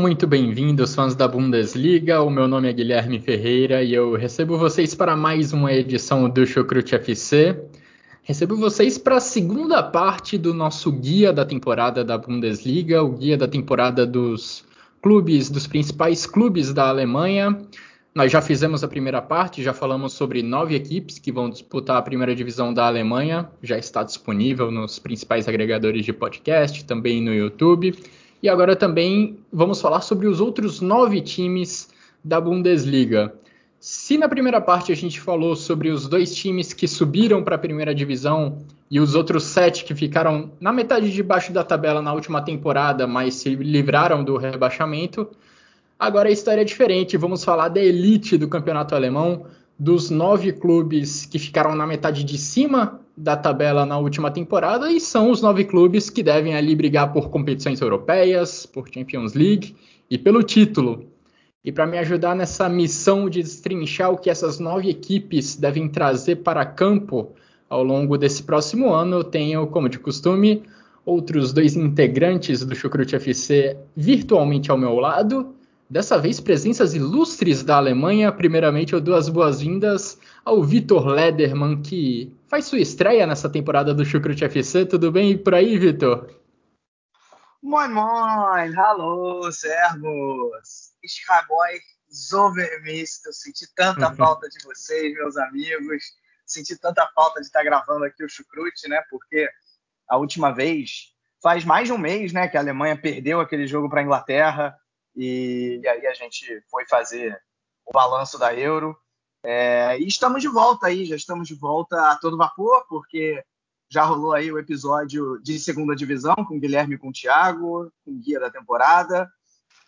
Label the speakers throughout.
Speaker 1: Muito bem-vindos, fãs da Bundesliga. O meu nome é Guilherme Ferreira e eu recebo vocês para mais uma edição do Chucrute FC. Recebo vocês para a segunda parte do nosso guia da temporada da Bundesliga, o guia da temporada dos clubes, dos principais clubes da Alemanha. Nós já fizemos a primeira parte, já falamos sobre nove equipes que vão disputar a primeira divisão da Alemanha. Já está disponível nos principais agregadores de podcast, também no YouTube. E agora também vamos falar sobre os outros nove times da Bundesliga. Se na primeira parte a gente falou sobre os dois times que subiram para a primeira divisão e os outros sete que ficaram na metade de baixo da tabela na última temporada, mas se livraram do rebaixamento, agora a história é diferente. Vamos falar da elite do campeonato alemão, dos nove clubes que ficaram na metade de cima da tabela na última temporada e são os nove clubes que devem ali brigar por competições europeias, por Champions League e pelo título. E para me ajudar nessa missão de destrinchar o que essas nove equipes devem trazer para campo ao longo desse próximo ano, eu tenho, como de costume, outros dois integrantes do Chucrute FC virtualmente ao meu lado. Dessa vez, presenças ilustres da Alemanha. Primeiramente, eu dou as boas-vindas ao Vitor Lederman, que faz sua estreia nessa temporada do Chucrute FC. Tudo bem por aí, Vitor?
Speaker 2: Moin, moin! Habe euch so vermisst. Eu senti tanta falta de vocês, meus amigos. Senti tanta falta de estar gravando aqui o Chucrute, né? Porque a última vez, faz mais de um mês, né, que a Alemanha perdeu aquele jogo para a Inglaterra e, e, aí a gente foi fazer o balanço da Euro. É, e estamos de volta aí, já estamos de volta a todo vapor, porque já rolou aí o episódio de segunda divisão com Guilherme e com o Thiago, com o guia da temporada.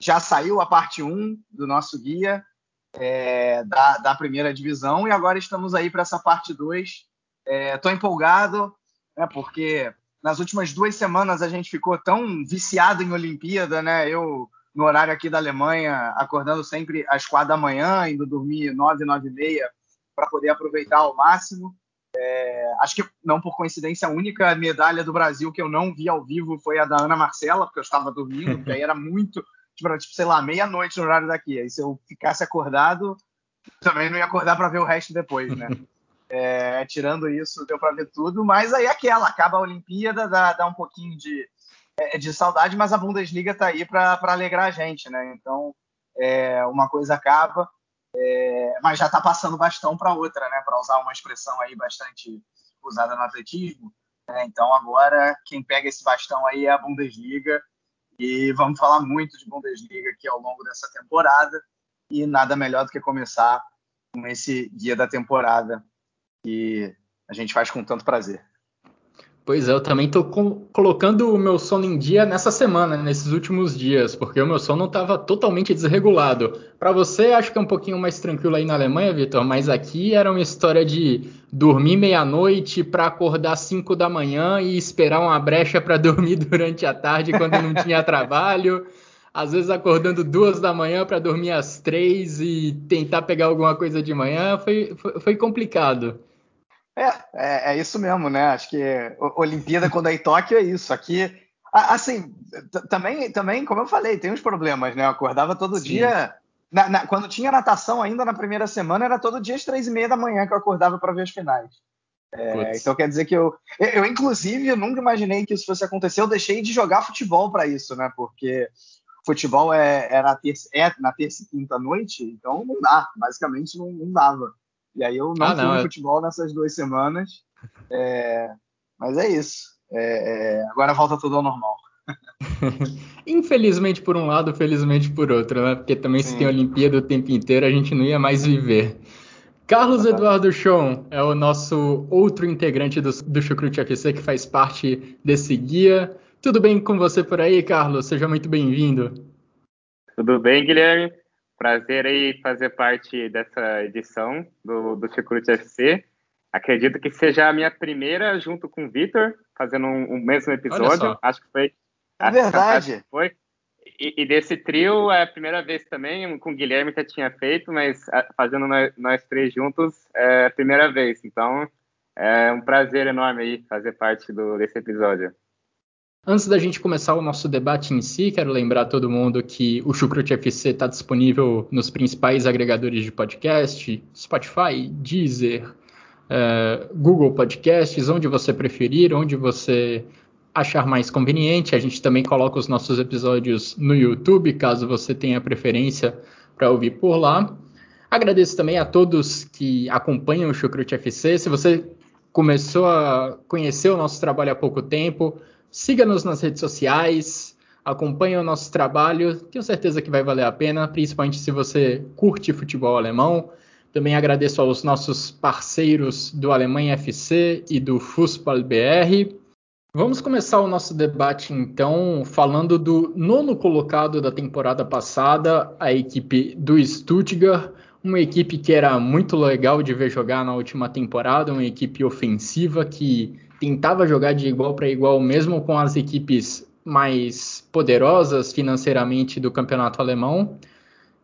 Speaker 2: Já saiu a parte 1 do nosso guia é, da, da, primeira divisão e agora estamos aí para essa parte 2. Estou é, empolgado, né, porque nas últimas duas semanas a gente ficou tão viciado em Olimpíada, né? Eu no horário aqui da Alemanha, acordando sempre às quatro da manhã, indo dormir nove, nove e meia, para poder aproveitar ao máximo. É, acho que não por coincidência, a única medalha do Brasil que eu não vi ao vivo foi a da Ana Marcela, porque eu estava dormindo, porque aí era muito, tipo, tipo sei lá, meia-noite no horário daqui. Aí se eu ficasse acordado, também não ia acordar para ver o resto depois, né? É, tirando isso, deu para ver tudo, mas aí é aquela, acaba a Olimpíada, dá, dá um pouquinho de, é, de saudade, mas a Bundesliga está aí para alegrar a gente, né? Então, é, uma coisa acaba, é, mas já está passando bastão para outra, né? Para usar uma expressão aí bastante usada no atletismo. Né? Então, agora, quem pega esse bastão aí é a Bundesliga, e vamos falar muito de Bundesliga aqui ao longo dessa temporada, e nada melhor do que começar com esse guia da temporada que a gente faz com tanto prazer.
Speaker 1: Pois é, eu também estou colocando o meu sono em dia nessa semana, nesses últimos dias, porque o meu sono estava totalmente desregulado. Para você, acho que é um pouquinho mais tranquilo aí na Alemanha, Vitor, mas aqui era uma história de dormir meia-noite para acordar 5 da manhã e esperar uma brecha para dormir durante a tarde quando não tinha trabalho. Às vezes acordando duas da manhã para dormir às três e tentar pegar alguma coisa de manhã, foi, foi, foi complicado.
Speaker 2: É, é, é, isso mesmo, né? Acho que Olimpíada, quando é em Tóquio, é isso. Aqui, assim, também, também, como eu falei, tem uns problemas, né? Eu acordava todo Sim. dia. Na, na, quando tinha natação ainda na primeira semana, era todo dia às três e meia da manhã que eu acordava para ver as finais. É, então quer dizer que eu, eu, eu, inclusive, eu nunca imaginei que isso fosse acontecer. Eu deixei de jogar futebol para isso, né? Porque futebol é, é, na terça, é na terça e quinta noite, então não dá, basicamente não, não dava. E aí eu não ah, fui no é... futebol nessas duas semanas. É... Mas é isso. É... é agora volta tudo ao normal.
Speaker 1: Infelizmente por um lado, felizmente por outro, né? Porque também Sim. se tem Olimpíada o tempo inteiro, a gente não ia mais viver. Carlos Eduardo Chon é o nosso outro integrante do, do Chucrute FC que faz parte desse guia. Tudo bem com você por aí, Carlos? Seja muito bem-vindo.
Speaker 3: Tudo bem, Guilherme? Prazer aí fazer parte dessa edição do, do Chucrute FC. Acredito que seja a minha primeira junto com o Vitor, fazendo um, um mesmo episódio. Acho que foi.
Speaker 2: É verdade.
Speaker 3: foi. E, e, desse trio é a primeira vez também, com o Guilherme que eu tinha feito, mas fazendo nós, nós, três juntos é a primeira vez. Então é um prazer enorme aí fazer parte do, desse episódio.
Speaker 1: Antes da gente começar o nosso debate em si, quero lembrar todo mundo que o Chucrute FC está disponível nos principais agregadores de podcast, Spotify, Deezer, uh, Google Podcasts, onde você preferir, onde você achar mais conveniente. A gente também coloca os nossos episódios no YouTube, caso você tenha preferência para ouvir por lá. Agradeço também a todos que acompanham o Chucrute FC. Se você começou a conhecer o nosso trabalho há pouco tempo, siga-nos nas redes sociais, acompanhe o nosso trabalho. Tenho certeza que vai valer a pena, principalmente se você curte futebol alemão. Também agradeço aos nossos parceiros do Alemanha FC e do Fußball BR. Vamos começar o nosso debate então falando do nono colocado da temporada passada, a equipe do Stuttgart, uma equipe que era muito legal de ver jogar na última temporada, uma equipe ofensiva que tentava jogar de igual para igual mesmo com as equipes mais poderosas financeiramente do campeonato alemão.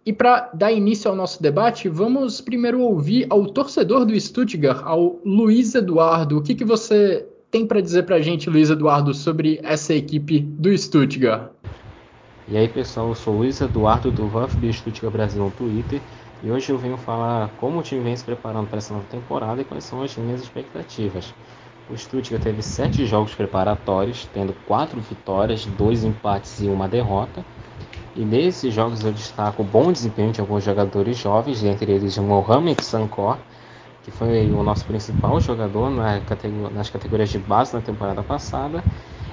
Speaker 1: E para dar início ao nosso debate, vamos primeiro ouvir ao torcedor do Stuttgart, ao Luiz Eduardo. O que, que você tem para dizer para a gente, Luiz Eduardo, sobre essa equipe do Stuttgart?
Speaker 4: E aí, pessoal, eu sou Luiz Eduardo do VfB Stuttgart Brasil no Twitter e hoje eu venho falar como o time vem se preparando para essa nova temporada e quais são as minhas expectativas. O Stuttgart teve sete jogos preparatórios, tendo quatro vitórias, dois empates e uma derrota. E nesses jogos eu destaco o bom desempenho de alguns jogadores jovens, entre eles Mohamed Sankor, que foi o nosso principal jogador na nas categorias de base na temporada passada,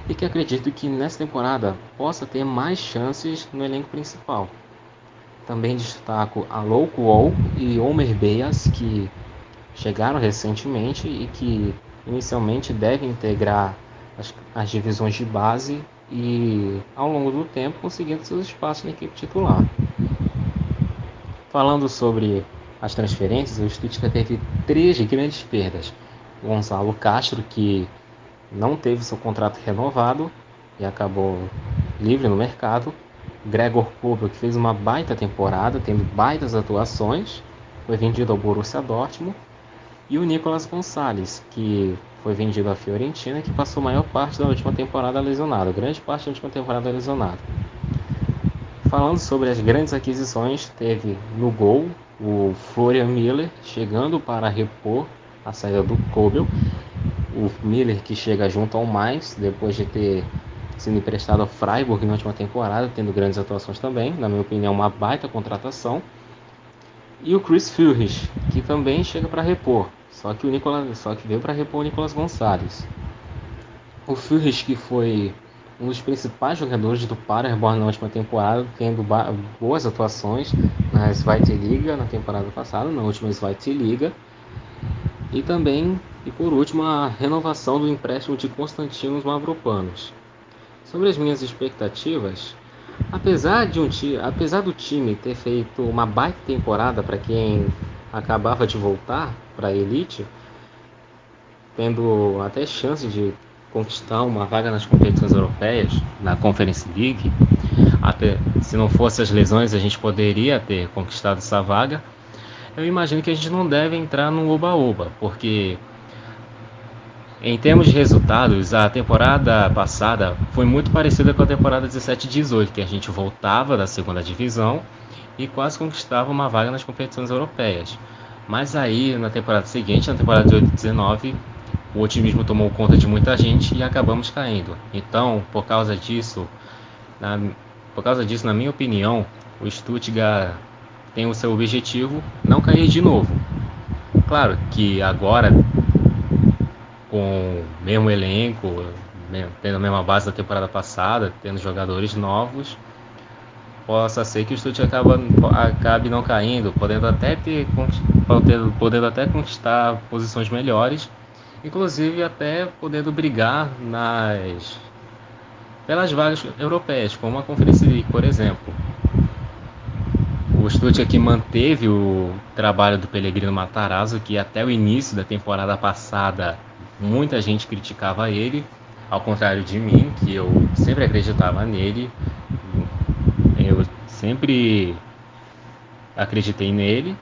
Speaker 4: e que acredito que nessa temporada possa ter mais chances no elenco principal. Também destaco a Louco e Omer Beyas, que chegaram recentemente e que inicialmente devem integrar as, as divisões de base e ao longo do tempo conseguindo seus espaços na equipe titular. Falando sobre as transferências, o Stuttgart teve três grandes perdas. Gonzalo Castro, que não teve seu contrato renovado e acabou livre no mercado. Gregor Kobel, que fez uma baita temporada, tendo baitas atuações, foi vendido ao Borussia Dortmund. E o Nicolas Gonçalves, que foi vendido à Fiorentina, que passou maior parte da última temporada lesionado, grande parte da última temporada lesionado. Falando sobre as grandes aquisições, teve no gol o Florian Miller chegando para repor a saída do Kobel. O Miller que chega junto ao mais depois de ter sido emprestado ao Freiburg na última temporada, tendo grandes atuações também, na minha opinião, uma baita contratação. E o Chris Furrich, que também chega para repor. Só que o Nicolas, só que veio para repor o Nicolas Gonçalves. O Furris que foi um dos principais jogadores do Paderborn na última temporada, tendo boas atuações na Zweite Liga na temporada passada, na última Zweite Liga. E também, e por último, a renovação do empréstimo de Constantinos Mavropanos. Sobre as minhas expectativas, apesar, de um, apesar do time ter feito uma baita temporada para quem acabava de voltar para a elite, tendo até chance de conquistar uma vaga nas competições europeias, na Conference League. Até se não fosse as lesões, a gente poderia ter conquistado essa vaga. Eu imagino que a gente não deve entrar no oba-oba, porque em termos de resultados, a temporada passada foi muito parecida com a temporada 17-18, que a gente voltava da segunda divisão e quase conquistava uma vaga nas competições europeias. Mas aí, na temporada seguinte, na temporada de 18-19, o otimismo tomou conta de muita gente e acabamos caindo. Então, por causa disso, na, por causa disso, na minha opinião, o Stuttgart tem o seu objetivo não cair de novo. Claro que agora, com o mesmo elenco, tendo a mesma base da temporada passada, tendo jogadores novos, possa ser que o Stuttgart acaba, acabe não caindo, podendo até ter podendo, até conquistar posições melhores, inclusive até podendo brigar nas pelas vagas europeias, como a Conferência League, por exemplo. O Stuttgart que manteve o trabalho do Pellegrino Matarazzo, que até o início da temporada passada muita gente criticava ele, ao contrário de mim, que eu sempre acreditava nele, eu sempre acreditei nele,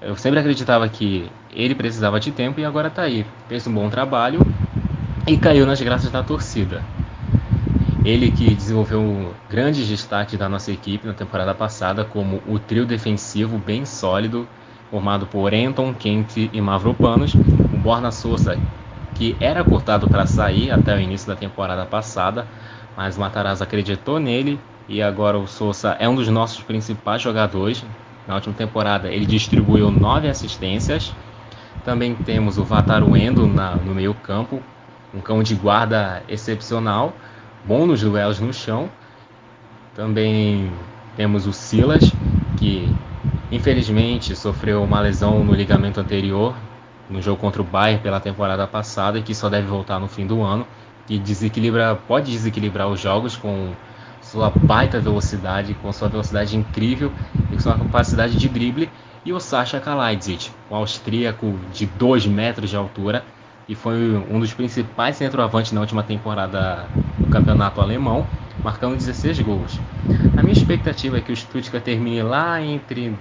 Speaker 4: eu sempre acreditava que ele precisava de tempo e agora está aí. Fez um bom trabalho e caiu nas graças da torcida. Ele que desenvolveu grandes destaques da nossa equipe na temporada passada, como o trio defensivo bem sólido, formado por Anton, Kent e Mavropanos, o Borna Souza, que era cortado para sair até o início da temporada passada, mas o Matarazzo acreditou nele e agora o Souza é um dos nossos principais jogadores. Na última temporada ele distribuiu nove assistências. Também temos o Vataruendo na, no meio campo, um cão de guarda excepcional bom nos duelos no chão. Também temos o Silas, que infelizmente sofreu uma lesão no ligamento anterior no jogo contra o Bayern pela temporada passada e que só deve voltar no fim do ano. Que desequilibra, pode desequilibrar os jogos com sua baita velocidade, com sua velocidade incrível e com sua capacidade de drible. E o Sasha Kalajdzic, um austríaco de 2 metros de altura, e foi um dos principais centroavantes na última temporada do campeonato alemão, marcando 16 gols. A minha expectativa é que o Stuttgart termine lá entre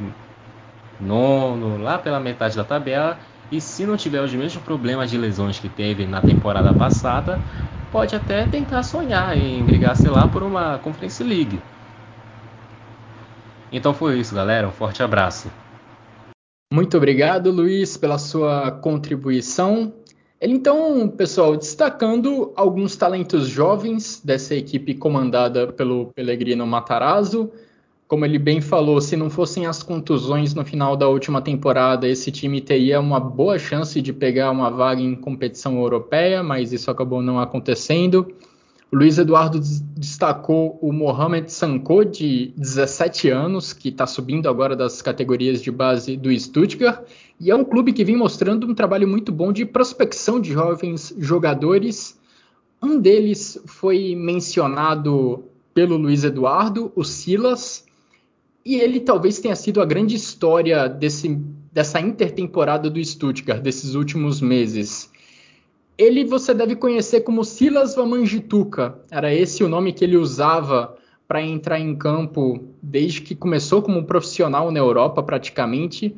Speaker 4: nono, lá pela metade da tabela, e se não tiver os mesmos problemas de lesões que teve na temporada passada, pode até tentar sonhar em brigar, sei lá, por uma Conference League. Então foi isso, galera. Um forte abraço.
Speaker 1: Muito obrigado, Luiz, pela sua contribuição. Então, pessoal, destacando alguns talentos jovens dessa equipe comandada pelo Pellegrino Matarazzo. Como ele bem falou, se não fossem as contusões no final da última temporada, esse time teria uma boa chance de pegar uma vaga em competição europeia, mas isso acabou não acontecendo. O Luiz Eduardo destacou o Mohamed Sanko, de 17 anos, que está subindo agora das categorias de base do Stuttgart, e é um clube que vem mostrando um trabalho muito bom de prospecção de jovens jogadores. Um deles foi mencionado pelo Luiz Eduardo, o Silas, e ele talvez tenha sido a grande história desse, dessa intertemporada do Stuttgart, desses últimos meses. Ele você deve conhecer como Silas Vamanjituka. Era esse o nome que ele usava para entrar em campo desde que começou como profissional na Europa, praticamente.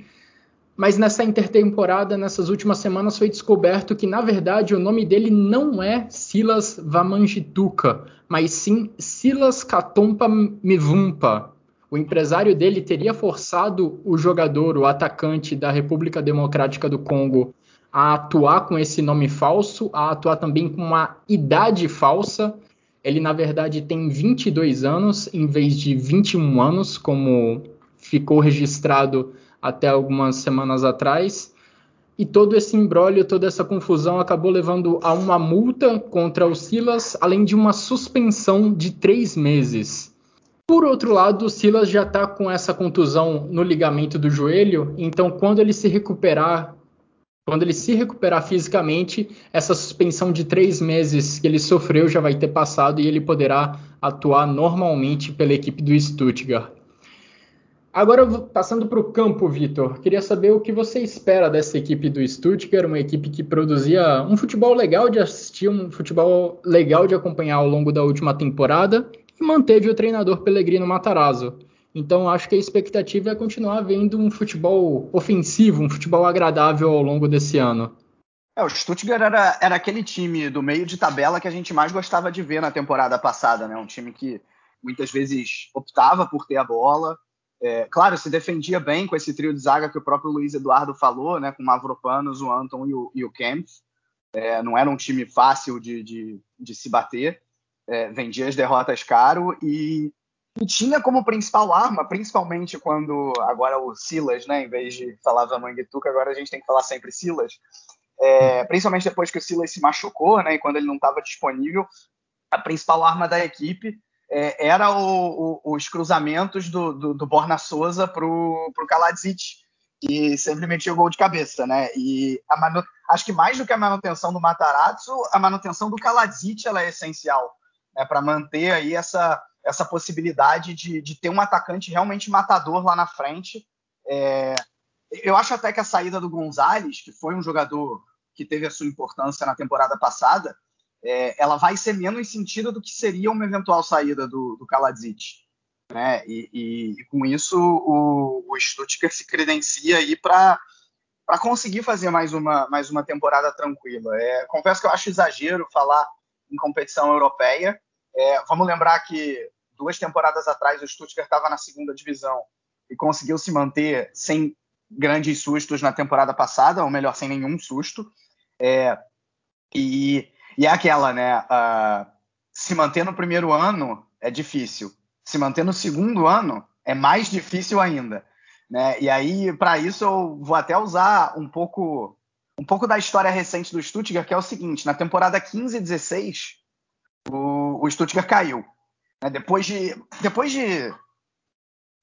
Speaker 1: Mas nessa intertemporada, nessas últimas semanas, foi descoberto que, na verdade, o nome dele não é Silas Vamanjituka, mas sim Silas Katompa Mivumpa. O empresário dele teria forçado o jogador, o atacante da República Democrática do Congo, a atuar com esse nome falso, a atuar também com uma idade falsa. Ele, na verdade, tem 22 anos em vez de 21 anos, como ficou registrado até algumas semanas atrás. E todo esse embrólio, toda essa confusão acabou levando a uma multa contra o Silas, além de uma suspensão de três meses. Por outro lado, o Silas já está com essa contusão no ligamento do joelho, então quando ele se recuperar quando ele se recuperar fisicamente, essa suspensão de três meses que ele sofreu já vai ter passado e ele poderá atuar normalmente pela equipe do Stuttgart. Agora, passando para o campo, Vitor, queria saber o que você espera dessa equipe do Stuttgart, uma equipe que produzia um futebol legal de assistir, um futebol legal de acompanhar ao longo da última temporada e manteve o treinador Pellegrino Matarazzo. Então acho que a expectativa é continuar vendo um futebol ofensivo, um futebol agradável ao longo desse ano.
Speaker 2: É, o Stuttgart era, era aquele time do meio de tabela que a gente mais gostava de ver na temporada passada, né? Um time que muitas vezes optava por ter a bola. É, claro, se defendia bem com esse trio de zaga que o próprio Luiz Eduardo falou, né? Com o Mavropanos, o Anton e o, e o Kempf. É, não era um time fácil de, de, de se bater. É, vendia as derrotas caro e e tinha como principal arma, principalmente quando agora o Silas, né, em vez de falar Vamanguituca, agora a gente tem que falar sempre Silas, é, principalmente depois que o Silas se machucou, né, e quando ele não estava disponível, a principal arma da equipe é, era o, o, os cruzamentos do, do, do Borna Souza para o Kaladzic, que sempre metia o gol de cabeça, né? E acho que mais do que a manutenção do Matarazzo, a manutenção do Kaladzic ela é essencial né? para manter aí essa, essa possibilidade de, de ter um atacante realmente matador lá na frente. É... Eu acho até que a saída do Gonzalez, que foi um jogador que teve a sua importância na temporada passada, é, ela vai ser menos sentido do que seria uma eventual saída do, do Kaladzic. Né? E, e, e, com isso o, o Stuttgart se credencia aí para para conseguir fazer mais uma, mais uma temporada tranquila. É, confesso que eu acho exagero falar em competição europeia. É, vamos lembrar que duas temporadas atrás o Stuttgart estava na segunda divisão e conseguiu se manter sem grandes sustos na temporada passada, ou melhor, sem nenhum susto. É, e e é aquela, né? Uh, se manter no primeiro ano é difícil. Se manter no segundo ano é mais difícil ainda. Né? E aí, para isso, eu vou até usar um pouco, um pouco da história recente do Stuttgart, que é o seguinte: na temporada 15 e 16, o, o Stuttgart caiu. Né? Depois, de, depois de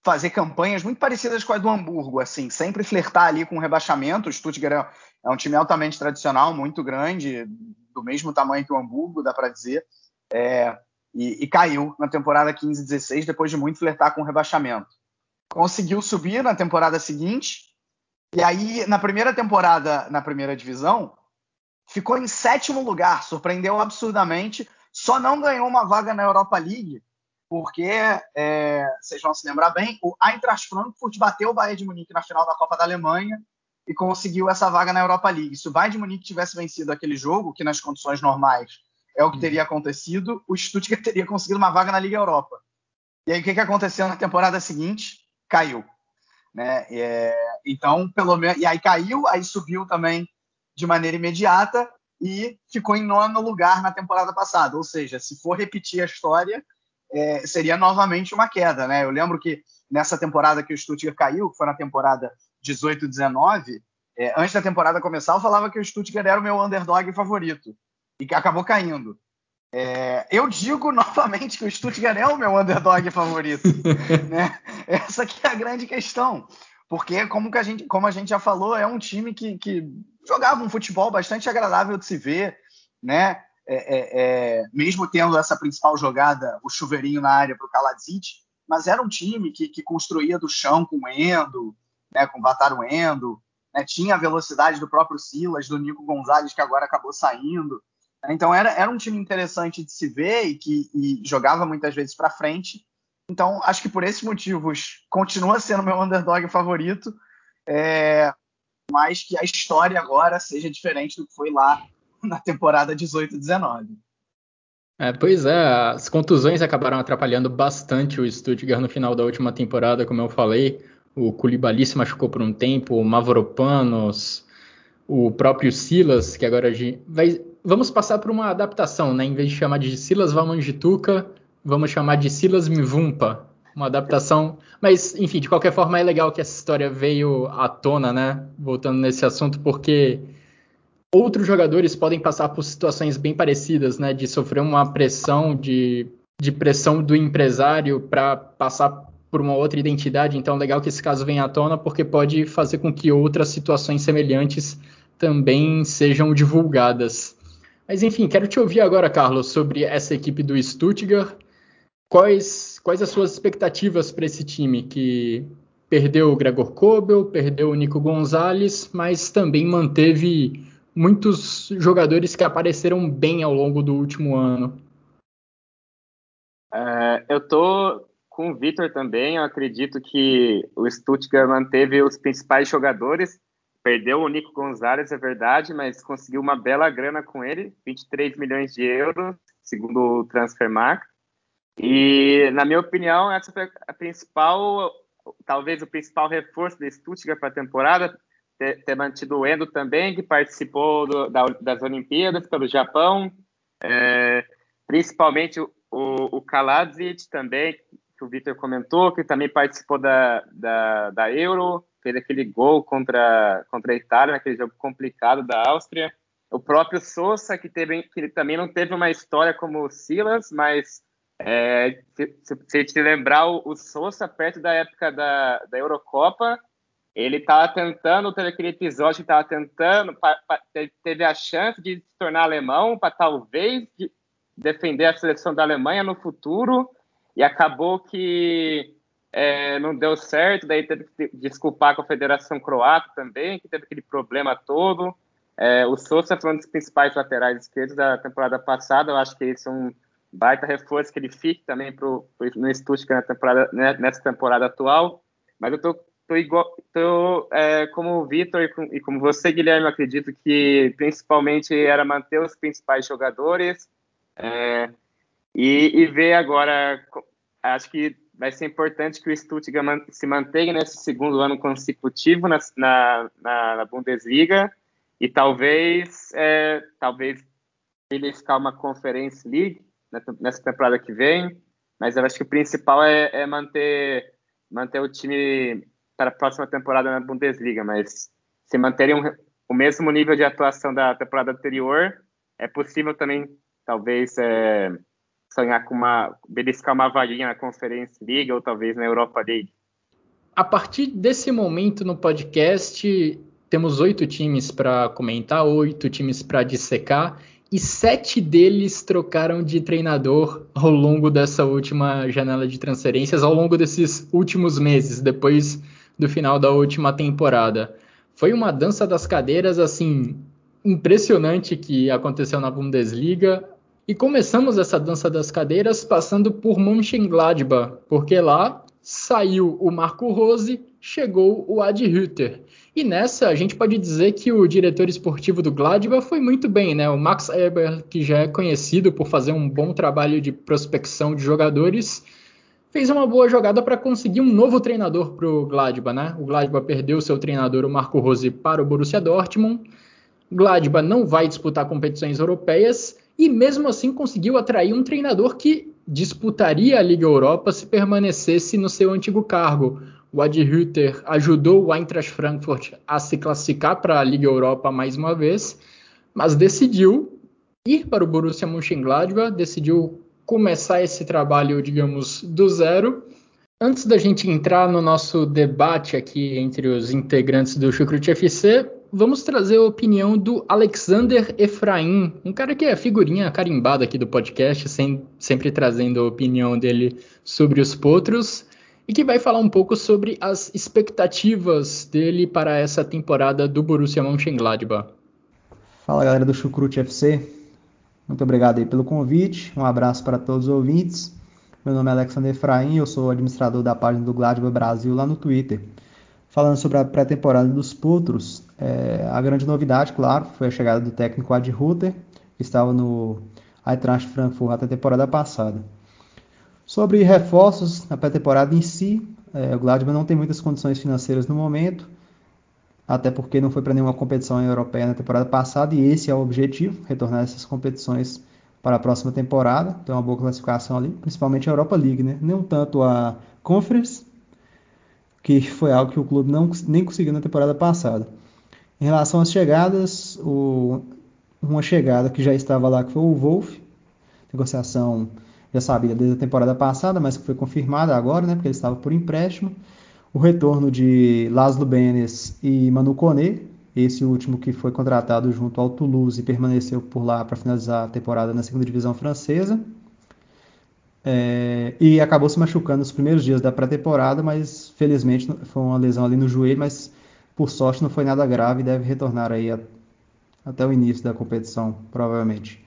Speaker 2: fazer campanhas muito parecidas com a do Hamburgo, assim, sempre flertar ali com o rebaixamento. O Stuttgart é, é um time altamente tradicional, muito grande, do mesmo tamanho que o Hamburgo, dá para dizer, é, e, e, caiu na temporada 15-16 depois de muito flertar com o rebaixamento. Conseguiu subir na temporada seguinte, e aí na primeira temporada, na primeira divisão, ficou em sétimo lugar, surpreendeu absurdamente, só não ganhou uma vaga na Europa League, porque é, vocês vão se lembrar bem, o Eintracht Frankfurt bateu o Bayern de Munique na final da Copa da Alemanha e conseguiu essa vaga na Europa League. Se o Bayern de Munique tivesse vencido aquele jogo, que nas condições normais é o que teria acontecido, o Stuttgart teria conseguido uma vaga na Liga Europa. E aí o que, que aconteceu na temporada seguinte? Caiu. Né? É, então, pelo menos. E aí caiu, aí subiu também de maneira imediata e ficou em nono lugar na temporada passada. Ou seja, se for repetir a história, é, seria novamente uma queda. Né? Eu lembro que nessa temporada que o Stuttgart caiu, que foi na temporada 18, 19, é, antes da temporada começar, eu falava que o Stuttgart era o meu underdog favorito e que acabou caindo. É, eu digo novamente que o Stuttgart é o meu underdog favorito. né? Essa que é a grande questão. Porque, como, que a, gente, como a gente já falou, é um time que, que jogava um futebol bastante agradável de se ver, né? É, é, é mesmo tendo essa principal jogada, o chuveirinho na área para o Kaladzic, mas era um time que, que construía do chão com o Endo, né, com o Vataruendo, né, tinha a velocidade do próprio Silas, do Nico Gonzalez, que agora acabou saindo. Então era, era um time interessante de se ver e que e jogava muitas vezes para frente. Então acho que por esses motivos continua sendo meu underdog favorito, é, mas que a história agora seja diferente do que foi lá na temporada 18-19.
Speaker 1: É, pois é, as contusões acabaram atrapalhando bastante o Stuttgart no final da última temporada, como eu falei o Koulibaly se machucou por um tempo, o Mavropanos, o próprio Silas, que agora vai... Vamos passar por uma adaptação, né? Em vez de chamar de Silas Vamanjituka, vamos chamar de Silas Mivumpa. Uma adaptação. Mas, enfim, de qualquer forma, é legal que essa história veio à tona, né? Voltando nesse assunto, porque outros jogadores podem passar por situações bem parecidas, né? De sofrer uma pressão, de, de pressão do empresário para passar por uma outra identidade. Então, legal que esse caso venha à tona, porque pode fazer com que outras situações semelhantes também sejam divulgadas. Mas, enfim, quero te ouvir agora, Carlos, sobre essa equipe do Stuttgart. Quais, quais as suas expectativas para esse time que perdeu o Gregor Kobel, perdeu o Nico Gonzalez, mas também manteve muitos jogadores que apareceram bem ao longo do último ano?
Speaker 3: Uh, eu tô com o Vitor também, eu acredito que o Stuttgart manteve os principais jogadores. Perdeu o Nico Gonzalez, é verdade, mas conseguiu uma bela grana com ele, 23 milhões de euros, segundo o Transfermarkt. E, na minha opinião, essa foi a principal, talvez o principal reforço do Stuttgart para a temporada, ter, ter, mantido o Endo também, que participou do, da, das Olimpíadas pelo Japão, é, principalmente o, o, o Kaladzic também, que o Victor comentou, que também participou da, da, da Euro, fez aquele gol contra, contra a Itália, naquele jogo complicado da Áustria. O próprio Sousa, que, teve, que também não teve uma história como o Silas, mas É, se, se, te lembrar, o, o Sousa, perto da época da, da Eurocopa, ele estava tentando, teve aquele episódio que estava tentando, teve a chance de se tornar alemão para talvez de defender a seleção da Alemanha no futuro, e acabou que é, não deu certo, daí teve que desculpar com a Federação Croata também, que teve aquele problema todo. É, o Sousa foi um dos principais laterais esquerdos da temporada passada, eu acho que esse é um baita reforço que ele fique também pro, pro, no Stuttgart na temporada, né, nessa temporada atual, mas eu tô, tô igual, tô, é, como o Vitor e, e, como você, Guilherme, acredito que principalmente era manter os principais jogadores é, e, e ver agora, acho que vai ser importante que o Stuttgart se mantenha nesse segundo ano consecutivo na, na, na Bundesliga e talvez, é, talvez beliscar uma Conference League nessa temporada que vem, mas eu acho que o principal é, é manter, manter o time para a próxima temporada na Bundesliga, mas se manterem um, o mesmo nível de atuação da temporada anterior, é possível também, talvez, é, sonhar com uma, beliscar uma vaguinha na Conference League ou talvez na Europa League.
Speaker 1: A partir desse momento no podcast, temos oito times para comentar, oito times para dissecar, e sete deles trocaram de treinador ao longo dessa última janela de transferências, ao longo desses últimos meses, depois do final da última temporada. Foi uma dança das cadeiras assim impressionante que aconteceu na Bundesliga. E começamos essa dança das cadeiras passando por Mönchengladbach, porque lá saiu o Marco Rose, chegou o Ad Hütter. E nessa, a gente pode dizer que o diretor esportivo do Gladbach foi muito bem, né? O Max Eber, que já é conhecido por fazer um bom trabalho de prospecção de jogadores, fez uma boa jogada para conseguir um novo treinador para o Gladbach, né? O Gladbach perdeu seu treinador, o Marco Rose, para o Borussia Dortmund. Gladbach não vai disputar competições europeias e mesmo assim conseguiu atrair um treinador que disputaria a Liga Europa se permanecesse no seu antigo cargo, o Adi Hütter ajudou o Eintracht Frankfurt a se classificar para a Liga Europa mais uma vez, mas decidiu ir para o Borussia Mönchengladbach, decidiu começar esse trabalho, digamos, do zero. Antes da gente entrar no nosso debate aqui entre os integrantes do Chucrute FC, vamos trazer a opinião do Alexander Efraim, um cara que é figurinha carimbada aqui do podcast, sem, sempre trazendo a opinião dele sobre os potros e que vai falar um pouco sobre as expectativas dele para essa temporada do Borussia Mönchengladbach.
Speaker 5: Fala galera do Chucrute FC, muito obrigado aí pelo convite, um abraço para todos os ouvintes. Meu nome é Alexander Efraim, eu sou administrador da página do Gladbach Brasil lá no Twitter. Falando sobre a pré-temporada dos Potros, é, a grande novidade, claro, foi a chegada do técnico Ad Ruther, que estava no Eintracht Frankfurt até a temporada passada. Sobre reforços na pré-temporada em si, é, o Gladbach não tem muitas condições financeiras no momento, até porque não foi para nenhuma competição europeia na temporada passada, e esse é o objetivo, retornar essas competições para a próxima temporada, ter uma boa classificação ali, principalmente a Europa League, né? Não tanto a Conference, que foi algo que o clube não, nem conseguiu na temporada passada. Em relação às chegadas, o, uma chegada que já estava lá, que foi o Wolf, negociação já sabia desde a temporada passada, mas que foi confirmada agora, né, porque ele estava por empréstimo. O retorno de Laszlo Benes e Manu Kone, esse último que foi contratado junto ao Toulouse e permaneceu por lá para finalizar a temporada na segunda divisão francesa. É, e acabou se machucando nos primeiros dias da pré-temporada, mas felizmente foi uma lesão ali no joelho, mas por sorte não foi nada grave e deve retornar aí a, até o início da competição, provavelmente.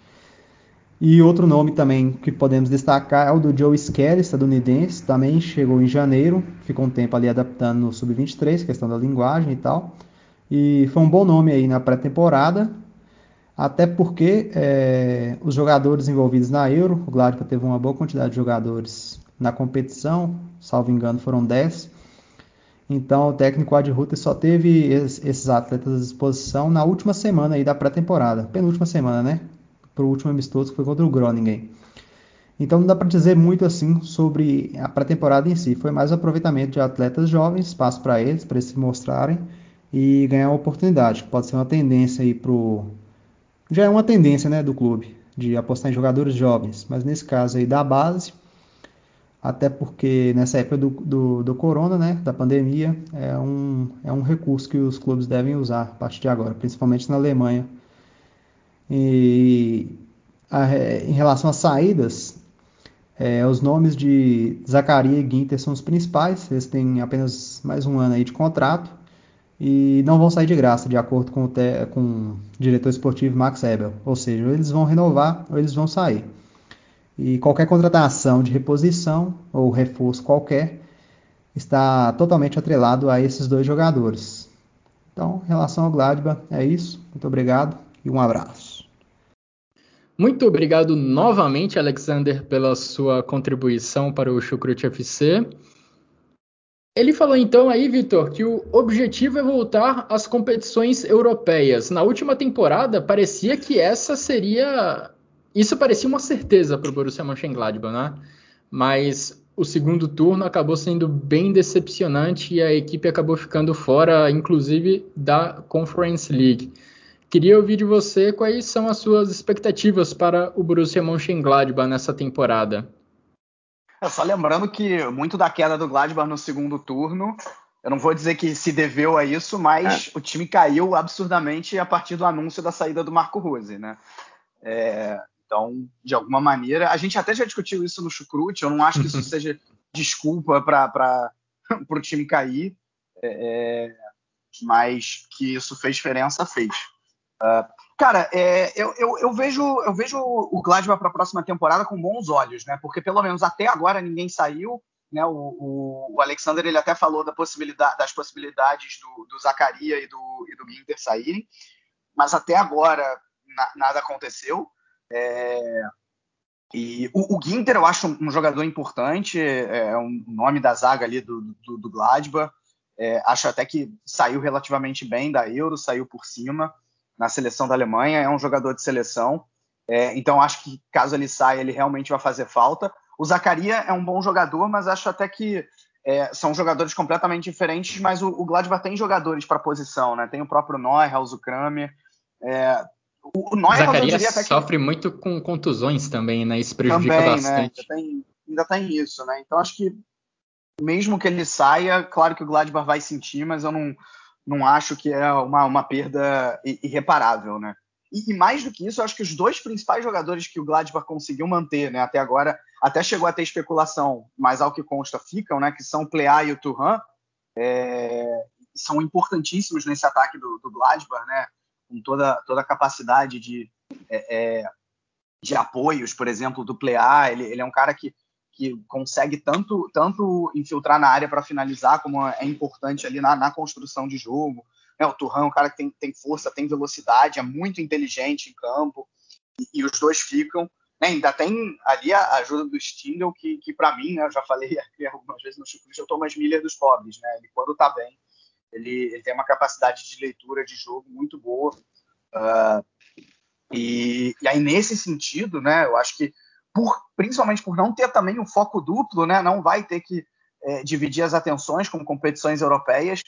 Speaker 5: E outro nome também que podemos destacar é o do Joe Skelly, estadunidense, também chegou em janeiro, ficou um tempo ali adaptando no Sub-23, questão da linguagem e tal. E foi um bom nome aí na pré-temporada, até porque é, os jogadores envolvidos na Euro, o Gladbach teve uma boa quantidade de jogadores na competição, salvo engano foram 10. Então o técnico Ad Ruther só teve esses atletas à disposição na última semana aí da pré-temporada, penúltima semana, né? para o último amistoso que foi contra o Groningen. Então não dá para dizer muito assim sobre a pré-temporada em si. Foi mais um aproveitamento de atletas jovens, espaço para eles, para eles se mostrarem e ganhar uma oportunidade. Pode ser uma tendência aí pro. Já é uma tendência né, do clube de apostar em jogadores jovens, mas nesse caso aí da base, até porque nessa época do, do, do, corona, né, da pandemia, é um, é um recurso que os clubes devem usar a partir de agora, principalmente na Alemanha. E a, em relação às saídas, é, os nomes de Zacaria e Ginter são os principais, eles têm apenas mais um ano aí de contrato e não vão sair de graça, de acordo com o, com o diretor esportivo Max Ebel. Ou seja, ou eles vão renovar ou eles vão sair. E qualquer contratação de reposição ou reforço qualquer está totalmente atrelado a esses dois jogadores. Então, em relação ao Gladbach, é isso. Muito obrigado e um abraço.
Speaker 1: Muito obrigado novamente, Alexander, pela sua contribuição para o Chucrute FC. Ele falou então aí, Vitor, que o objetivo é voltar às competições europeias. Na última temporada, parecia que essa seria. Isso parecia uma certeza para o Borussia Mönchengladbach, né? Mas o segundo turno acabou sendo bem decepcionante e a equipe acabou ficando fora, inclusive, da Conference League. Queria ouvir de você quais são as suas expectativas para o Borussia Mönchengladbach nessa temporada.
Speaker 2: É, só lembrando que muito da queda do Gladbach no segundo turno, eu não vou dizer que se deveu a isso, mas é. o time caiu absurdamente a partir do anúncio da saída do Marco Rose, né? É, então, de alguma maneira, a gente até já discutiu isso no Chucrute, eu não acho que isso seja desculpa para o time cair, é, mas que isso fez diferença, fez. Uh, Cara, é, eu, eu, eu, vejo, eu vejo o Gladbach para a próxima temporada com bons olhos, né? Porque pelo menos até agora ninguém saiu. Né? O, o, o Alexander ele até falou da possibilidade, das possibilidades do, do Zacaria e do, e do Ginter saírem, mas até agora na, nada aconteceu. É, e o, o, Ginter eu acho um, jogador importante, é, é um nome da zaga ali do, do, do Gladbach. É, acho até que saiu relativamente bem da Euro, saiu por cima na seleção da Alemanha, é um jogador de seleção. É, então acho que caso ele saia, ele realmente vai fazer falta. O Zacaria é um bom jogador, mas acho até que é, são jogadores completamente diferentes, mas o, o Gladbach tem jogadores para posição, né? Tem o próprio Neuhaus, o Kramer. É,
Speaker 1: o, o Neuhaus, Zacaria sofre que... muito com contusões também, né? Isso prejudica também,
Speaker 2: bastante. Né? Ainda, tem, ainda tem isso, né? Então acho que mesmo que ele saia, claro que o Gladbach vai sentir, mas eu não, não acho que é uma, uma perda irreparável, né? E, e, mais do que isso, eu acho que os dois principais jogadores que o Gladbach conseguiu manter, né, até agora, até chegou a ter especulação, mas ao que consta ficam, né, que são o Plea e o Turan, é, são importantíssimos nesse ataque do, do Gladbach, né, com toda, toda a capacidade de, é, é, de apoios, por exemplo, do Plea, ele, ele é um cara que que consegue tanto, tanto infiltrar na área para finalizar, como é importante ali na, na construção de jogo. Né? O Turhan é um cara que tem, tem força, tem velocidade, é muito inteligente em campo, e, e os dois ficam. Né? Ainda tem ali a ajuda do Stindl, que, que para mim, né, eu já falei aqui algumas vezes no Chico, eu Thomas Miller dos pobres. Né? Ele, quando está bem, ele, ele, tem uma capacidade de leitura de jogo muito boa. Uh, e, e aí, nesse sentido, né, eu acho que por, principalmente por não ter também um foco duplo, né? Não vai ter que é, dividir as atenções com competições europeias.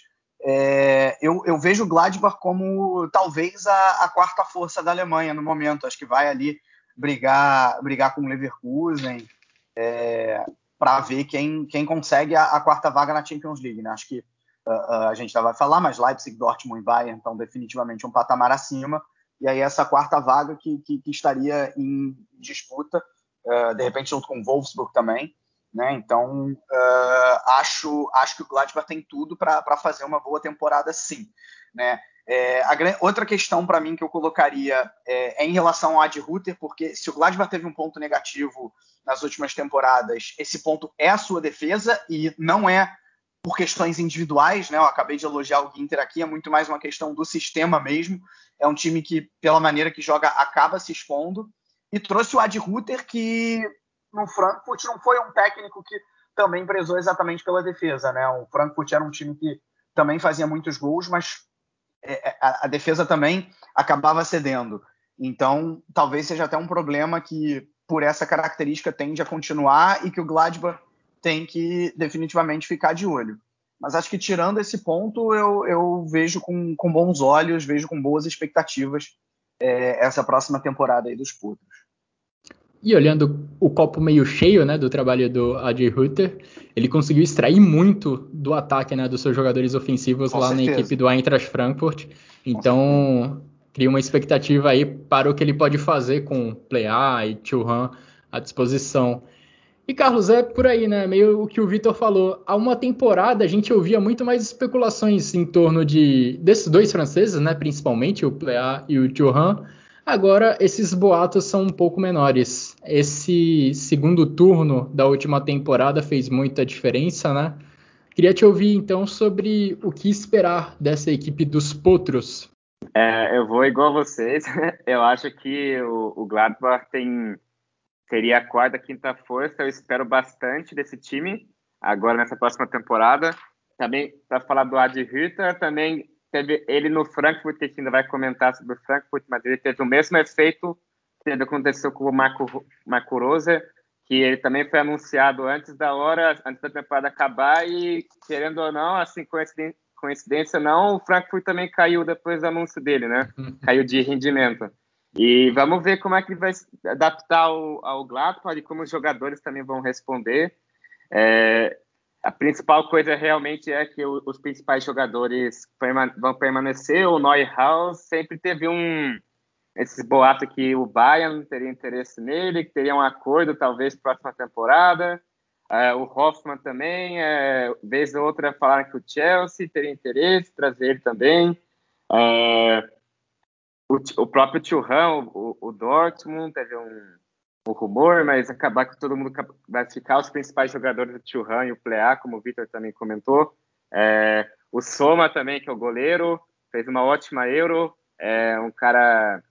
Speaker 2: É, eu, eu, vejo o Gladbach como talvez a, a, quarta força da Alemanha no momento. Acho que vai ali brigar, brigar com o Leverkusen é, para ver quem, quem consegue a, a, quarta vaga na Champions League. Né? Acho que uh, a gente já vai falar, mas Leipzig, Dortmund e Bayern estão definitivamente um patamar acima. E aí essa quarta vaga que, que, que estaria em disputa uh, de repente junto com o Wolfsburg também. Né? Então, uh, acho, acho que o Gladbach tem tudo para fazer uma boa temporada, sim. Né? É, a, outra questão para mim que eu colocaria é, é, em relação ao Ad Ruther, porque se o Gladbach teve um ponto negativo nas últimas temporadas, esse ponto é a sua defesa e não é por questões individuais, né? Eu acabei de elogiar o Ginter aqui, é muito mais uma questão do sistema mesmo. É um time que, pela maneira que joga, acaba se expondo e trouxe o Ad Ruther, que no Frankfurt não foi um técnico que também prezou exatamente pela defesa, né? O Frankfurt era um time que também fazia muitos gols, mas é, é, a, defesa também acabava cedendo. Então, talvez seja até um problema que, por essa característica, tende a continuar e que o Gladbach tem que definitivamente ficar de olho. Mas acho que tirando esse ponto, eu, eu vejo com, com bons olhos, vejo com boas expectativas é, essa próxima temporada aí dos Putos.
Speaker 1: E olhando o copo meio cheio né, do trabalho do Adi Hutter, ele conseguiu extrair muito do ataque né, dos seus jogadores ofensivos Com lá certeza. na equipe do Eintracht Frankfurt. Então, cria uma expectativa aí para o que ele pode fazer com Plea e Churran à disposição. E Carlos, é por aí, né? Meio o que o Vitor falou. Há uma temporada a gente ouvia muito mais especulações em torno de desses dois franceses, né? Principalmente o Plea e o Thuram. Agora esses boatos são um pouco menores. Esse segundo turno da última temporada fez muita diferença, né? Queria te ouvir então sobre o que esperar dessa equipe dos Potros.
Speaker 3: É, eu vou igual vocês. Eu acho que o, Gladbach tem seria a quarta, quinta força. Eu espero bastante desse time agora nessa próxima temporada. Também, para falar do Adi Hütter, também teve ele no Frankfurt, que a gente ainda vai comentar sobre o Frankfurt, mas ele teve o mesmo efeito que aconteceu com o Marco, Marco Rose, que ele também foi anunciado antes da hora, antes da temporada acabar, e querendo ou não, assim, coincidência, coincidência não, o Frankfurt também caiu depois do anúncio dele, né? Caiu de rendimento. E vamos ver como é que vai se adaptar ao, ao Gladbach e como os jogadores também vão responder. É, a principal coisa realmente é que os principais jogadores vão permanecer. O Neuhaus sempre teve um esses boatos que o Bayern teria interesse nele, que teria um acordo talvez próxima temporada. É, o Hoffman também, é, vez ou outra falaram que o Chelsea teria interesse, trazer ele também. É, o, o próprio Churran, o, o Dortmund, teve um, um rumor, mas acabar que todo mundo vai ficar os principais jogadores do Churran e o Plea, como o Victor também comentou. É, o Soma também, que é o goleiro, fez uma ótima Euro, é um cara,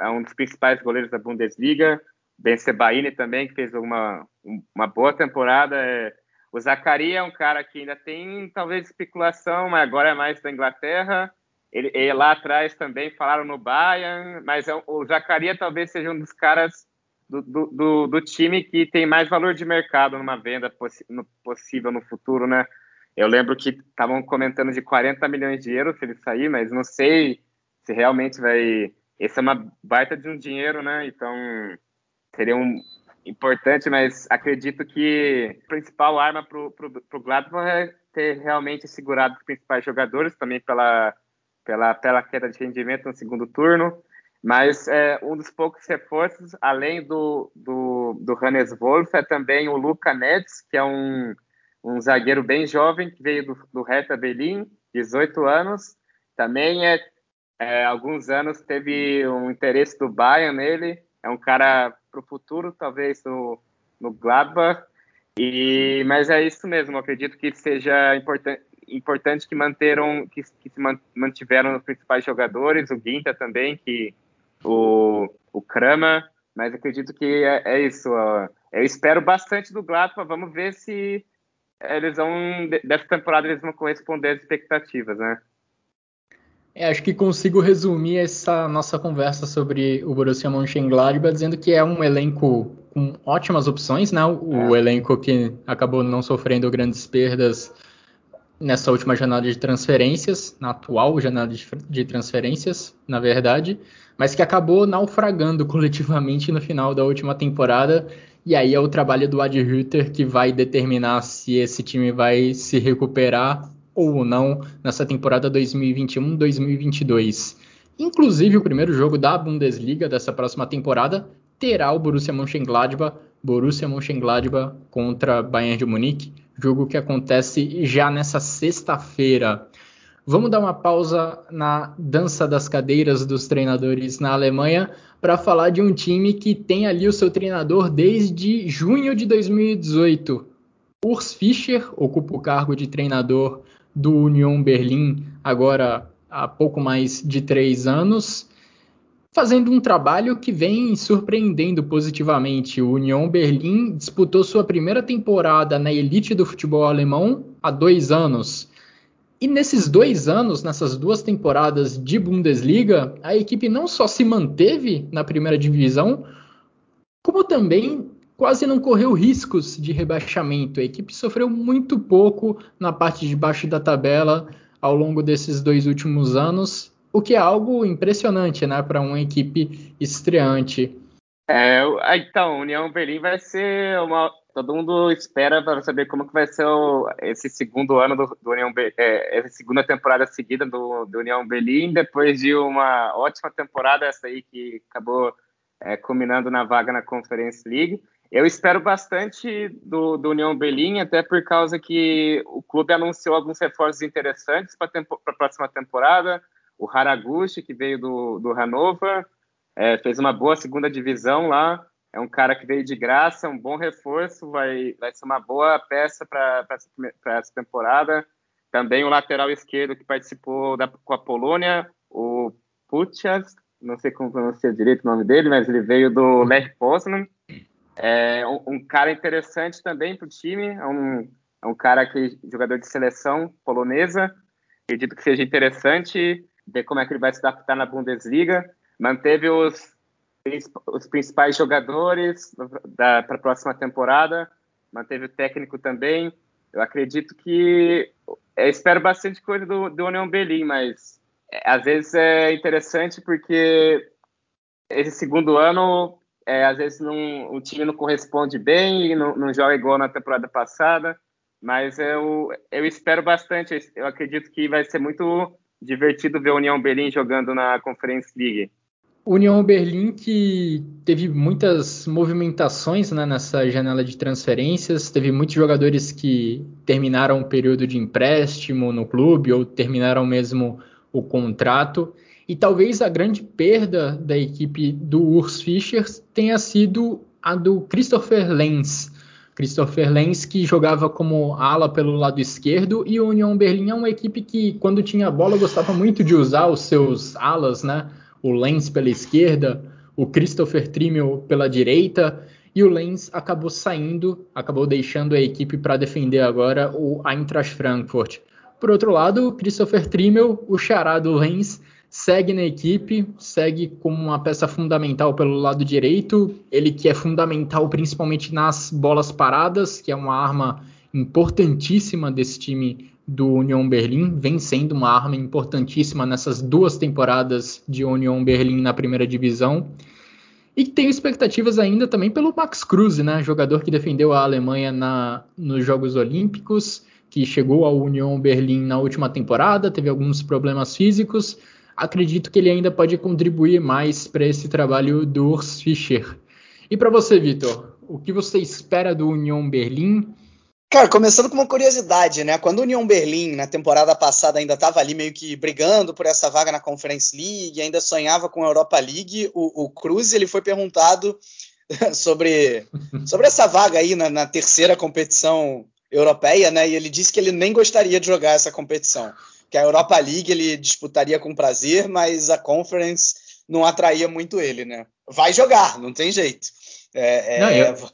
Speaker 3: é um dos principais goleiros da Bundesliga. Ben Sebaini também, que fez uma, uma boa temporada. É, o Zaccaria é um cara que ainda tem talvez especulação, mas agora é mais da Inglaterra. Ele, lá atrás também falaram no Bayern, mas é, o Jacaria talvez seja um dos caras do, do, do, time que tem mais valor de mercado numa venda possi no, possível no futuro, né? Eu lembro que estavam comentando de 40 milhões de euros se ele sair, mas não sei se realmente vai. Esse é uma baita de um dinheiro, né? Então seria um importante, mas acredito que a principal arma para o Gladbach é ter realmente segurado os principais jogadores, também pela pela, pela queda de rendimento no segundo turno. Mas é, um dos poucos reforços, além do, do, do Hannes Wolf, é também o Luca Nets, que é um, um zagueiro bem jovem, que veio do, do Hertha Berlin, 18 anos. Também é, é, alguns anos teve um interesse do Bayern nele. É um cara para o futuro, talvez no, no Gladbach. E, mas é isso mesmo, acredito que seja importante, importante que manteram, que, que se mantiveram os principais jogadores, o Guinta também, que o, o Krama, mas acredito que é, é isso. Ó. Eu espero bastante do Gladbach, vamos ver se eles vão, dessa temporada, eles vão corresponder às expectativas, né?
Speaker 1: É, acho que consigo resumir essa nossa conversa sobre o Borussia Mönchengladbach dizendo que é um elenco com ótimas opções, né? O é. elenco que acabou não sofrendo grandes perdas nessa última janela de transferências, na atual janela de, transferências, na verdade, mas que acabou naufragando coletivamente no final da última temporada. E aí é o trabalho do Ad Hütter que vai determinar se esse time vai se recuperar ou não nessa temporada 2021-2022. Inclusive, o primeiro jogo da Bundesliga dessa próxima temporada terá o Borussia Mönchengladbach, Borussia Mönchengladbach contra Bayern de Munique jogo que acontece já nessa sexta-feira. Vamos dar uma pausa na dança das cadeiras dos treinadores na Alemanha para falar de um time que tem ali o seu treinador desde junho de 2018. Urs Fischer ocupa o cargo de treinador do Union Berlim agora há pouco mais de três anos fazendo um trabalho que vem surpreendendo positivamente. O Union Berlim disputou sua primeira temporada na elite do futebol alemão há dois anos. E nesses dois anos, nessas duas temporadas de Bundesliga, a equipe não só se manteve na primeira divisão, como também quase não correu riscos de rebaixamento. A equipe sofreu muito pouco na parte de baixo da tabela ao longo desses dois últimos anos o que é algo impressionante né, para uma equipe estreante.
Speaker 3: É, então, União Berlim vai ser uma. Todo mundo espera para saber como que vai ser o, esse segundo ano do, do União é, essa segunda temporada seguida do, do, União Berlim, depois de uma ótima temporada, essa aí que acabou é, culminando na vaga na Conference League. Eu espero bastante do, do União Berlim, até por causa que o clube anunciou alguns reforços interessantes para a próxima temporada. O Haraguchi, que veio do, do Hannover, é, fez uma boa segunda divisão lá. É um cara que veio de graça, um bom reforço, vai, vai ser uma boa peça para essa temporada. Também o lateral esquerdo que participou da, com a Polônia, o Puchas, não sei como pronunciar direito o nome dele, mas ele veio do Lech Poznan é um, um cara interessante também para o time, é um, é um cara que jogador de seleção polonesa. Acredito que seja interessante ver como é que ele vai se adaptar na Bundesliga. Manteve os, os principais jogadores para a próxima temporada, manteve o técnico também. Eu acredito que eu espero bastante coisa do, do União Berlim, mas é, às vezes é interessante porque esse segundo ano é, às vezes não, o time não corresponde bem não, não joga igual na temporada passada, mas eu, eu espero bastante. Eu acredito que vai ser muito divertido ver a União Berlim jogando na Conference League.
Speaker 1: União Berlim que teve muitas movimentações né, nessa janela de transferências, teve muitos jogadores que terminaram o período de empréstimo no clube ou terminaram mesmo o contrato. E talvez a grande perda da equipe do Urs Fischer tenha sido a do Christopher Lenz. Christopher Lenz que jogava como ala pelo lado esquerdo e o União Berlim é uma equipe que quando tinha bola gostava muito de usar os seus alas, né? O Lenz pela esquerda, o Christopher Trimmel pela direita e o Lenz acabou saindo, acabou deixando a equipe para defender agora o Eintracht Frankfurt. Por outro lado, o Christopher Trimmel, o chará do Lenz, segue na equipe, segue como uma peça fundamental pelo lado direito, ele que é fundamental principalmente nas bolas paradas, que é uma arma importantíssima desse time do Union Berlim, vem sendo uma arma importantíssima nessas duas temporadas de Union Berlim na primeira divisão. E tenho expectativas ainda também pelo Max Kruse, né, jogador que defendeu a Alemanha na, nos Jogos Olímpicos, que chegou ao Union Berlim na última temporada, teve alguns problemas físicos, acredito que ele ainda pode contribuir mais para esse trabalho do Urs Fischer. E para você, Vitor, o que você espera do Union Berlim?
Speaker 2: Cara, começando com uma curiosidade, né? Quando o Union Berlim, na temporada passada, ainda estava ali meio que brigando por essa vaga na Conference League, ainda sonhava com a Europa League, o, o Cruz ele foi perguntado sobre, sobre essa vaga aí na, na terceira competição europeia, né? E ele disse que ele nem gostaria de jogar essa competição que a Europa League ele disputaria com prazer, mas a Conference não atraía muito ele, né? Vai jogar, não tem jeito. É,
Speaker 1: é... Não, eu...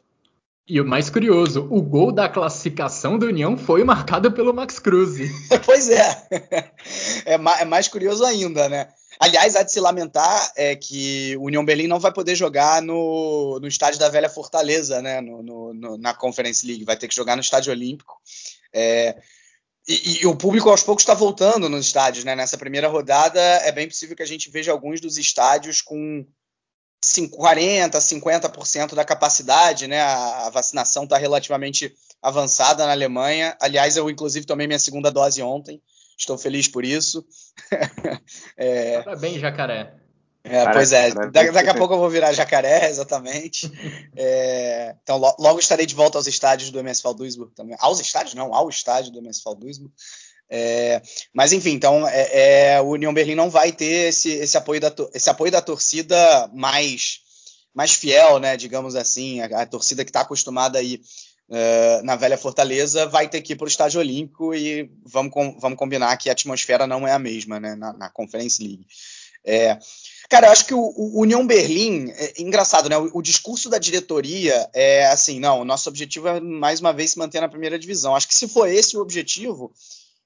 Speaker 1: E o mais curioso, o gol da classificação da União foi marcado pelo Max Cruz.
Speaker 2: pois é. é. é. mais curioso ainda, né? Aliás, há de se lamentar é que o União Berlim não vai poder jogar no, no estádio da Velha Fortaleza, né? No, no, no, na Conference League, vai ter que jogar no estádio Olímpico. É, e, e, o público aos poucos está voltando nos estádios, né? Nessa primeira rodada é bem possível que a gente veja alguns dos estádios com 40, 50% da capacidade, né? A, vacinação está relativamente avançada na Alemanha. Aliás, eu inclusive tomei minha segunda dose ontem. Estou feliz por isso.
Speaker 1: é... Parabéns, jacaré.
Speaker 2: É, pois é, daqui, daqui, a pouco eu vou virar jacaré, exatamente. É, então, lo, logo estarei de volta aos estádios do MSV Duisburg também. Aos estádios? Não, ao estádio do MSV Duisburg. É, mas enfim, então é, é, o União Berlim não vai ter esse, esse, apoio, da, esse apoio da torcida mais, mais fiel, né? Digamos assim, a, a torcida que está acostumada aí uh, na velha Fortaleza vai ter que ir para o estádio olímpico e vamos, com, vamos combinar que a atmosfera não é a mesma né, na, na Conference League. É, Cara, eu acho que o, o União Berlim, é, engraçado, né? O, o, discurso da diretoria é assim: não, o nosso objetivo é mais uma vez se manter na primeira divisão. Acho que se for esse o objetivo,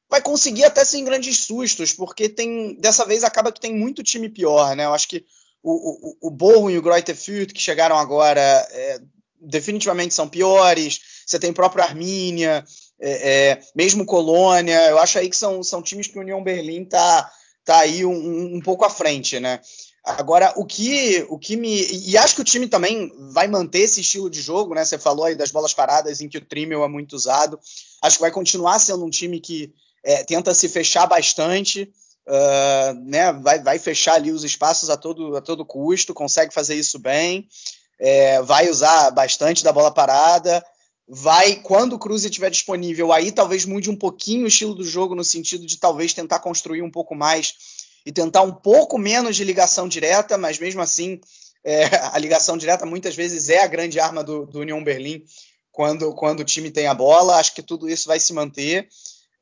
Speaker 2: vai conseguir até sem grandes sustos, porque tem dessa vez acaba que tem muito time pior, né? Eu acho que o, o, o e o Greuther Fürth, que chegaram agora, é, definitivamente são piores. Você tem o próprio Armínia, é, é, mesmo Colônia. Eu acho aí que são, são times que o União Berlim tá, tá aí um, um pouco à frente, né? Agora, o que, o que me. E acho que o time também vai manter esse estilo de jogo, né? Você falou aí das bolas paradas em que o Trimmel é muito usado. Acho que vai continuar sendo um time que é, tenta se fechar bastante, uh, né? Vai, vai fechar ali os espaços a todo, a todo custo, consegue fazer isso bem, é, vai usar bastante da bola parada. Vai, quando o Cruz estiver disponível, aí talvez mude um pouquinho o estilo do jogo, no sentido de talvez tentar construir um pouco mais e tentar um pouco menos de ligação direta, mas mesmo assim, é, a ligação direta muitas vezes é a grande arma do, do União Berlim quando, quando o time tem a bola. Acho que tudo isso vai se manter.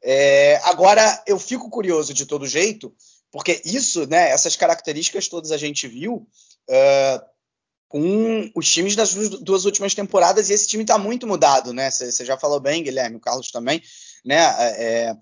Speaker 2: É, agora, eu fico curioso de todo jeito, porque isso, né, essas características todas a gente viu uh, com os times das duas últimas temporadas, e esse time está muito mudado, né? Você já falou bem, Guilherme, o Carlos também, né? É,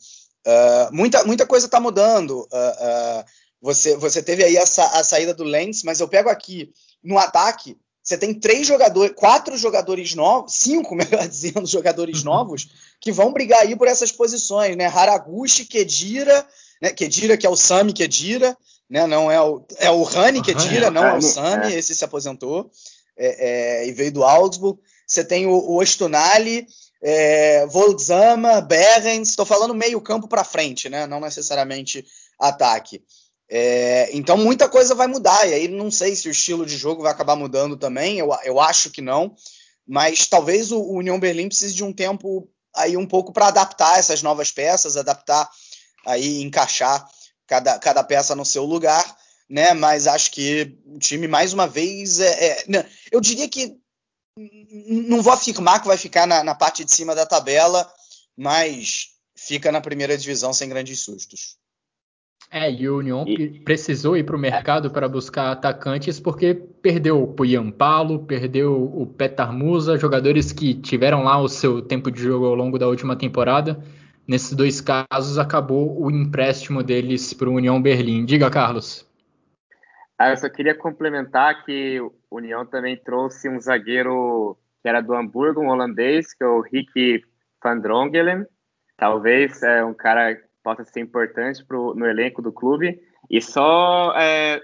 Speaker 2: Uh, muita, muita coisa está mudando. Uh, uh, você, você teve aí essa, a saída do Lens, mas eu pego aqui no ataque. Você tem três jogadores, quatro jogadores novos, cinco, melhor dizendo, jogadores uhum. novos que vão brigar aí por essas posições, né? Haraguchi, Kedira, né? Kedira que é o Sami Kedira, né? Não é o é o Rani Kedira, não é o Sami, esse se aposentou é, é, e veio do Augsburg. Você tem o, o Ostunali, é, Berens, estou falando meio campo para frente, né? não necessariamente ataque. É, então muita coisa vai mudar, e aí não sei se o estilo de jogo vai acabar mudando também, eu, eu acho que não, mas talvez o, o União Berlim precise de um tempo aí um pouco para adaptar essas novas peças, adaptar aí, encaixar cada, cada peça no seu lugar, né? Mas acho que o time, mais uma vez, é, é, eu diria que não vou afirmar que vai ficar na, na, parte de cima da tabela, mas fica na primeira divisão sem grandes sustos.
Speaker 1: É, e o Union e... precisou ir para o mercado para buscar atacantes porque perdeu o Puyampalo, perdeu o Petar Musa, jogadores que tiveram lá o seu tempo de jogo ao longo da última temporada. Nesses dois casos, acabou o empréstimo deles para o União Berlim. Diga, Carlos.
Speaker 3: Ah, eu só queria complementar que União também trouxe um zagueiro que era do Hamburgo, um holandês, que é o Rick van Drongelen. Talvez é um cara que possa ser importante pro, no elenco do clube. E só é,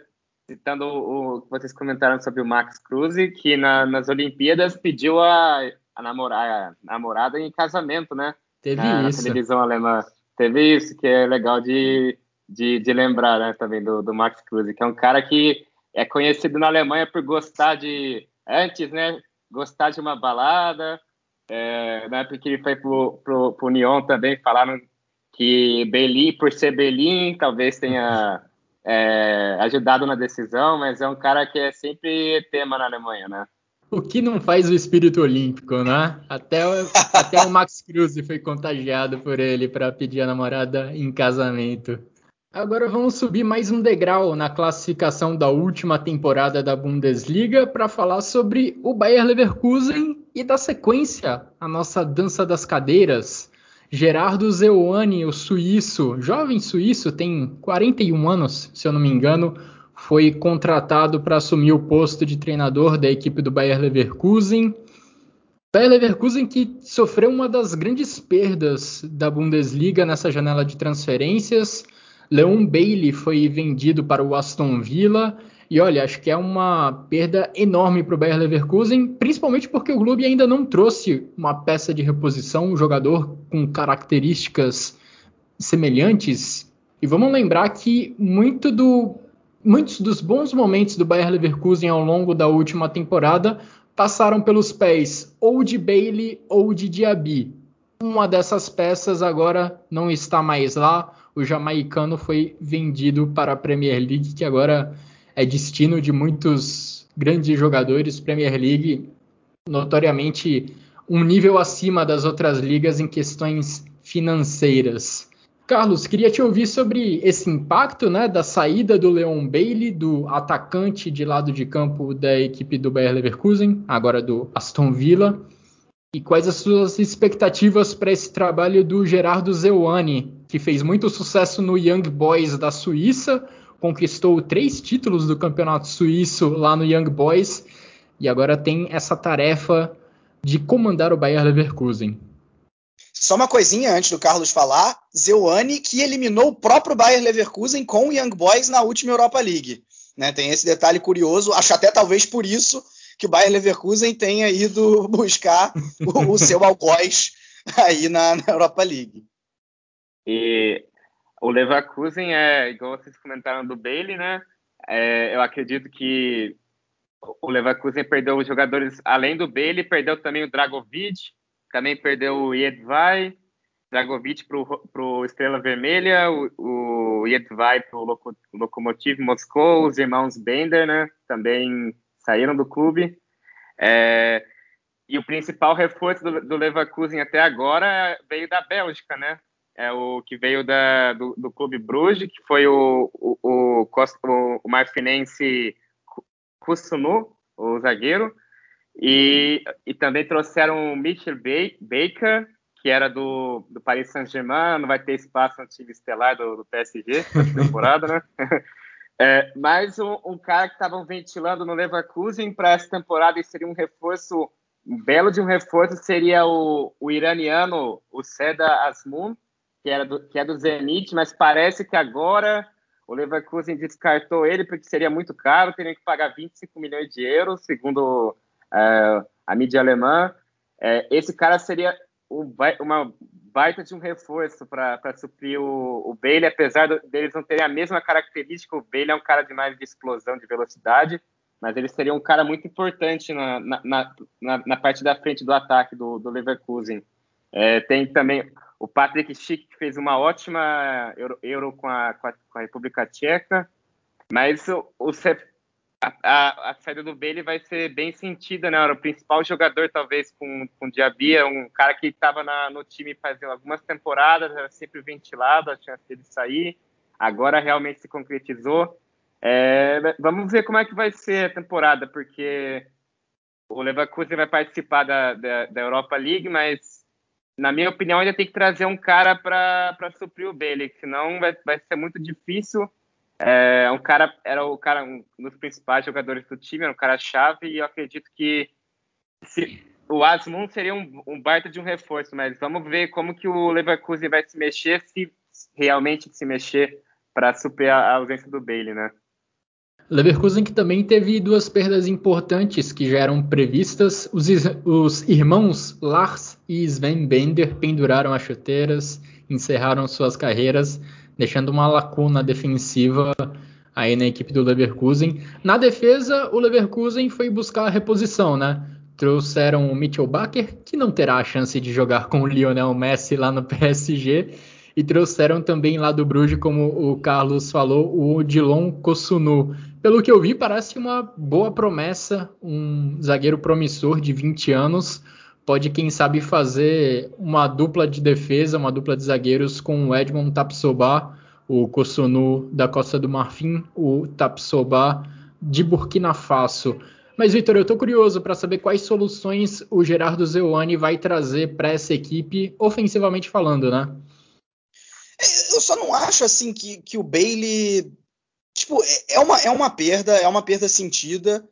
Speaker 3: citando o que vocês comentaram sobre o Max Cruz, que na, nas Olimpíadas pediu a, a, namorar, a namorada em casamento, né?
Speaker 1: Teve
Speaker 3: na,
Speaker 1: isso.
Speaker 3: Na televisão alemã. Teve isso, que é legal de, de, de lembrar né, também do, do Max Kruse, que é um cara que é conhecido na Alemanha por gostar de, antes, né, gostar de uma balada, é, na época que ele foi pro, pro, pro Nyon também, falaram que Berlim, por ser Berlim, talvez tenha é, ajudado na decisão, mas é um cara que é sempre tema na Alemanha, né?
Speaker 1: O que não faz o espírito olímpico, né? Até, até o Max Kruse foi contagiado por ele para pedir a namorada em casamento. Agora vamos subir mais um degrau na classificação da última temporada da Bundesliga para falar sobre o Bayer Leverkusen e da sequência, a nossa dança das cadeiras. Gerardo Zeuani, o suíço, jovem suíço, tem 41 anos, se eu não me engano, foi contratado para assumir o posto de treinador da equipe do Bayer Leverkusen. Bayer Leverkusen que sofreu uma das grandes perdas da Bundesliga nessa janela de transferências Leon Bailey foi vendido para o Aston Villa. E olha, acho que é uma perda enorme para o Bayer Leverkusen, principalmente porque o clube ainda não trouxe uma peça de reposição, um jogador com características semelhantes. E vamos lembrar que muito do, muitos dos bons momentos do Bayer Leverkusen ao longo da última temporada passaram pelos pés ou de Bailey ou de Diaby. Uma dessas peças agora não está mais lá o jamaicano foi vendido para a Premier League, que agora é destino de muitos grandes jogadores. Premier League, notoriamente, um nível acima das outras ligas em questões financeiras. Carlos, queria te ouvir sobre esse impacto né, da saída do Leon Bailey, do atacante de lado de campo da equipe do Bayer Leverkusen, agora do Aston Villa. E quais as suas expectativas para esse trabalho do Gerardo Zeuani, que fez muito sucesso no Young Boys da Suíça, conquistou três títulos do campeonato suíço lá no Young Boys e agora tem essa tarefa de comandar o Bayer Leverkusen.
Speaker 2: Só uma coisinha antes do Carlos falar, Zeuani que eliminou o próprio Bayer Leverkusen com o Young Boys na última Europa League. Né? Tem esse detalhe curioso. Acho até talvez por isso que o Bayern Leverkusen tenha ido buscar o, o seu algoz aí na, na, Europa League.
Speaker 3: E o Leverkusen é, igual vocês comentaram do Bailey, né? É, eu acredito que o Leverkusen perdeu os jogadores além do Bailey, perdeu também o Dragovic, também perdeu o Jedvai, Dragovic para o Estrela Vermelha, o, o Jedvai para o Lokomotiv Moscou, os irmãos Bender, né? Também saíram do clube. É, e o principal reforço do, do, Leverkusen até agora veio da Bélgica, né? É o que veio da, do, do clube Bruges, que foi o, o, o, o marfinense Kusunu, o zagueiro. E, e também trouxeram o Mitchell Baker, que era do, do Paris Saint-Germain, não vai ter espaço no time estelar do, do PSG temporada, né? É, mas um, um, cara que estavam ventilando no Leverkusen para essa temporada e seria um reforço, um belo de um reforço, seria o, o iraniano, o Seda Asmun, que, era do, que é do Zenit, mas parece que agora o Leverkusen descartou ele porque seria muito caro, teria que pagar 25 milhões de euros, segundo é, a mídia alemã. É, esse cara seria uma baita de um reforço para suprir o, o apesar deles não terem a mesma característica. O Bailey é um cara de mais de explosão, de velocidade, mas ele seria um cara muito importante na, na, na, na parte da frente do ataque do, do Leverkusen. É, tem também o Patrick Schick, fez uma ótima Euro, Euro com, a, com, a, com, a, República Tcheca, mas o, o a, a, saída do Bailey vai ser bem sentida, né? O principal jogador, talvez, com, com o Diaby, é um cara que estava no time fazendo algumas temporadas, era sempre ventilado a chance dele sair, agora realmente se concretizou. É, vamos ver como é que vai ser a temporada, porque o Leverkusen vai participar da, da, da Europa League, mas na minha opinião ainda tem que trazer um cara para suprir o Bailey, senão vai, vai ser muito difícil é um cara, era o cara, um dos principais jogadores do time, era um cara chave, e eu acredito que se, o Asmund seria um, um baita de um reforço, mas vamos ver como que o Leverkusen vai se mexer, se realmente se mexer para superar a ausência do Bailey, né?
Speaker 1: Leverkusen que também teve duas perdas importantes que já eram previstas. Os, os irmãos Lars e Sven Bender penduraram as chuteiras, encerraram suas carreiras deixando uma lacuna defensiva aí na equipe do Leverkusen. Na defesa, o Leverkusen foi buscar a reposição, né? Trouxeram o Mitchell Baker, que não terá a chance de jogar com o Lionel Messi lá no PSG, e trouxeram também lá do Bruges, como o Carlos falou, o Dilon Kosunu. Pelo que eu vi, parece uma boa promessa, um zagueiro promissor de 20 anos, pode, quem sabe, fazer uma dupla de defesa, uma dupla de zagueiros com o Edmond Tapsoba, o Kosunu da Costa do Marfim, o Tapsoba de Burkina Faso. Mas, Vitor, eu estou curioso para saber quais soluções o Gerardo Zeuani vai trazer para essa equipe, ofensivamente falando, né?
Speaker 2: É, eu só não acho assim que, que o Bailey. Tipo, é, é uma, é uma perda, é uma perda sentida.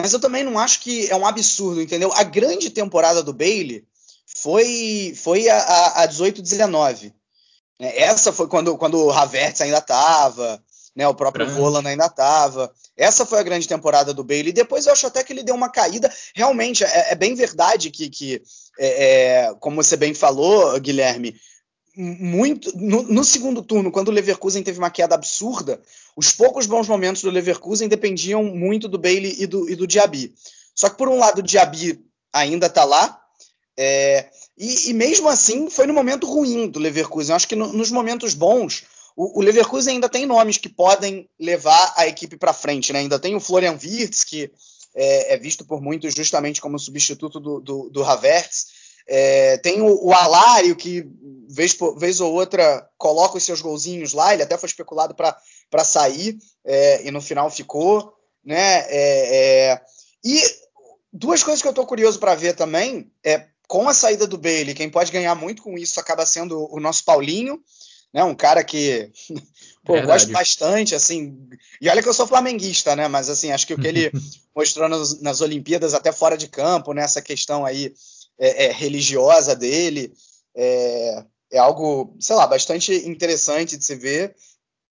Speaker 2: Mas eu também não acho que é um absurdo, entendeu? A grande temporada do Bailey foi, foi a, a 18-19. Né? Essa foi quando, quando o Havertz ainda estava, né? o próprio uhum. Volan ainda estava. Essa foi a grande temporada do Bailey. Depois eu acho até que ele deu uma caída. Realmente, é, é bem verdade que, que é, é, como você bem falou, Guilherme, muito no, no, segundo turno, quando o Leverkusen teve uma queda absurda, os poucos bons momentos do Leverkusen dependiam muito do Bailey e do, e do Diaby. Só que por um lado o Diaby ainda está lá, é, e, e, mesmo assim foi no momento ruim do Leverkusen. Eu acho que no, nos momentos bons o, o, Leverkusen ainda tem nomes que podem levar a equipe para frente. Né? Ainda tem o Florian Wirtz, que é, é, visto por muitos justamente como substituto do, do, do Havertz. É, tem o, o, Alário, que vez, vez ou outra coloca os seus golzinhos lá, ele até foi especulado para sair é, e no final ficou. Né? É, é e duas coisas que eu estou curioso para ver também é com a saída do Bailey, quem pode ganhar muito com isso acaba sendo o nosso Paulinho, né? Um cara que pô, eu gosto bastante, assim. E olha que eu sou flamenguista, né? Mas assim, acho que o que ele mostrou nas, nas Olimpíadas, até fora de campo, nessa né? questão aí é, é, religiosa dele. É, é, algo, sei lá, bastante interessante de se ver.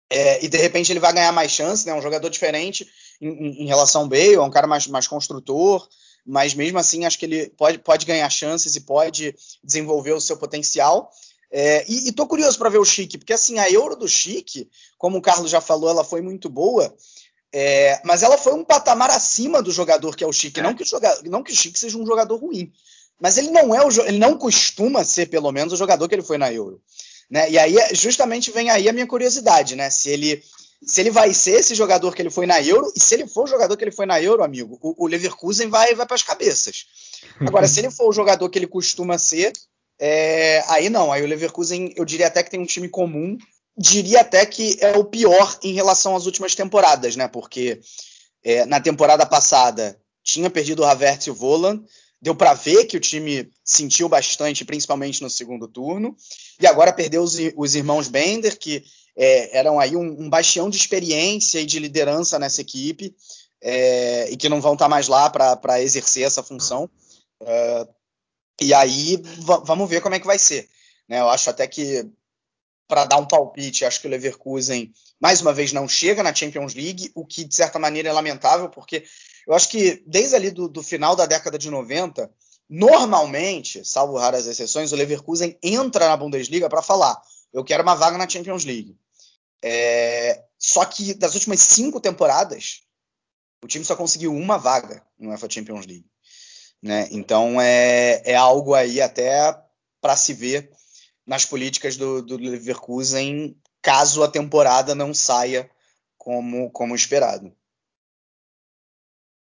Speaker 2: É, e de repente ele vai ganhar mais chance, né? Um jogador diferente em, em relação ao Bale, é um cara mais, mais construtor, mas mesmo assim acho que ele pode, pode ganhar chances e pode desenvolver o seu potencial. É, e, e tô curioso para ver o Chique, porque assim, a Euro do Chique, como o Carlos já falou, ela foi muito boa, é, mas ela foi um patamar acima do jogador que é o Chique. É. Não, que o jogador, não que o Chique seja um jogador ruim, mas ele não é o ele não costuma ser, pelo menos, o jogador que ele foi na Euro. Né? E aí, justamente, vem aí a minha curiosidade, né? Se ele, se ele vai ser esse jogador que ele foi na Euro, e se ele for o jogador que ele foi na Euro, amigo, o, o Leverkusen vai, vai para as cabeças. Agora, se ele for o jogador que ele costuma ser, é, aí não. Aí o Leverkusen, eu diria até que tem um time comum, diria até que é o pior em relação às últimas temporadas, né? Porque é, na temporada passada tinha perdido o Havertz e o Voland, deu para ver que o time sentiu bastante, principalmente no segundo turno, e agora perdeu os, os irmãos Bender, que é, eram aí um, um, bastião de experiência e de liderança nessa equipe, é, e que não vão estar tá mais lá para exercer essa função. Uh, e aí vamos ver como é que vai ser. Né? Eu acho até que, para dar um palpite, acho que o Leverkusen, mais uma vez, não chega na Champions League, o que de certa maneira é lamentável, porque eu acho que desde ali do, do final da década de 90, normalmente, salvo raras exceções, o Leverkusen entra na Bundesliga para falar: eu quero uma vaga na Champions League. É, só que das últimas cinco temporadas, o time só conseguiu uma vaga no UEFA Champions League. Né? Então é, é algo aí até para se ver nas políticas do, do Leverkusen caso a temporada não saia como, como esperado.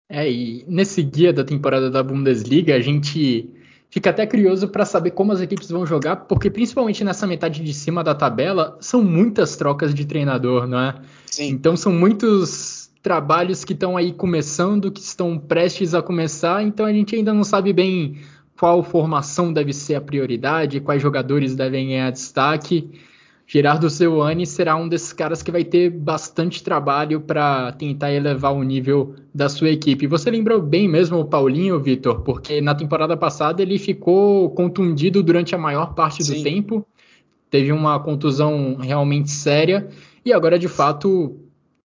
Speaker 1: É, e nesse guia da temporada da Bundesliga, a gente fica até curioso para saber como as equipes vão jogar, porque principalmente nessa metade de cima da tabela, são muitas trocas de treinador, não é? Sim. Então são muitos trabalhos que estão aí começando, que estão prestes a começar, então a gente ainda não sabe bem qual formação deve ser a prioridade, quais jogadores devem ganhar destaque. Gerardo Seuani será um desses caras que vai ter bastante trabalho para tentar elevar o nível da sua equipe. Você lembrou bem mesmo o Paulinho, Vitor, porque na temporada passada ele ficou contundido durante a maior parte Sim. do tempo, teve uma contusão realmente séria e agora de fato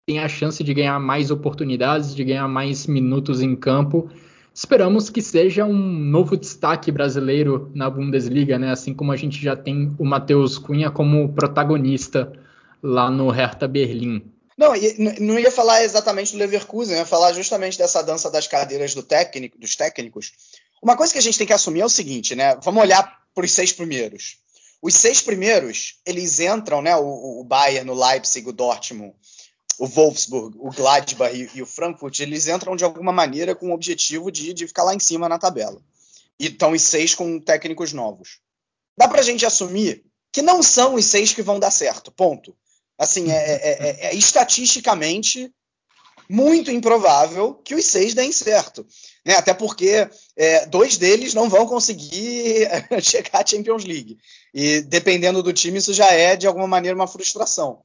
Speaker 1: tem a chance de ganhar mais oportunidades, de ganhar mais minutos em campo. Esperamos que seja um novo destaque brasileiro na Bundesliga, né? Assim como a gente já tem o Matheus Cunha como protagonista lá no Hertha Berlim.
Speaker 2: Não, não ia falar exatamente do Leverkusen, ia falar justamente dessa dança das cadeiras do técnico, dos técnicos. Uma coisa que a gente tem que assumir é o seguinte, né? Vamos olhar para os seis primeiros. Os seis primeiros, eles entram, né? O, o Bayern, o Leipzig, o Dortmund, o Wolfsburg, o Gladbach e, e, o Frankfurt, eles entram de alguma maneira com o objetivo de, de ficar lá em cima na tabela. E estão os seis com técnicos novos. Dá pra gente assumir que não são os seis que vão dar certo, ponto. Assim, é, é, é, é estatisticamente muito improvável que os seis deem certo. Né? Até porque é, dois deles não vão conseguir chegar à Champions League. E dependendo do time, isso já é, de alguma maneira, uma frustração.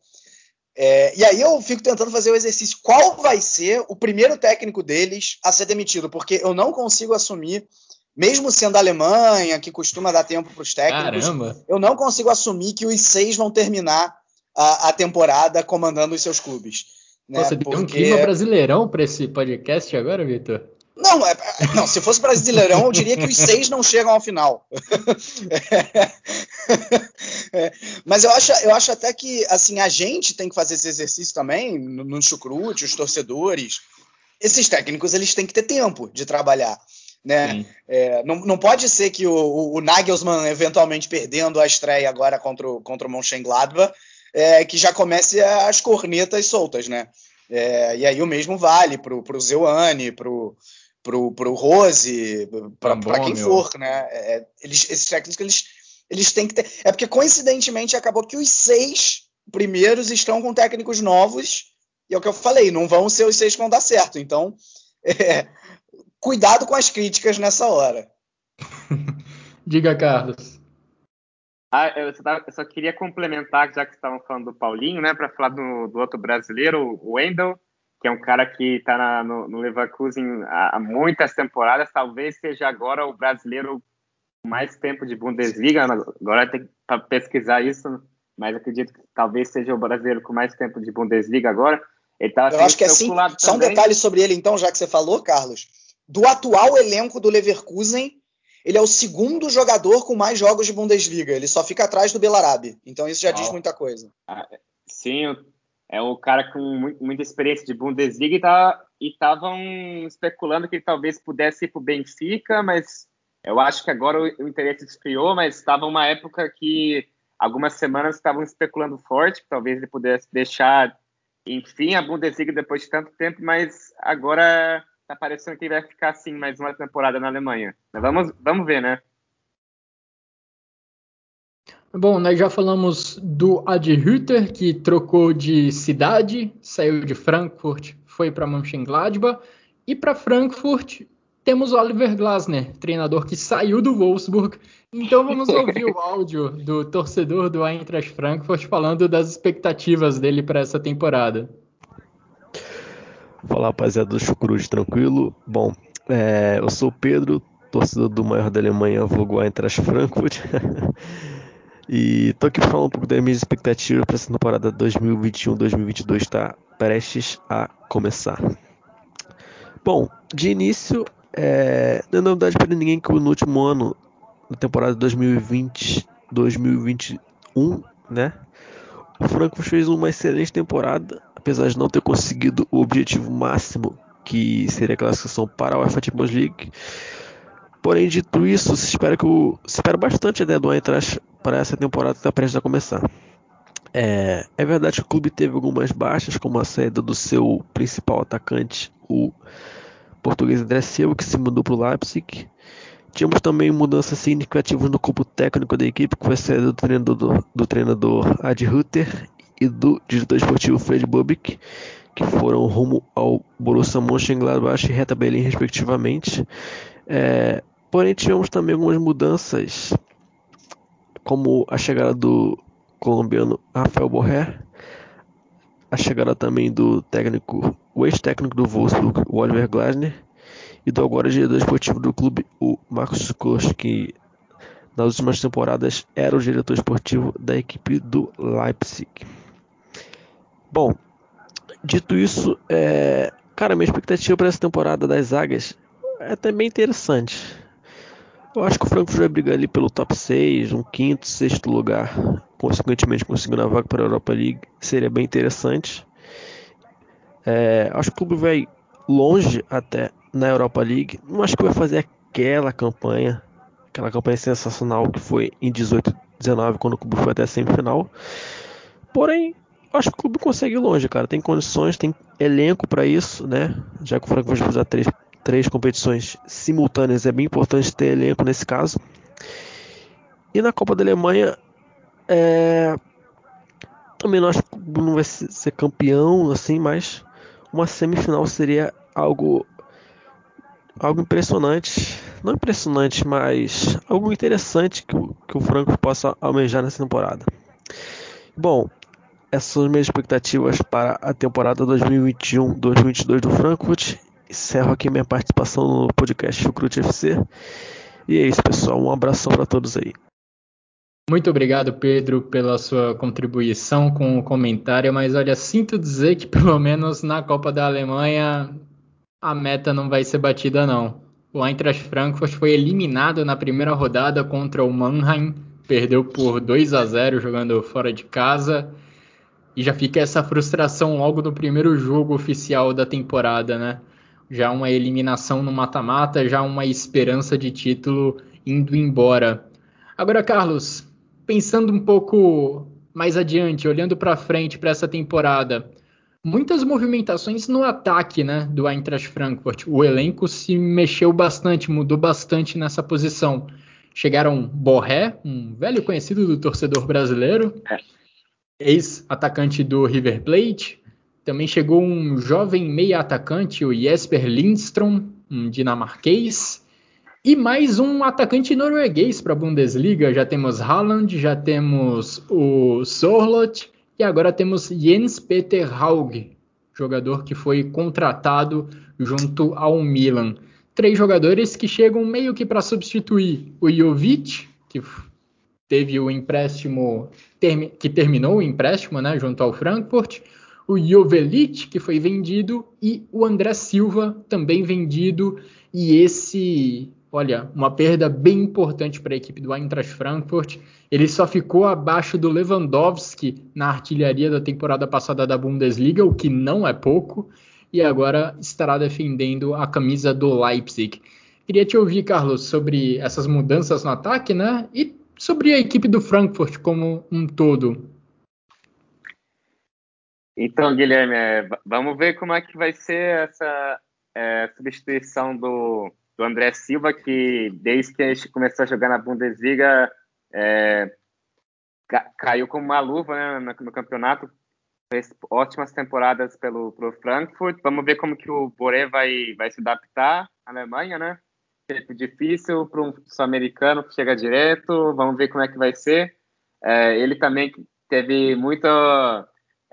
Speaker 2: É, e aí eu fico tentando fazer o exercício. Qual vai ser o primeiro técnico deles a ser demitido? Porque eu não consigo assumir, mesmo sendo a Alemanha, que costuma dar tempo para os técnicos, Caramba. eu não consigo assumir que os seis vão terminar a, a temporada comandando os seus clubes.
Speaker 1: Né? Você Porque... tem um clima brasileirão para esse podcast agora, Vitor?
Speaker 2: Não, é, é, não, se fosse brasileirão, eu diria que os seis não chegam ao final. é, mas eu acho, eu acho até que assim, a gente tem que fazer esse exercício também, no, no chucrute, os torcedores. Esses técnicos eles têm que ter tempo de trabalhar. Né? É, não, não pode ser que o, o, o, Nagelsmann, eventualmente perdendo a estreia agora contra o, contra o Mönchengladbach, é, que já comece as cornetas soltas, né? É, e aí o mesmo vale para o Zeuane, para o pro, pro Rose, para quem for, né? É, é, eles, esses técnicos eles, eles têm que ter. É porque coincidentemente acabou que os seis primeiros estão com técnicos novos, e é o que eu falei, não vão ser os seis que vão dar certo. Então, é, cuidado com as críticas nessa hora.
Speaker 1: Diga, Carlos.
Speaker 3: Ah, eu, só, eu, só, queria complementar, já que estavam falando do Paulinho, né, para falar do, do, outro brasileiro, o Wendel que é um cara que está no, no, Leverkusen há, muitas temporadas, talvez seja agora o brasileiro com mais tempo de Bundesliga, agora tem que pesquisar isso, mas acredito que talvez seja o brasileiro com mais tempo de Bundesliga agora. Ele tava
Speaker 2: Eu acho que é assim. Só um detalhe sobre ele, então, já que você falou, Carlos. Do atual elenco do Leverkusen, ele é o segundo jogador com mais jogos de Bundesliga. Ele só fica atrás do Belarabe. Então isso já oh. diz muita coisa.
Speaker 3: Ah, sim, é o cara com muita experiência de Bundesliga e tá, estavam especulando que ele talvez pudesse ir para o Benfica, mas eu acho que agora o, interesse esfriou, mas estava uma época que algumas semanas estavam especulando forte, que talvez ele pudesse deixar, enfim, a Bundesliga depois de tanto tempo, mas agora tá parecendo que ele vai ficar assim mais uma temporada na Alemanha. Mas vamos, vamos ver, né?
Speaker 1: Bom, nós já falamos do Adi Hütter, que trocou de cidade, saiu de Frankfurt, foi para Mönchengladbach, e para Frankfurt temos Oliver Glasner, treinador que saiu do Wolfsburg. Então vamos ouvir o áudio do torcedor do Eintracht Frankfurt falando das expectativas dele para essa temporada.
Speaker 6: Fala rapaziada do Chucrute, tranquilo? Bom, é, eu sou o Pedro, torcedor do maior da Alemanha, vulgo Eintracht Frankfurt. e tô aqui falar um pouco das minhas expectativas para essa temporada 2021-2022 está prestes a começar. Bom, de início, é, não é novidade para ninguém que no último ano, na temporada 2020-2021, né, o Frankfurt fez uma excelente temporada, apesar de não ter conseguido o objetivo máximo, que seria a classificação para a UEFA Champions League. Porém, dito isso, se espera, que o, se espera bastante né, do Eintracht para essa temporada que está prestes a começar. É, é, verdade que o clube teve algumas baixas, como a saída do seu principal atacante, o português André Silva, que se mudou para o Leipzig. Tínhamos também mudanças significativas no corpo técnico da equipe, com a saída do treinador, do treinador Ad Rutter e do diretor esportivo Fred Bubic, que foram rumo ao Borussia Mönchengladbach e Hertha Berlin, respectivamente. É, porém, tivemos também algumas mudanças, como a chegada do colombiano Rafael Borré, a chegada também do técnico, o ex-técnico do Wolfsburg, o Oliver Glasner, e do agora diretor esportivo do clube, o Marcos Koch, que nas últimas temporadas era o diretor esportivo da equipe do Leipzig. Bom, dito isso, é, cara, minha expectativa para essa temporada das zagas é também interessante. Eu acho que o Frankfurt vai brigar ali pelo top 6, um quinto, sexto lugar, consequentemente conseguindo a vaga para a Europa League, seria bem interessante. É, acho que o clube vai longe até na Europa League. Não acho que vai fazer aquela campanha, aquela campanha sensacional que foi em 18, 19, quando o clube foi até a semifinal. Porém, acho que o clube consegue ir longe, cara. Tem condições, tem elenco para isso, né? Já que o Frankfurt vai disputar três três competições simultâneas é bem importante ter elenco nesse caso. E na Copa da Alemanha, é... também não acho que não vai ser campeão assim, mas uma semifinal seria algo algo impressionante, não impressionante, mas algo interessante que o, que o Franco possa almejar nessa temporada. Bom, essas são as minhas expectativas para a temporada 2021-2022 do Frankfurt encerro aqui minha participação no podcast Chucrute FC. E é isso, pessoal. Um abração para todos aí.
Speaker 1: Muito obrigado, Pedro, pela sua contribuição com o comentário, mas olha, sinto dizer que pelo menos na Copa da Alemanha a meta não vai ser batida não. O Eintracht Frankfurt foi eliminado na primeira rodada contra o Mannheim, perdeu por 2 a 0 jogando fora de casa. E já fica essa frustração logo no primeiro jogo oficial da temporada, né? Já uma eliminação no mata-mata, já uma esperança de título indo embora. Agora, Carlos, pensando um pouco mais adiante, olhando para frente para essa temporada, muitas movimentações no ataque, né, do Eintracht Frankfurt. O elenco se mexeu bastante, mudou bastante nessa posição. Chegaram Borré, um velho conhecido do torcedor brasileiro, é. ex-atacante do River Plate, também chegou um jovem meia atacante, o Jesper Lindström, um dinamarquês. E mais um atacante norueguês para a Bundesliga. Já temos Haaland, já temos o Sorlot e agora temos Jens Peter Haug, jogador que foi contratado junto ao Milan. Três jogadores que chegam meio que para substituir o Jovic, que teve o empréstimo que terminou o empréstimo, né, junto ao Frankfurt, o Jovelit, que foi vendido, e o André Silva, também vendido, e esse, olha, uma perda bem importante para a equipe do Eintracht Frankfurt. Ele só ficou abaixo do Lewandowski na artilharia da temporada passada da Bundesliga, o que não é pouco, e agora estará defendendo a camisa do Leipzig. Queria te ouvir, Carlos, sobre essas mudanças no ataque, né? E sobre a equipe do Frankfurt como um todo.
Speaker 3: Então, Guilherme, é, vamos ver como é que vai ser essa é, substituição do, do André Silva, que desde que a gente começou a jogar na Bundesliga é, ca, caiu como uma luva né, no, no, campeonato, fez ótimas temporadas pelo, pelo Frankfurt. Vamos ver como que o Boré vai, vai se adaptar à Alemanha, né? Tempo difícil para um sul-americano que chega direto. Vamos ver como é que vai ser. É, ele também teve muito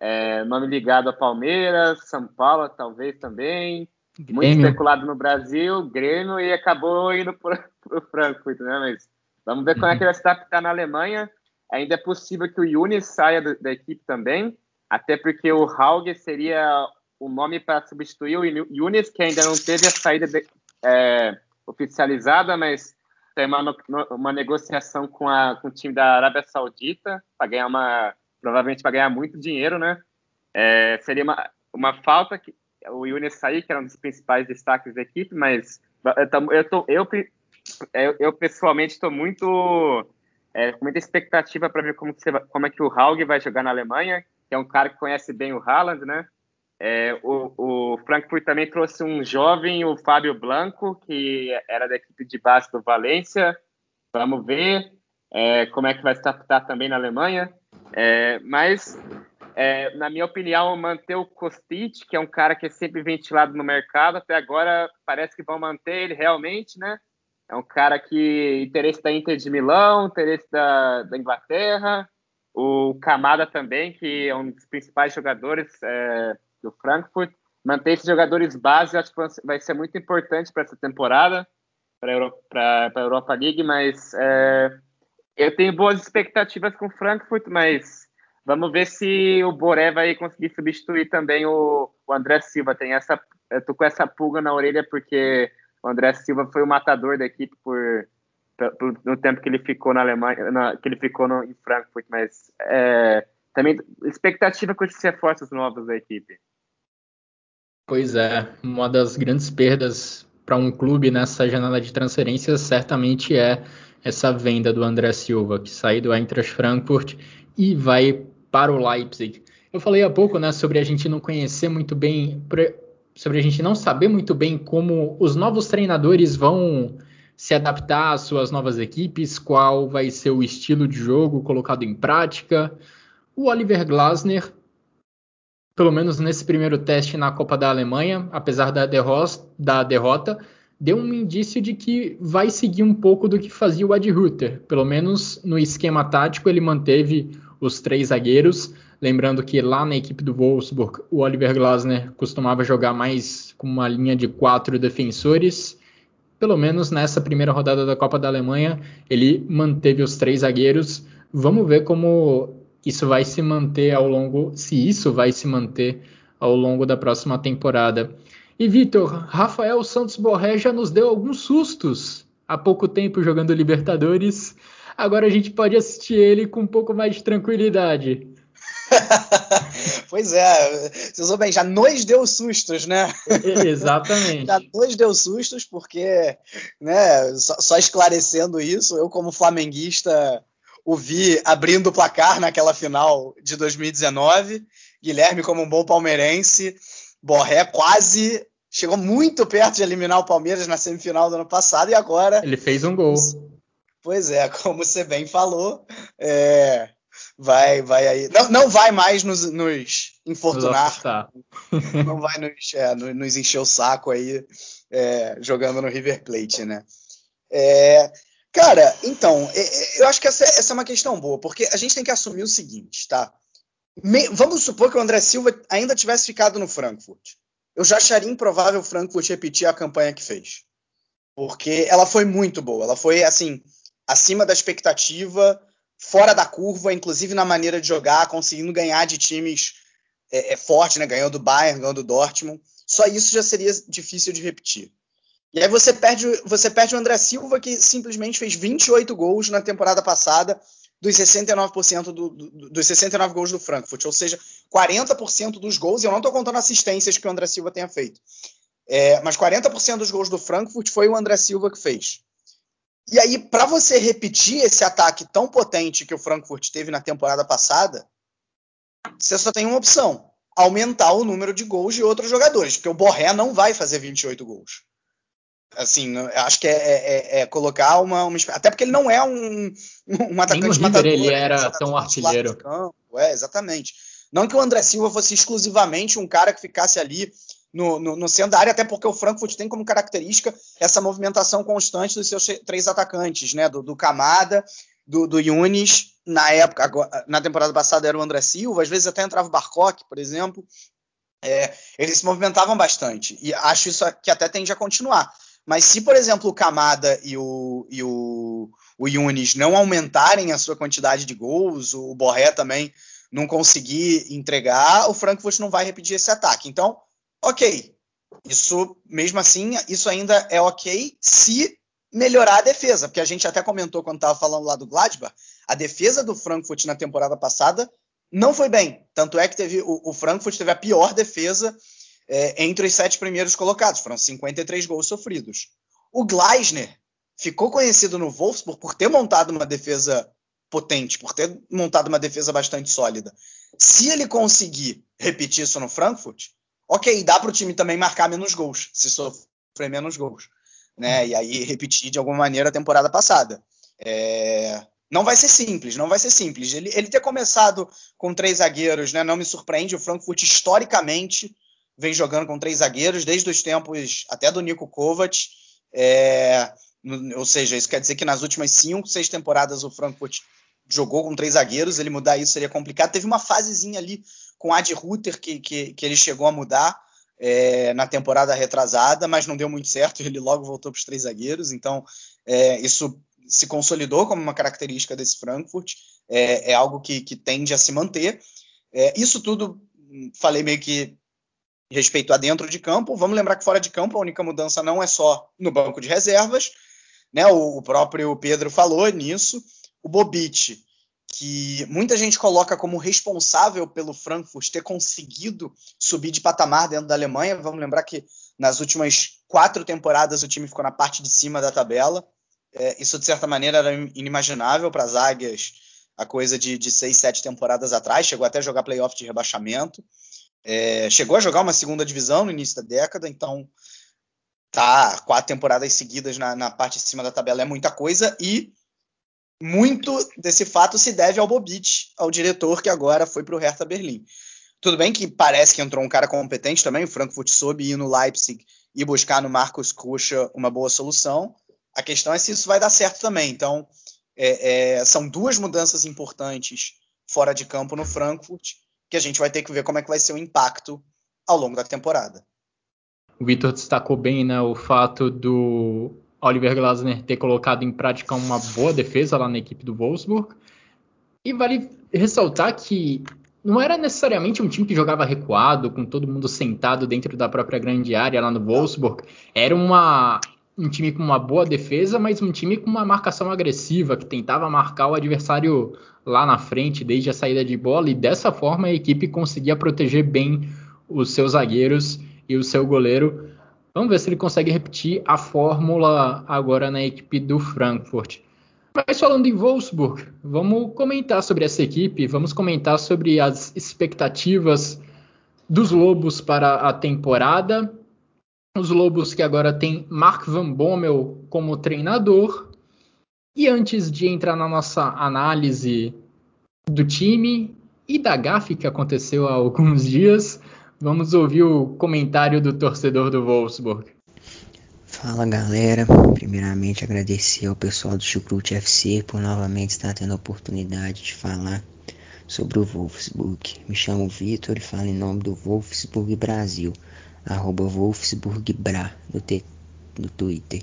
Speaker 3: é, nome ligado a Palmeiras, São Paulo, talvez também. Grêmio. Muito especulado no Brasil, Grêmio, e acabou indo para o Frankfurt, né? Mas vamos ver como é que ele vai se adaptar na Alemanha. Ainda é possível que o Yunis saia do, da equipe também, até porque o Hauge seria o nome para substituir o Yunis, que ainda não teve a saída de, é, oficializada, mas tem uma, uma negociação com, a, com o time da Arábia Saudita para ganhar uma provavelmente para ganhar muito dinheiro, né? É, seria uma, uma falta que o Yunis sair, que era um dos principais destaques da equipe, mas eu, tô, eu, eu, eu pessoalmente estou muito é, com muita expectativa para ver como, como é que o Haug vai jogar na Alemanha, que é um cara que conhece bem o Haaland, né? É, o, o, Frankfurt também trouxe um jovem, o Fábio Blanco, que era da equipe de base do Valência. Vamos ver é, como é que vai se adaptar também na Alemanha. É, mas, é, na minha opinião, manter o Kostic, que é um cara que é sempre ventilado no mercado, até agora parece que vão manter ele realmente, né? É um cara que interesse da Inter de Milão, interesse da, da Inglaterra, o Camada também, que é um dos principais jogadores é, do Frankfurt. Manter esses jogadores base, acho que vai ser muito importante para essa temporada, para a Europa League, mas é, eu tenho boas expectativas com o Frankfurt, mas vamos ver se o Boré vai conseguir substituir também o, o André Silva. Tem essa, eu tô com essa pulga na orelha porque o André Silva foi o matador da equipe por, por no tempo que ele ficou na Alemanha, na, que ele ficou no, em Frankfurt, mas é, também expectativa com esses reforços novos da equipe.
Speaker 1: Pois é, uma das grandes perdas para um clube nessa janela de transferências certamente é essa venda do André Silva, que sai do Eintracht Frankfurt e vai para o Leipzig. Eu falei há pouco né, sobre a gente não conhecer muito bem, sobre a gente não saber muito bem como os novos treinadores vão se adaptar às suas novas equipes, qual vai ser o estilo de jogo colocado em prática. O Oliver Glasner, pelo menos nesse primeiro teste na Copa da Alemanha, apesar da, da derrota, deu um indício de que vai seguir um pouco do que fazia o Ed Rutter. Pelo menos no esquema tático ele manteve os três zagueiros. Lembrando que lá na equipe do Wolfsburg o Oliver Glasner costumava jogar mais com uma linha de quatro defensores. Pelo menos nessa primeira rodada da Copa da Alemanha ele manteve os três zagueiros. Vamos ver como isso vai se manter ao longo, se isso vai se manter ao longo da próxima temporada. E Vitor, Rafael Santos Borré já nos deu alguns sustos há pouco tempo jogando Libertadores. Agora a gente pode assistir ele com um pouco mais de tranquilidade.
Speaker 2: pois é, você bem, já nos deu sustos, né?
Speaker 1: Exatamente.
Speaker 2: já nos deu sustos, porque, né, só, só, esclarecendo isso, eu, como flamenguista, o vi abrindo o placar naquela final de 2019, Guilherme, como um bom palmeirense, Borré quase chegou muito perto de eliminar o Palmeiras na semifinal do ano passado e agora.
Speaker 1: Ele fez um gol.
Speaker 2: Pois é, como você bem falou, é, vai, vai aí. Não, não vai mais nos, nos infortunar. não vai nos, é, nos, encher o saco aí é, jogando no River Plate, né? É, cara, então, é, é, eu acho que essa, essa é uma questão boa, porque a gente tem que assumir o seguinte, tá? Me, vamos supor que o André Silva ainda tivesse ficado no Frankfurt. Eu já acharia improvável o Frankfurt repetir a campanha que fez. Porque ela foi muito boa. Ela foi, assim, acima da expectativa fora da curva, inclusive na maneira de jogar, conseguindo ganhar de times é, é fortes, né? Ganhou do Bayern, ganhou do Dortmund. Só isso já seria difícil de repetir. E aí você perde, você perde o André Silva, que simplesmente fez 28 gols na temporada passada, dos 69% do, do, dos 69 gols do Frankfurt, ou seja, 40% dos gols, eu não estou contando assistências que o André Silva tenha feito, é, mas 40% dos gols do Frankfurt foi o André Silva que fez. E aí, para você repetir esse ataque tão potente que o Frankfurt teve na temporada passada, você só tem uma opção: aumentar o número de gols de outros jogadores, porque o Borré não vai fazer 28 gols. Assim, acho que é, é, é colocar uma, uma, Até porque ele não é um, um atacante
Speaker 1: Nem matador. Ele era tão artilheiro.
Speaker 2: É, exatamente. Não que o André Silva fosse exclusivamente um cara que ficasse ali no, no, no, centro da área, até porque o Frankfurt tem como característica essa movimentação constante dos seus três atacantes, né? Do, do Camada, do, do Yunis, na época, na temporada passada era o André Silva, às vezes até entrava o Barcock, por exemplo. É, eles se movimentavam bastante. E acho isso que até tende a continuar. Mas se, por exemplo, o Camada e o, e o, o Yunis não aumentarem a sua quantidade de gols, o Borré também não conseguir entregar, o Frankfurt não vai repetir esse ataque. Então, ok. Isso, mesmo assim, isso ainda é ok se melhorar a defesa, porque a gente até comentou quando estava falando lá do Gladbach, a defesa do Frankfurt na temporada passada não foi bem. Tanto é que teve o, o Frankfurt teve a pior defesa é, entre os sete primeiros colocados. Foram 53 gols sofridos. O Gleisner ficou conhecido no Wolfsburg por ter montado uma defesa potente, por ter montado uma defesa bastante sólida. Se ele conseguir repetir isso no Frankfurt, ok, dá para o time também marcar menos gols, se sofrer menos gols. Né? E aí repetir de alguma maneira a temporada passada. É... Não vai ser simples, não vai ser simples. Ele, ele ter começado com três zagueiros né, não me surpreende. O Frankfurt, historicamente, vem jogando com três zagueiros desde os tempos até do Nico Kovac. É, ou seja, isso quer dizer que nas últimas cinco, seis temporadas o Frankfurt jogou com três zagueiros. Ele mudar isso seria complicado. Teve uma fasezinha ali com Ad Ruther que, que, que ele chegou a mudar é, na temporada retrasada, mas não deu muito certo. Ele logo voltou para os três zagueiros. Então, é, isso se consolidou como uma característica desse Frankfurt. É, é algo que, que, tende a se manter. É, isso tudo, falei meio que respeito a dentro de campo. Vamos lembrar que fora de campo a única mudança não é só no banco de reservas, né? O, próprio Pedro falou nisso. O Bobite, que muita gente coloca como responsável pelo Frankfurt ter conseguido subir de patamar dentro da Alemanha. Vamos lembrar que nas últimas quatro temporadas o time ficou na parte de cima da tabela. É, isso, de certa maneira, era inimaginável para as águias a coisa de, de seis, sete temporadas atrás. Chegou até a jogar playoff de rebaixamento. É, chegou a jogar uma segunda divisão no início da década, então tá quatro temporadas seguidas na, na, parte de cima da tabela é muita coisa e muito desse fato se deve ao Bobic, ao diretor que agora foi para o Hertha Berlim. Tudo bem que parece que entrou um cara competente também, o Frankfurt soube ir no Leipzig e buscar no Marcos Kucha uma boa solução. A questão é se isso vai dar certo também. Então, é, é, são duas mudanças importantes fora de campo no Frankfurt que a gente vai ter que ver como é que vai ser o impacto ao longo da temporada.
Speaker 1: O Vitor destacou bem né, o fato do Oliver Glasner ter colocado em prática uma boa defesa lá na equipe do Wolfsburg. E vale ressaltar que não era necessariamente um time que jogava recuado, com todo mundo sentado dentro da própria grande área lá no Wolfsburg. Era uma, um time com uma boa defesa, mas um time com uma marcação agressiva, que tentava marcar o adversário lá na frente desde a saída de bola, e dessa forma a equipe conseguia proteger bem os seus zagueiros e o seu goleiro. Vamos ver se ele consegue repetir a fórmula agora na equipe do Frankfurt. Mas falando em Wolfsburg, vamos comentar sobre essa equipe, vamos comentar sobre as expectativas dos Lobos para a temporada os Lobos que agora tem Mark Van Bommel como treinador. E antes de entrar na nossa análise do time e da gafe que aconteceu há alguns dias, vamos ouvir o comentário do torcedor do Wolfsburg.
Speaker 7: Fala galera, primeiramente agradecer ao pessoal do Chucrute FC por novamente estar tendo a oportunidade de falar sobre o Wolfsburg. Me chamo Vitor e falo em nome do Wolfsburg Brasil arroba Wolfsburgbra no, no Twitter.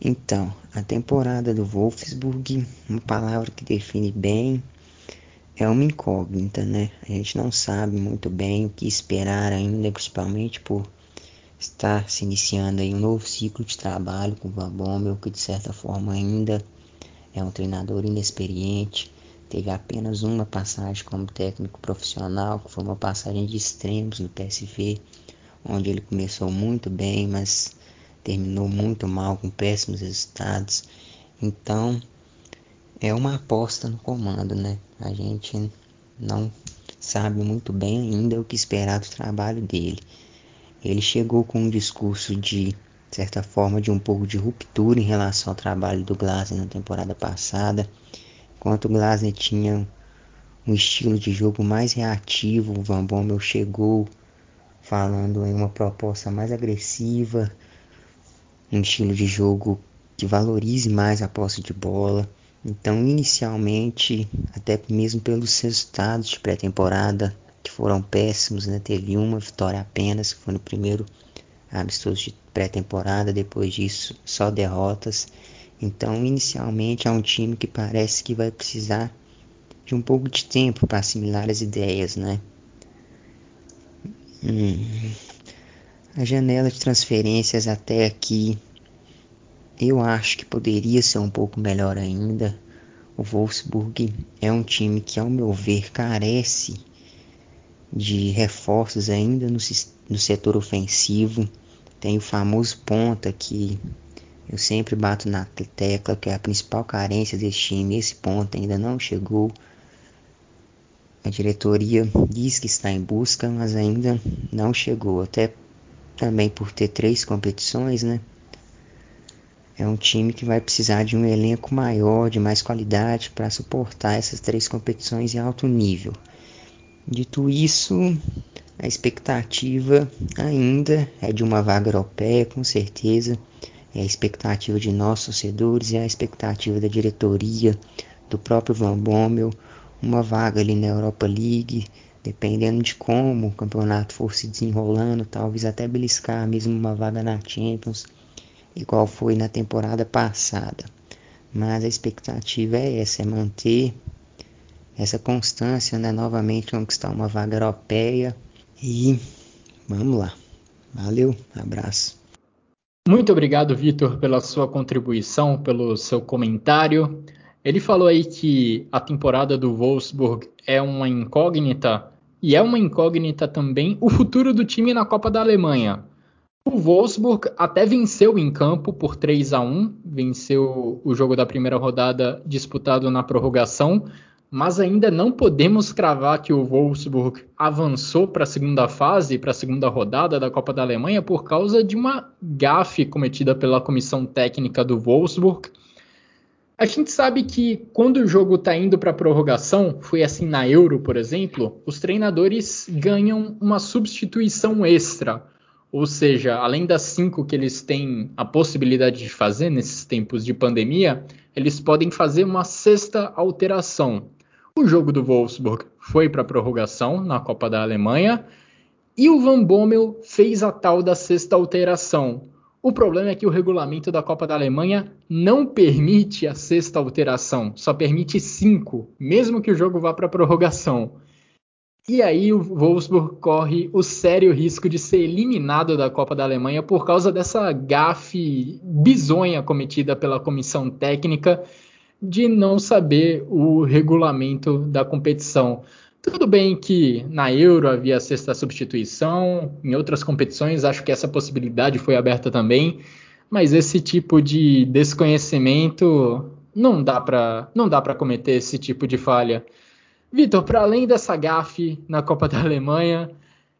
Speaker 7: Então, a temporada do Wolfsburg, uma palavra que define bem, é uma incógnita, né? A gente não sabe muito bem o que esperar ainda, principalmente por estar se iniciando aí um novo ciclo de trabalho com o Van Bommel, que de certa forma ainda é um treinador inexperiente, teve apenas uma passagem como técnico profissional, que foi uma passagem de extremos no PSV, onde ele começou muito bem, mas terminou muito mal com péssimos resultados. Então, é uma aposta no comando, né? A gente não sabe muito bem ainda o que esperar do trabalho dele. Ele chegou com um discurso de, certa forma, de um pouco de ruptura em relação ao trabalho do Glasner na temporada passada. Enquanto o Glasner tinha um estilo de jogo mais reativo, o Van Bommel chegou falando em uma proposta mais agressiva, um estilo de jogo que valorize mais a posse de bola. Então, inicialmente, até mesmo pelos resultados de pré-temporada, que foram péssimos, né? Teve uma vitória apenas, que foi no primeiro amistoso de pré-temporada, depois disso só derrotas. Então, inicialmente é um time que parece que vai precisar de um pouco de tempo para assimilar as ideias, né? Hum. A janela de transferências até aqui eu acho que poderia ser um pouco melhor ainda. O Wolfsburg é um time que, ao meu ver, carece de reforços ainda no, no setor ofensivo. Tem o famoso ponta que eu sempre bato na tecla que é a principal carência desse time. Esse ponto ainda não chegou. A diretoria diz que está em busca, mas ainda não chegou. Até também por ter três competições, né? É um time que vai precisar de um elenco maior, de mais qualidade para suportar essas três competições em alto nível. Dito isso, a expectativa ainda é de uma vaga europeia, com certeza. É a expectativa de nós torcedores, é a expectativa da diretoria, do próprio Van Bommel, uma vaga ali na Europa League, dependendo de como o campeonato for se desenrolando, talvez até beliscar mesmo uma vaga na Champions, igual foi na temporada passada. Mas a expectativa é essa, é manter essa constância, né? Novamente conquistar uma vaga europeia e vamos lá. Valeu, abraço.
Speaker 1: Muito obrigado, Vitor, pela sua contribuição, pelo seu comentário. Ele falou aí que a temporada do Wolfsburg é uma incógnita e é uma incógnita também o futuro do time na Copa da Alemanha. O Wolfsburg até venceu em campo por 3 a 1, venceu o jogo da primeira rodada disputado na prorrogação, mas ainda não podemos cravar que o Wolfsburg avançou para a segunda fase, para a segunda rodada da Copa da Alemanha, por causa de uma gafe cometida pela comissão técnica do Wolfsburg. A gente sabe que quando o jogo está indo para prorrogação, foi assim na Euro, por exemplo, os treinadores ganham uma substituição extra. Ou seja, além das cinco que eles têm a possibilidade de fazer nesses tempos de pandemia, eles podem fazer uma sexta alteração. O jogo do Wolfsburg foi para prorrogação na Copa da Alemanha e o Van Bommel fez a tal da sexta alteração. O problema é que o regulamento da Copa da Alemanha não permite a sexta alteração, só permite cinco, mesmo que o jogo vá para prorrogação. E aí o Wolfsburg corre o sério risco de ser eliminado da Copa da Alemanha por causa dessa gafe bizonha cometida pela comissão técnica de não saber o regulamento da competição. Tudo bem que na Euro havia sexta substituição, em outras competições acho que essa possibilidade foi aberta também, mas esse tipo de desconhecimento não dá para não dá para cometer esse tipo de falha. Vitor, para além dessa gafe na Copa da Alemanha,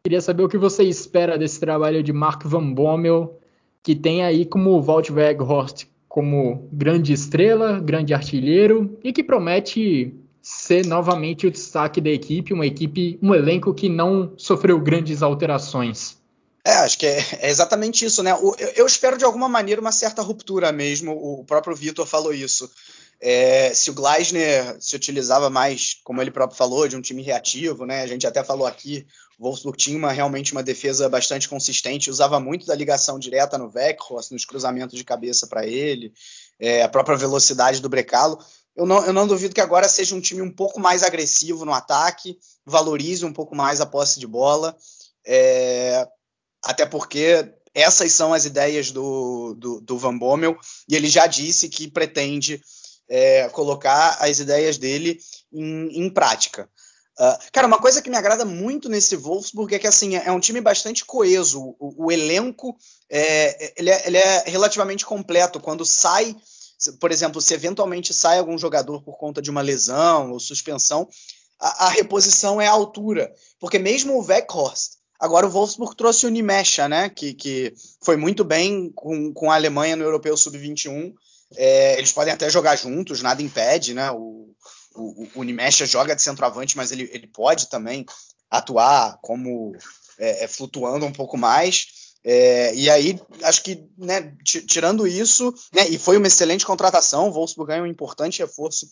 Speaker 1: queria saber o que você espera desse trabalho de Mark Van Bommel, que tem aí como Walt Weghorst como grande estrela, grande artilheiro e que promete ser novamente o destaque da equipe, uma equipe, um elenco que não sofreu grandes alterações.
Speaker 2: É, acho que é, é exatamente isso, né? O, eu, eu, espero de alguma maneira uma certa ruptura mesmo. O próprio Vitor falou isso. É, se o Gleisner se utilizava mais, como ele próprio falou, de um time reativo, né? A gente até falou aqui, o Wolfsburg tinha uma, realmente uma defesa bastante consistente, usava muito da ligação direta no Weghorst, nos cruzamentos de cabeça para ele, é, a própria velocidade do Brecalo. Eu não, eu não duvido que agora seja um time um pouco mais agressivo no ataque, valorize um pouco mais a posse de bola, é, até porque essas são as ideias do, do, do Van Bommel, e ele já disse que pretende é, colocar as ideias dele em, em prática. Uh, cara, uma coisa que me agrada muito nesse Wolfsburg é que assim é um time bastante coeso. O, o elenco é, ele é, ele é, relativamente completo. Quando sai, por exemplo, se eventualmente sai algum jogador por conta de uma lesão ou suspensão, a, a reposição é a altura. Porque mesmo o Weghorst, agora o Wolfsburg trouxe o Nimesha, né? Que, que foi muito bem com, com a Alemanha no Europeu Sub-21. É, eles podem até jogar juntos, nada impede, né? O, o, o joga de centroavante, mas ele, ele pode também atuar como é, é, flutuando um pouco mais. É, e aí, acho que, né, tirando isso, né, e foi uma excelente contratação, o Wolfsburg ganha um importante reforço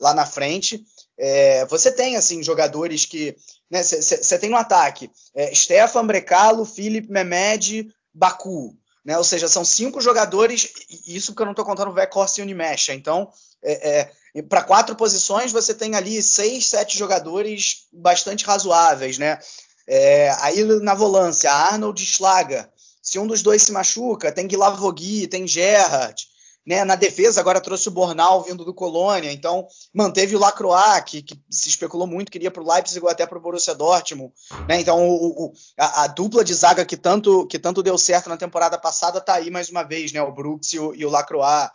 Speaker 2: lá na frente. É, você tem, assim, jogadores que. Você né, tem no ataque é, Stefan Brecalo, Felipe Mehmed, Baku. Né? Ou seja, são cinco jogadores, isso porque eu não estou contando o Vekhorst e o Unimesh. Então, é, é, para quatro posições, você tem ali seis, sete jogadores bastante razoáveis. Né? É, aí na volância, Arnold Schlager. Se um dos dois se machuca, tem Guilavogui, tem Gerrard. Né, na defesa, agora trouxe o Bornal vindo do Colônia, então manteve o Lacroix, que, que se especulou muito, queria para o Leipzig ou até para o Borussia Dortmund. Né, então o, o, a, a, dupla de zaga que tanto, que tanto deu certo na temporada passada está aí mais uma vez, né, o Brooks e o, e o Lacroix.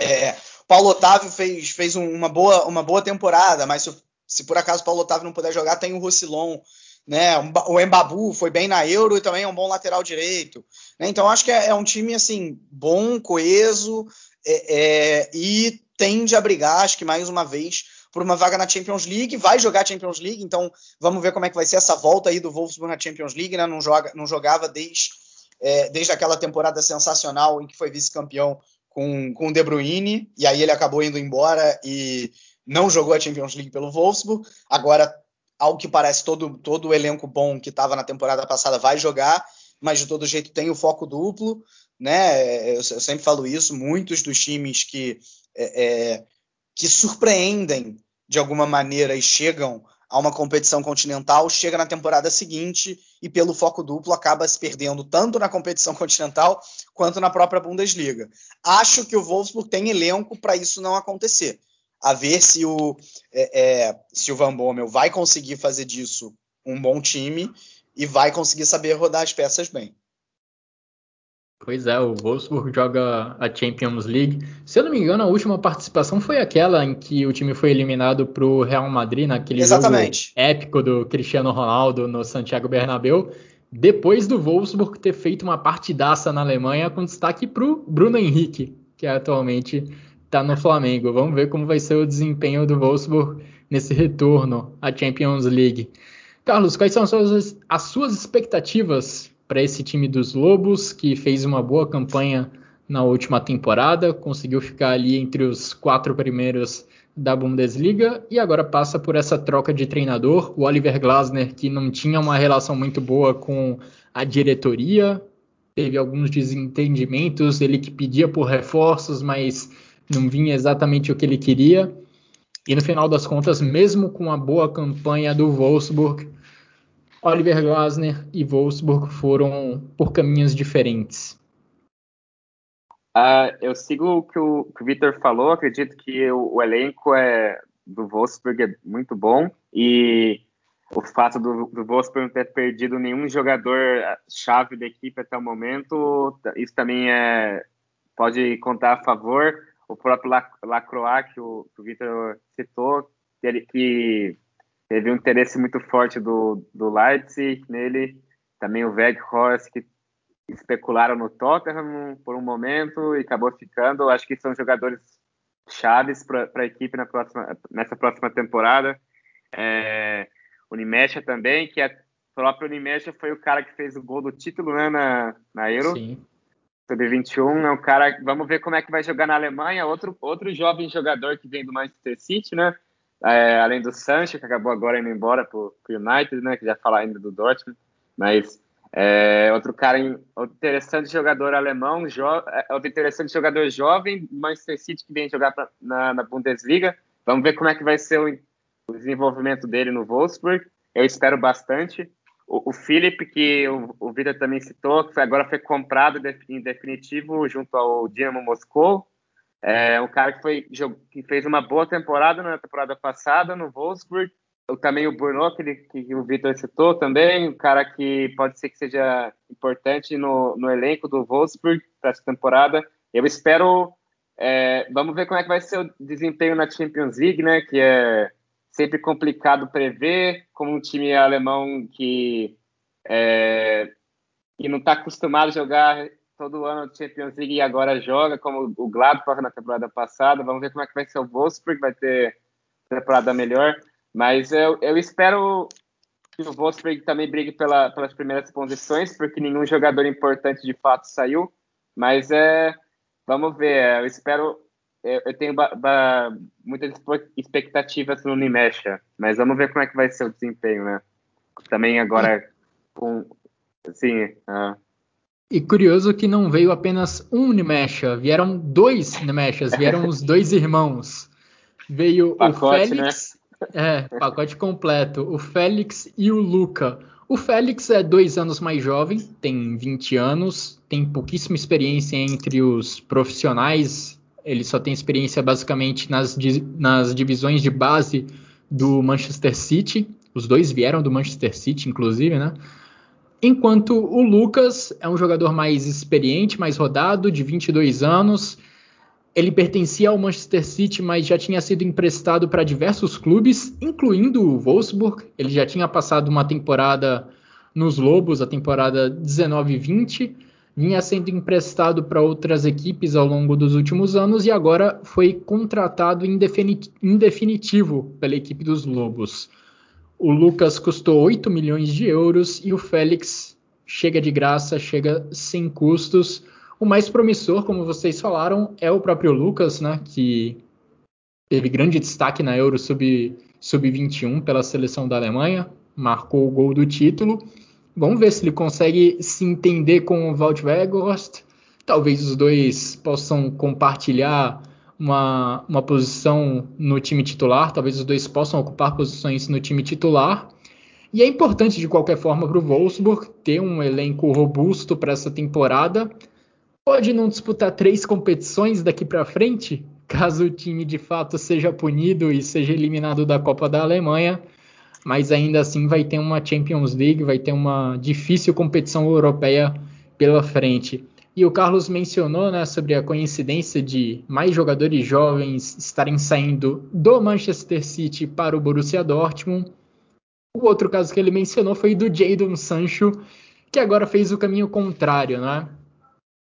Speaker 2: É, Paulo Otávio fez, fez uma, boa, uma boa temporada, mas se, se por acaso Paulo Otávio não puder jogar, tem o Roussillon né? O Embabu foi bem na Euro e também é um bom lateral direito. Né? Então acho que é, é, um time assim bom, coeso é, é, e tende a brigar, acho que mais uma vez por uma vaga na Champions League, vai jogar Champions League, então vamos ver como é que vai ser essa volta aí do Wolfsburg na Champions League, né? Não, joga, não jogava desde, é, desde aquela temporada sensacional em que foi vice-campeão com, com o De Bruyne, e aí ele acabou indo embora e não jogou a Champions League pelo Wolfsburg. Agora ao que parece, todo, todo o elenco bom que estava na temporada passada vai jogar, mas de todo jeito tem o foco duplo, né? Eu, eu sempre falo isso, muitos dos times que, é, é, que surpreendem de alguma maneira e chegam a uma competição continental, chega na temporada seguinte e pelo foco duplo acaba se perdendo tanto na competição continental quanto na própria Bundesliga. Acho que o Wolfsburg tem elenco para isso não acontecer a ver se o, é, é, se o Van Bommel vai conseguir fazer disso um bom time e vai conseguir saber rodar as peças bem.
Speaker 1: Pois é, o Wolfsburg joga a Champions League. Se eu não me engano, a última participação foi aquela em que o time foi eliminado para o Real Madrid, naquele
Speaker 2: Exatamente.
Speaker 1: jogo épico do Cristiano Ronaldo no Santiago Bernabéu. Depois do Wolfsburg ter feito uma partidaça na Alemanha, com destaque para o Bruno Henrique, que é atualmente está no Flamengo. Vamos ver como vai ser o desempenho do Wolfsburg nesse retorno à Champions League. Carlos, quais são as suas, as suas expectativas para esse time dos Lobos, que fez uma boa campanha na última temporada, conseguiu ficar ali entre os quatro primeiros da Bundesliga e agora passa por essa troca de treinador. O Oliver Glasner, que não tinha uma relação muito boa com a diretoria, teve alguns desentendimentos, ele que pedia por reforços, mas não vinha exatamente o que ele queria. E no final das contas, mesmo com a boa campanha do Wolfsburg, Oliver Glasner e Wolfsburg foram por caminhos diferentes.
Speaker 3: Uh, eu sigo o que o, o Vitor falou, acredito que o, o, elenco é, do Wolfsburg é muito bom e o fato do, do Wolfsburg não ter perdido nenhum jogador chave da equipe até o momento, isso também é, pode contar a favor o próprio Lacroix, que o, o Vitor citou, que teve um interesse muito forte do, do Leipzig nele, também o Weghorst, que especularam no Tottenham por um momento e acabou ficando. Acho que são jogadores chaves para a equipe na próxima, nessa próxima temporada. É, o Nimesha também, que o próprio Nimesha foi o cara que fez o gol do título né, na, na Euro. Sim. Sub-21, é um cara, vamos ver como é que vai jogar na Alemanha, outro, outro jovem jogador que vem do Manchester City, né? É, além do Sancho, que acabou agora indo embora para o United, né? Que já falar ainda do Dortmund, mas é, outro cara, interessante jogador alemão, jo, é, outro interessante jogador jovem do Manchester City que vem jogar pra, na, na, Bundesliga. Vamos ver como é que vai ser o, o desenvolvimento dele no Wolfsburg. Eu espero bastante. O, Philip, que o, o Vitor também citou, que agora foi comprado em definitivo junto ao Dinamo Moscou. É um cara que, foi, que fez uma boa temporada na temporada passada no Wolfsburg. Também o Bruno, que, que o Vitor citou também, um cara que pode ser que seja importante no, no elenco do Wolfsburg para essa temporada. Eu espero. É, vamos ver como é que vai ser o desempenho na Champions League, né? Que é sempre complicado prever, como um time alemão que, é, que não está acostumado a jogar todo ano Champions League e agora joga, como o Gladbach na temporada passada. Vamos ver como é que vai ser o Wolfsburg, vai ter temporada melhor. Mas eu, eu espero que o Wolfsburg também brigue pela, pelas primeiras posições, porque nenhum jogador importante de fato saiu. Mas é, vamos ver, eu espero eu tenho muitas expectativas no Unimexa, mas vamos ver como é que vai ser o desempenho, né? Também agora com assim. Uh...
Speaker 1: E curioso que não veio apenas um Unimexa, vieram dois Unimeshas, vieram os dois irmãos. Veio pacote, o Félix, né? é, pacote completo, o Félix e o Luca. O Félix é dois anos mais jovem, tem 20 anos, tem pouquíssima experiência entre os profissionais ele só tem experiência basicamente nas, nas divisões de base do Manchester City. Os dois vieram do Manchester City, inclusive, né? Enquanto o Lucas é um jogador mais experiente, mais rodado, de 22 anos. Ele pertencia ao Manchester City, mas já tinha sido emprestado para diversos clubes, incluindo o Wolfsburg. Ele já tinha passado uma temporada nos Lobos, a temporada 19-20 vinha sendo emprestado para outras equipes ao longo dos últimos anos e agora foi contratado em, definitivo pela equipe dos Lobos. O Lucas custou 8 milhões de euros e o Félix chega de graça, chega sem custos. O mais promissor, como vocês falaram, é o próprio Lucas, né, que teve grande destaque na Euro Sub-21 pela seleção da Alemanha, marcou o gol do título. Vamos ver se ele consegue se entender com o Walt Weghorst. Talvez os dois possam compartilhar uma, uma posição no time titular. Talvez os dois possam ocupar posições no time titular. E é importante, de qualquer forma, para o Wolfsburg ter um elenco robusto para essa temporada. Pode não disputar três competições daqui para frente, caso o time de fato seja punido e seja eliminado da Copa da Alemanha mas ainda assim vai ter uma Champions League, vai ter uma difícil competição europeia pela frente. E o Carlos mencionou né, sobre a coincidência de mais jogadores jovens estarem saindo do Manchester City para o Borussia Dortmund. O outro caso que ele mencionou foi do Jadon Sancho, que agora fez o caminho contrário, né?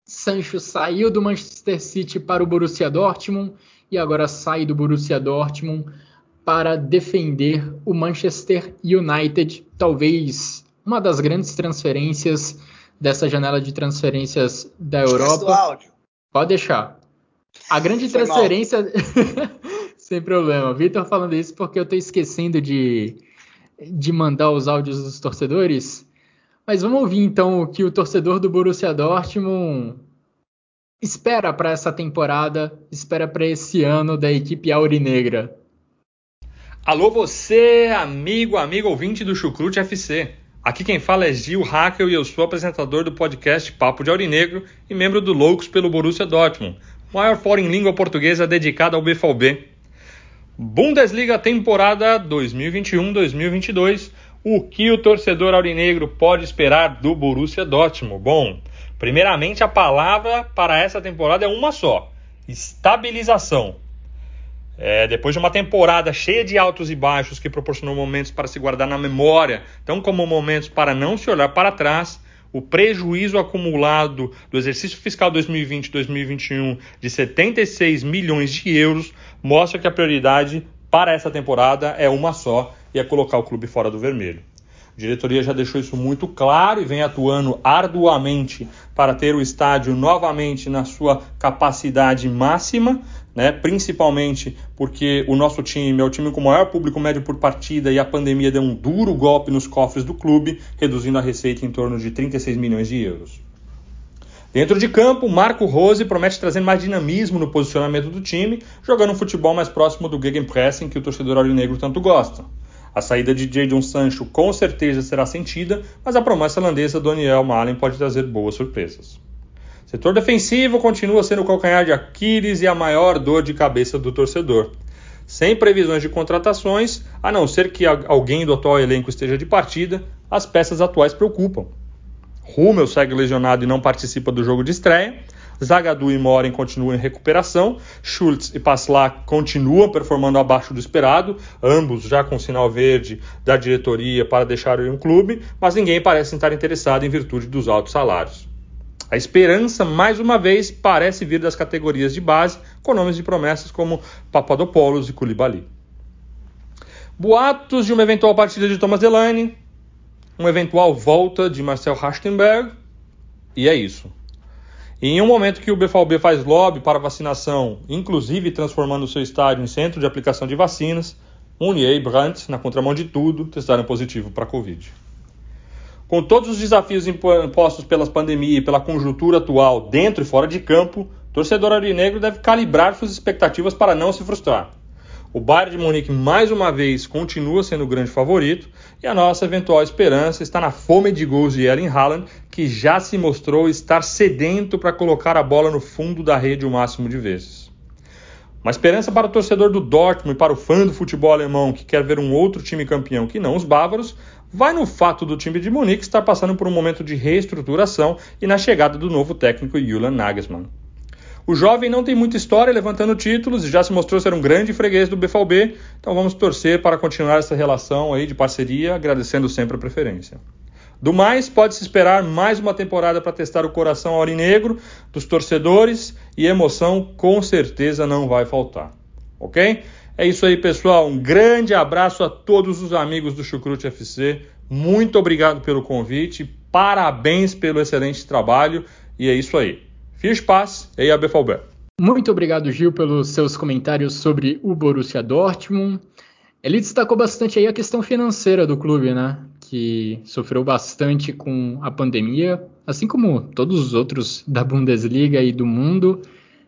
Speaker 1: Sancho saiu do Manchester City para o Borussia Dortmund e agora sai do Borussia Dortmund para defender o Manchester United, talvez uma das grandes transferências dessa janela de transferências da Europa. Pode deixar. A grande Foi transferência. Sem problema. Vitor falando isso porque eu estou esquecendo de, de mandar os áudios dos torcedores. Mas vamos ouvir então o que o torcedor do Borussia Dortmund espera para essa temporada, espera para esse ano da equipe aurinegra.
Speaker 8: Alô você, amigo, amigo ouvinte do Chucrute FC. Aqui quem fala é Gil Hackel e eu sou apresentador do podcast Papo de Aurinegro e membro do Loucos pelo Borussia Dortmund, maior fórum em língua portuguesa dedicado ao BVB. Bundesliga temporada 2021-2022. O que o torcedor aurinegro pode esperar do Borussia Dortmund? Bom, primeiramente a palavra para essa temporada é uma só: estabilização. É, depois de uma temporada cheia de altos e baixos que proporcionou momentos para se guardar na memória, tão como momentos para não se olhar para trás, o prejuízo acumulado do exercício fiscal 2020-2021 de 76 milhões de euros mostra que a prioridade para essa temporada é uma só e é colocar o clube fora do vermelho. A diretoria já deixou isso muito claro e vem atuando arduamente para ter o estádio novamente na sua capacidade máxima, né? principalmente porque o nosso time é o time com o maior público médio por partida e a pandemia deu um duro golpe nos cofres do clube, reduzindo a receita em torno de 36 milhões de euros. Dentro de campo, Marco Rose promete trazer mais dinamismo no posicionamento do time, jogando um futebol mais próximo do gegenpressing que o torcedor aurinegro tanto gosta. A saída de Jadon Sancho com certeza será sentida, mas a promessa holandesa Daniel Malen pode trazer boas surpresas. Setor defensivo continua sendo o calcanhar de Aquiles e a maior dor de cabeça do torcedor. Sem previsões de contratações, a não ser que alguém do atual elenco esteja de partida, as peças atuais preocupam. Rummel segue lesionado e não participa do jogo de estreia. Zagadou e Moren continuam em recuperação. Schultz e Paslak continuam performando abaixo do esperado, ambos já com sinal verde da diretoria para deixarem o clube, mas ninguém parece estar interessado em virtude dos altos salários. A esperança, mais uma vez, parece vir das categorias de base, com nomes de promessas como Papadopoulos e Koulibaly. Boatos de uma eventual partida de Thomas Delaney, uma eventual volta de Marcel Rachtenberg, e é isso. E em um momento que o BFAB faz lobby para vacinação, inclusive transformando seu estádio em centro de aplicação de vacinas, Munier e Brandt, na contramão de tudo, testaram positivo para a Covid. Com todos os desafios impostos pela pandemia e pela conjuntura atual, dentro e fora de campo, o torcedor aurinegro deve calibrar suas expectativas para não se frustrar. O Bayern de Munique mais uma vez continua sendo o grande favorito e a nossa eventual esperança está na fome de gols de Erling Haaland, que já se mostrou estar sedento para colocar a bola no fundo da rede o máximo de vezes. Uma esperança para o torcedor do Dortmund e para o fã do futebol alemão que quer ver um outro time campeão que não os bávaros, vai no fato do time de Munique estar passando por um momento de reestruturação e na chegada do novo técnico Julian Nagelsmann. O jovem não tem muita história levantando títulos e já se mostrou ser um grande freguês do BVB, então vamos torcer para continuar essa relação aí de parceria, agradecendo sempre a preferência. Do mais, pode-se esperar mais uma temporada para testar o coração aurinegro dos torcedores e emoção com certeza não vai faltar. Ok? É isso aí, pessoal. Um grande abraço a todos os amigos do Chucrute FC. Muito obrigado pelo convite. Parabéns pelo excelente trabalho. E é isso aí. Fiz paz e a BVB.
Speaker 1: Muito obrigado, Gil, pelos seus comentários sobre o Borussia Dortmund. Ele destacou bastante aí a questão financeira do clube, né? Que sofreu bastante com a pandemia, assim como todos os outros da Bundesliga e do mundo.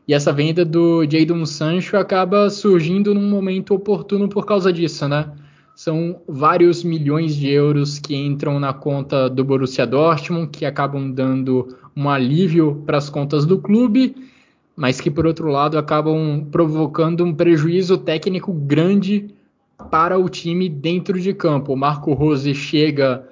Speaker 1: E essa venda do Jadon Sancho acaba surgindo num momento oportuno por causa disso, né? São vários milhões de euros que entram na conta do Borussia Dortmund, que acabam dando um alívio para as contas do clube, mas que por outro lado acabam provocando um prejuízo técnico grande para o time dentro de campo. O Marco Rose chega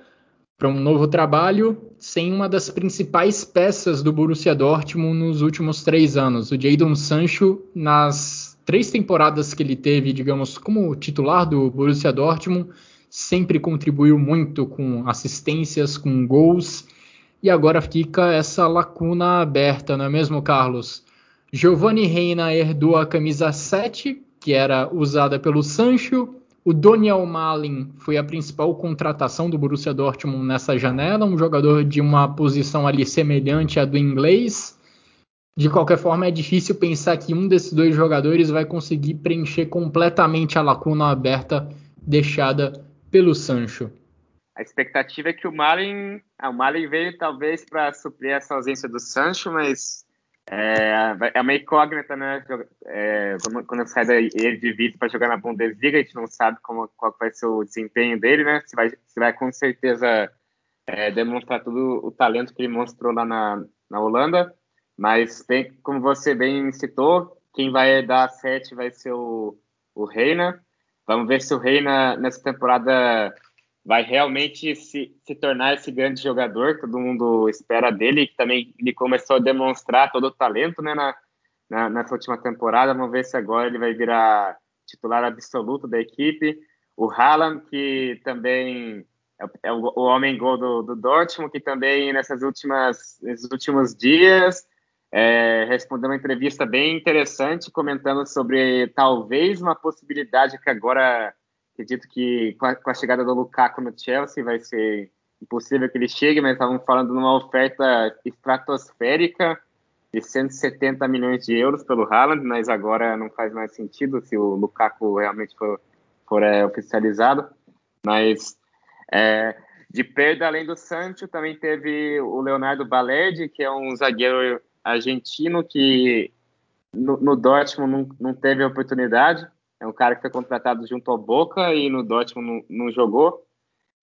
Speaker 1: para um novo trabalho sem uma das principais peças do Borussia Dortmund nos últimos três anos. O Jadon Sancho, nas três temporadas que ele teve, digamos, como titular do Borussia Dortmund, sempre contribuiu muito com assistências, com gols e agora fica essa lacuna aberta, não é mesmo, Carlos? Giovanni Reina herdou a camisa 7, que era usada pelo Sancho. O Daniel Malin foi a principal contratação do Borussia Dortmund nessa janela, um jogador de uma posição ali semelhante à do inglês. De qualquer forma, é difícil pensar que um desses dois jogadores vai conseguir preencher completamente a lacuna aberta deixada pelo Sancho.
Speaker 3: A expectativa é que o Malin, ah, o Malin veio talvez para suprir essa ausência do Sancho, mas é, é uma incógnita, né? É, quando sai ele de para jogar na Bundesliga, a gente não sabe como, qual vai ser o desempenho dele, né? Se vai, se vai com certeza é, demonstrar todo o talento que ele mostrou lá na, na Holanda, mas tem, como você bem citou, quem vai dar a sete vai ser o, o Reina. Vamos ver se o Reina nessa temporada vai realmente se, se tornar esse grande jogador que todo mundo espera dele, que também ele começou a demonstrar todo o talento né, na, na, nessa última temporada. Vamos ver se agora ele vai virar titular absoluto da equipe. O Haaland, que também é, é o, o, homem gol do, do Dortmund, que também nessas últimas, nesses últimos dias é, respondeu uma entrevista bem interessante, comentando sobre talvez uma possibilidade que agora Acredito que com a, com a, chegada do Lukaku no Chelsea vai ser impossível que ele chegue, mas estavam falando de uma oferta estratosférica de 170 milhões de euros pelo Haaland, mas agora não faz mais sentido se o Lukaku realmente for, for é, oficializado. Mas é, de perda, além do Sancho, também teve o Leonardo Balerdi, que é um zagueiro argentino que no, no Dortmund não, não teve oportunidade. É um cara que foi contratado junto ao Boca e no Dortmund não, não jogou.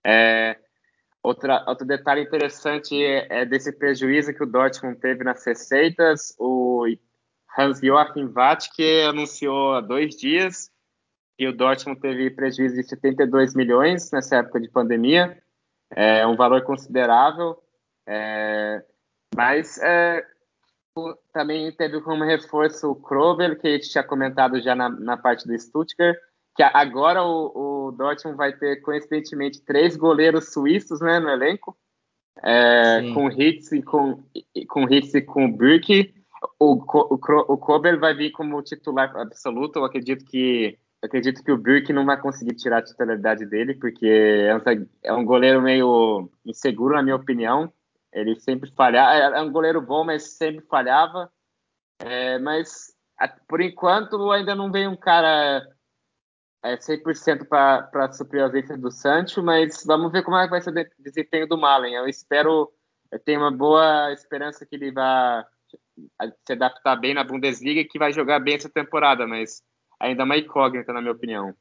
Speaker 3: É, outra, outro detalhe interessante é, é, desse prejuízo que o Dortmund teve nas receitas. O Hans-Joachim Watzke anunciou há dois dias que o Dortmund teve prejuízo de 72 milhões nessa época de pandemia. É um valor considerável. É, mas é, também teve como reforço o Krover, que a gente tinha comentado já na, na parte do Stuttgart, que agora o, o, Dortmund vai ter, coincidentemente, três goleiros suíços né, no elenco, é, com Hitz e com, com Hitz e com Burke. O, o, o Kober vai vir como titular absoluto. Eu acredito que eu acredito que o Burke não vai conseguir tirar a titularidade dele, porque é um, é um goleiro meio inseguro, na minha opinião. Ele sempre falhava, é um goleiro bom, mas sempre falhava. É, mas por enquanto ainda não veio um cara é, 100% para suprir a ausência do Sancho, mas vamos ver como é que vai ser o desempenho do Malen. Eu espero, eu tenho uma boa esperança que ele vai se adaptar bem na Bundesliga e que vai jogar bem essa temporada, mas ainda é uma incógnita, na minha opinião.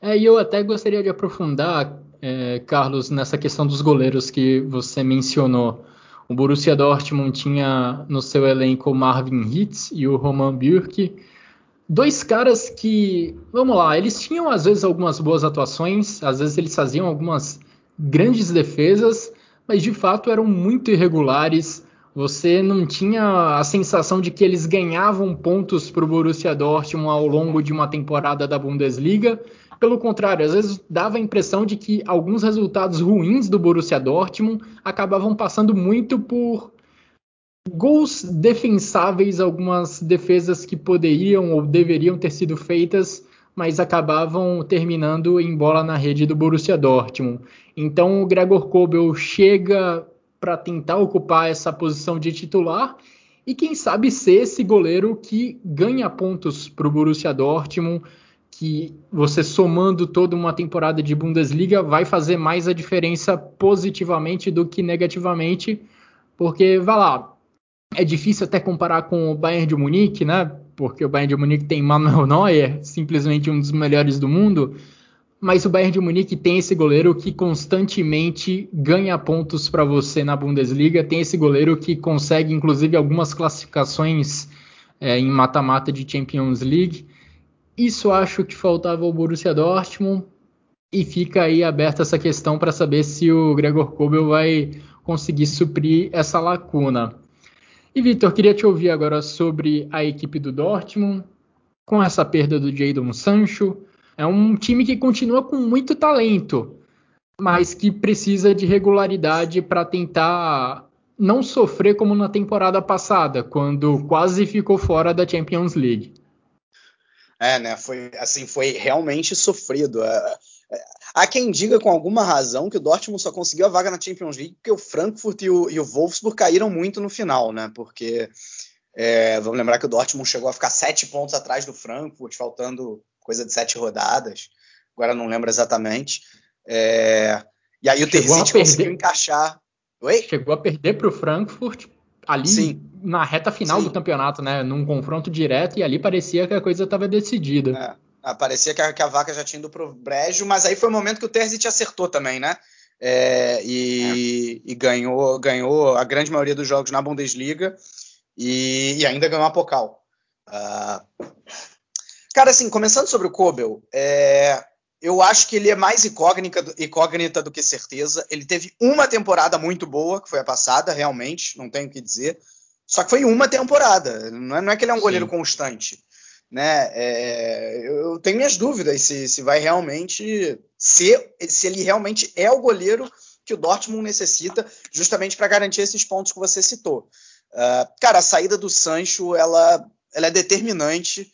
Speaker 1: É, e eu até gostaria de aprofundar, é, Carlos, nessa questão dos goleiros que você mencionou. O Borussia Dortmund tinha no seu elenco o Marvin Hitz e o Roman Bürki. Dois caras que, vamos lá, eles tinham às vezes algumas boas atuações, às vezes eles faziam algumas grandes defesas, mas de fato eram muito irregulares. Você não tinha a sensação de que eles ganhavam pontos para o Borussia Dortmund ao longo de uma temporada da Bundesliga pelo contrário, às vezes dava a impressão de que alguns resultados ruins do Borussia Dortmund acabavam passando muito por gols defensáveis, algumas defesas que poderiam ou deveriam ter sido feitas, mas acabavam terminando em bola na rede do Borussia Dortmund. Então o Gregor Kobel chega para tentar ocupar essa posição de titular e quem sabe ser esse goleiro que ganha pontos para o Borussia Dortmund que você somando toda uma temporada de Bundesliga vai fazer mais a diferença positivamente do que negativamente, porque vai lá, é difícil até comparar com o Bayern de Munique, né? Porque o Bayern de Munique tem Manuel Neuer, simplesmente um dos melhores do mundo, mas o Bayern de Munique tem esse goleiro que constantemente ganha pontos para você na Bundesliga, tem esse goleiro que consegue inclusive algumas classificações é, em mata-mata de Champions League. Isso acho que faltava ao Borussia Dortmund e fica aí aberta essa questão para saber se o Gregor Kobel vai conseguir suprir essa lacuna. E Vitor, queria te ouvir agora sobre a equipe do Dortmund, com essa perda do Jadon Sancho. É um time que continua com muito talento, mas que precisa de regularidade para tentar não sofrer como na temporada passada, quando quase ficou fora da Champions League.
Speaker 2: É, né? Foi assim, foi realmente sofrido. É, é, há quem diga com alguma razão que o Dortmund só conseguiu a vaga na Champions League porque o Frankfurt e o, e o Wolfsburg caíram muito no final, né? Porque é, vamos lembrar que o Dortmund chegou a ficar sete pontos atrás do Frankfurt, faltando coisa de sete rodadas. Agora não lembro exatamente. É, e aí o Terzic conseguiu encaixar.
Speaker 1: Oi? Chegou a perder para o Frankfurt ali Sim. Na reta final Sim. do campeonato, né? Num confronto direto, e ali parecia que a coisa estava decidida. É.
Speaker 2: Ah, parecia que a, que a, vaca já tinha ido pro brejo, mas aí foi o momento que o Terzic acertou também, né? É, e, é. e, ganhou, ganhou a grande maioria dos jogos na Bundesliga e, e ainda ganhou a Pokal. Uh, cara, assim, começando sobre o Kobel, é, eu acho que ele é mais incógnita, incógnita do que certeza. Ele teve uma temporada muito boa, que foi a passada, realmente, não tenho o que dizer. Só que foi uma temporada, não é, não é que ele é um Sim. goleiro constante. Né? É, eu tenho minhas dúvidas se, se vai realmente ser, se ele realmente é o goleiro que o Dortmund necessita, justamente para garantir esses pontos que você citou. Uh, cara, a saída do Sancho ela, ela é determinante.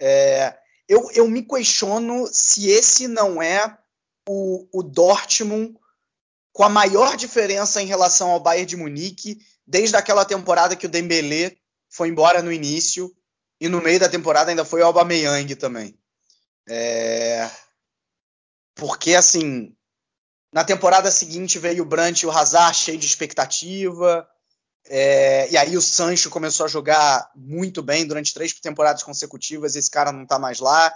Speaker 2: É, eu, eu me questiono se esse não é o, o Dortmund com a maior diferença em relação ao Bayern de Munique desde aquela temporada que o Dembélé foi embora no início e no meio da temporada ainda foi o Aubameyang também. É... Porque, assim, na temporada seguinte veio o Brandt e o Hazard cheio de expectativa. É... E aí o Sancho começou a jogar muito bem durante três temporadas consecutivas. Esse cara não tá mais lá.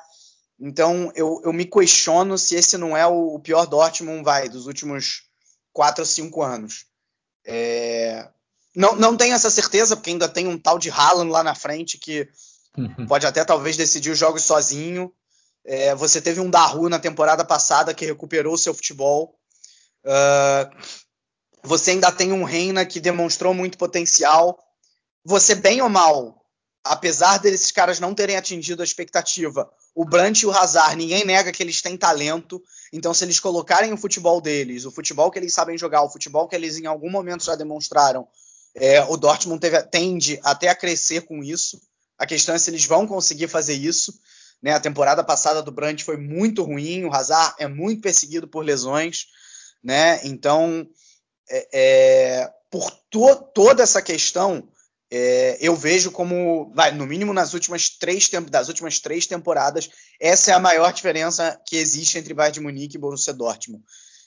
Speaker 2: Então eu, eu me questiono se esse não é o, pior Dortmund vai dos últimos quatro ou cinco anos. É... Não, não tenho essa certeza, porque ainda tem um tal de Haaland lá na frente que uhum. pode até talvez decidir os jogos sozinho. É, você teve um Daru na temporada passada que recuperou seu futebol. Uh, você ainda tem um Reina que demonstrou muito potencial. Você, bem ou mal, apesar desses caras não terem atingido a expectativa, o Brandt e o Hazard, ninguém nega que eles têm talento. Então, se eles colocarem o futebol deles, o futebol que eles sabem jogar, o futebol que eles em algum momento já demonstraram, é, o Dortmund teve, tende até a crescer com isso. A questão é se eles vão conseguir fazer isso. Né? A temporada passada do Brandt foi muito ruim, o Hazard é muito perseguido por lesões. Né? Então, é, é, por to toda essa questão, é, eu vejo como, vai, no mínimo nas últimas três das últimas três temporadas, essa é a maior diferença que existe entre Bayern de Munique e Borussia Dortmund.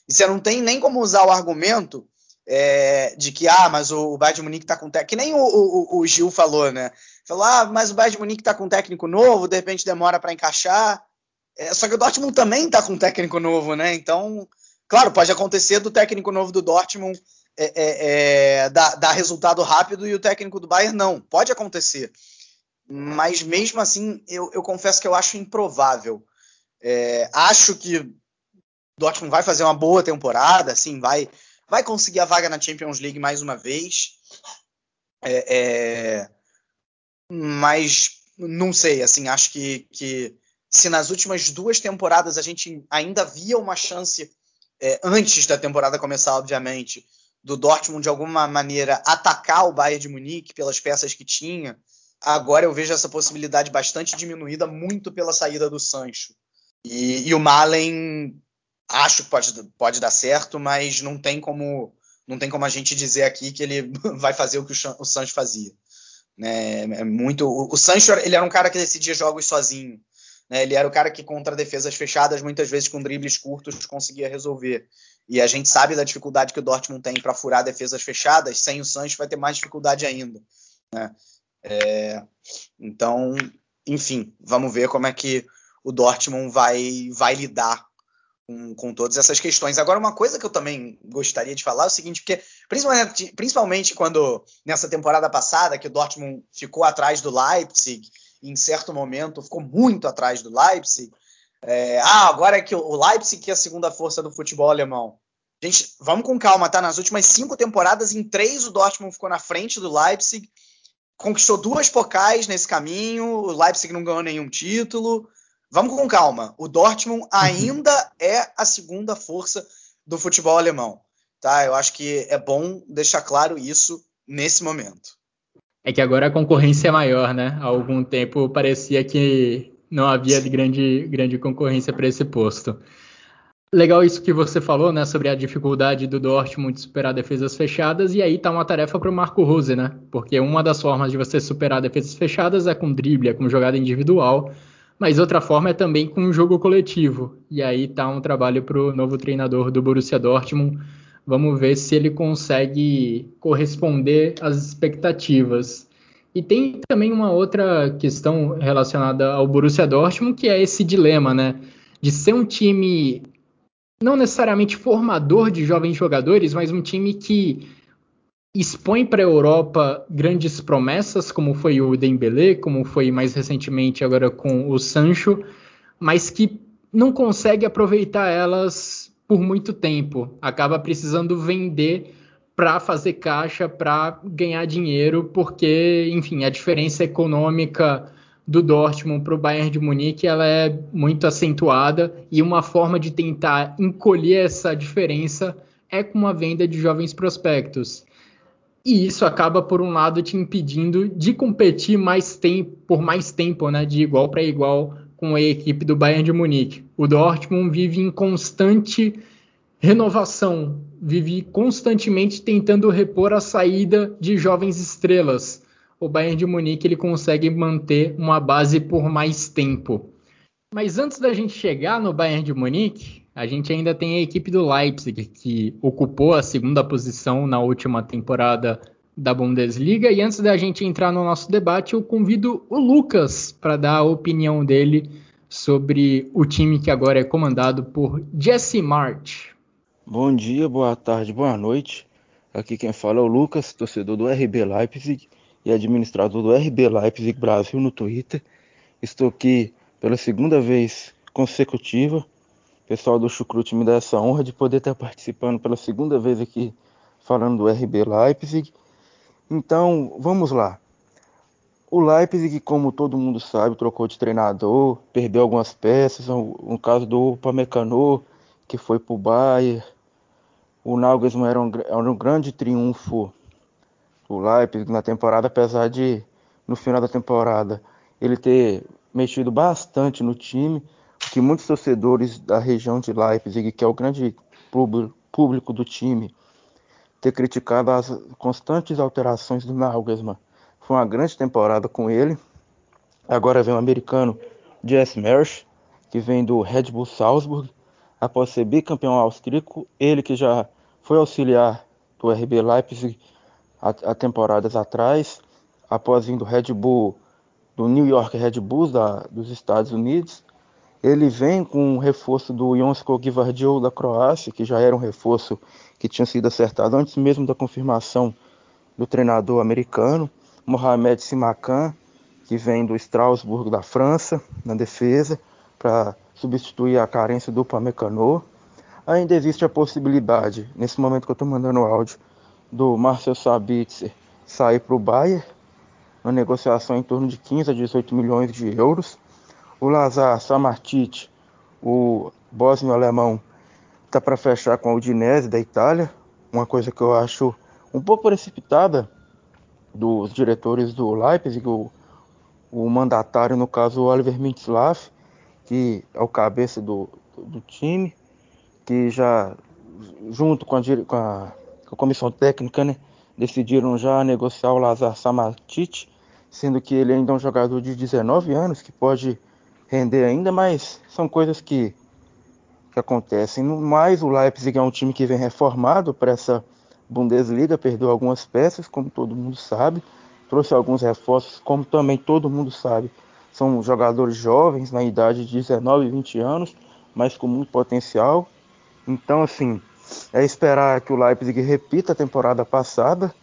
Speaker 2: E você não tem nem como usar o argumento é, de que, ah, mas o Bayern de Munique está com técnico, que nem o, o, o, Gil falou, né? Falou, ah, mas o Bayern de Munique está com técnico novo, de repente demora para encaixar. É, só que o Dortmund também está com técnico novo, né? Então, claro, pode acontecer do técnico novo do Dortmund é, é, é dar, dar resultado rápido e o técnico do Bayern não. Pode acontecer. Mas mesmo assim, eu, eu confesso que eu acho improvável. É, acho que o Dortmund vai fazer uma boa temporada, assim, vai vai conseguir a vaga na Champions League mais uma vez. É, é, mas não sei, assim, acho que, que se nas últimas duas temporadas a gente ainda via uma chance, é, antes da temporada começar, obviamente, do Dortmund de alguma maneira atacar o Bayern de Munique pelas peças que tinha, agora eu vejo essa possibilidade bastante diminuída, muito pela saída do Sancho. E, e o Malen acho que pode, pode dar certo, mas não tem como não tem como a gente dizer aqui que ele vai fazer o que o, Sancho fazia. Né? É muito, o, o Sancho ele era um cara que decidia jogos sozinho. Né? Ele era o cara que contra defesas fechadas, muitas vezes com dribles curtos, conseguia resolver. E a gente sabe da dificuldade que o Dortmund tem para furar defesas fechadas. Sem o Sancho vai ter mais dificuldade ainda. Né? É, então, enfim, vamos ver como é que o Dortmund vai, vai lidar com, com todas essas questões. Agora, uma coisa que eu também gostaria de falar é o seguinte, porque principalmente, principalmente quando nessa temporada passada, que o Dortmund ficou atrás do Leipzig, em certo momento ficou muito atrás do Leipzig. É, ah, agora é que o Leipzig que é a segunda força do futebol alemão. Gente, vamos com calma, tá? Nas últimas cinco temporadas, em três o Dortmund ficou na frente do Leipzig, conquistou duas pocais nesse caminho, o Leipzig não ganhou nenhum título. Vamos com calma. O Dortmund uhum. ainda é a segunda força do futebol alemão. Tá? Eu acho que é bom deixar claro isso nesse momento.
Speaker 1: É que agora a concorrência é maior, né? Há algum tempo parecia que não havia grande, grande concorrência para esse posto. Legal isso que você falou, né, sobre a dificuldade do Dortmund de superar defesas fechadas, e aí tá uma tarefa para o Marco Rose, né? Porque uma das formas de você superar defesas fechadas é com drible, é com jogada individual. Mas outra forma é também com um jogo coletivo. E aí tá um trabalho para o novo treinador do Borussia Dortmund. Vamos ver se ele consegue corresponder às expectativas. E tem também uma outra questão relacionada ao Borussia Dortmund, que é esse dilema, né? De ser um time não necessariamente formador de jovens jogadores, mas um time que expõe para a Europa grandes promessas, como foi o Dembélé, como foi mais recentemente agora com o Sancho, mas que não consegue aproveitar elas por muito tempo. Acaba precisando vender para fazer caixa, para ganhar dinheiro, porque, enfim, a diferença econômica do Dortmund para o Bayern de Munique ela é muito acentuada e uma forma de tentar encolher essa diferença é com a venda de jovens prospectos. E isso acaba, por um lado, te impedindo de competir mais tempo, por mais tempo, né, de igual para igual com a equipe do Bayern de Munique. O Dortmund vive em constante renovação, vive constantemente tentando repor a saída de jovens estrelas. O Bayern de Munique ele consegue manter uma base por mais tempo. Mas antes da gente chegar no Bayern de Munique, a gente ainda tem a equipe do Leipzig, que ocupou a segunda posição na última temporada da Bundesliga. E antes da gente entrar no nosso debate, eu convido o Lucas para dar a opinião dele sobre o time que agora é comandado por Jesse March.
Speaker 9: Bom dia, boa tarde, boa noite. Aqui quem fala é o Lucas, torcedor do RB Leipzig e administrador do RB Leipzig Brasil no Twitter. Estou aqui pela segunda vez consecutiva. Pessoal do Chucrute me dá essa honra de poder estar participando pela segunda vez aqui falando do RB Leipzig. Então, vamos lá. O Leipzig, como todo mundo sabe, trocou de treinador, perdeu algumas peças, no caso do Pamecano, que foi para o Bayern, o Nagelsmann era um, era um grande triunfo do Leipzig na temporada, apesar de no final da temporada ele ter mexido bastante no time, que muitos torcedores da região de Leipzig, que é o grande público do time, ter criticado as constantes alterações do Nagelsmann. Foi uma grande temporada com ele. Agora vem o americano Jess Marsh, que vem do Red Bull Salzburg, após ser bicampeão austríaco, ele que já foi auxiliar do RB Leipzig há, temporadas atrás, após vir do Red Bull, do New York Red Bulls da, dos Estados Unidos. Ele vem com um reforço do Jonsko Gvardiol da Croácia, que já era um reforço que tinha sido acertado antes mesmo da confirmação do treinador americano. Mohamed Simakan, que vem do Strasbourg da França, na defesa, para substituir a carência do Pamecano. Ainda existe a possibilidade, nesse momento que eu estou mandando o áudio, do Marcel Sabitzer sair para o Bayern, uma negociação em torno de 15 a 18 milhões de euros. O Lazar Samartic, o bósnio alemão, está para fechar com a Udinese da Itália, uma coisa que eu acho um pouco precipitada dos diretores do Leipzig, o, o mandatário, no caso, o Oliver Mintzlaff, que é o cabeça do, do time, que já, junto com a, com a, com a comissão técnica, né, decidiram já negociar o Lazar Samatic, sendo que ele ainda é um jogador de 19 anos, que pode render ainda, mas são coisas que, que acontecem. Mais o Leipzig é um time que vem reformado para essa Bundesliga, perdeu algumas peças, como todo mundo sabe, trouxe alguns reforços, como também todo mundo sabe, são jogadores jovens, na idade de 19 e 20 anos, mas com muito potencial. Então, assim, é esperar que o Leipzig repita a temporada passada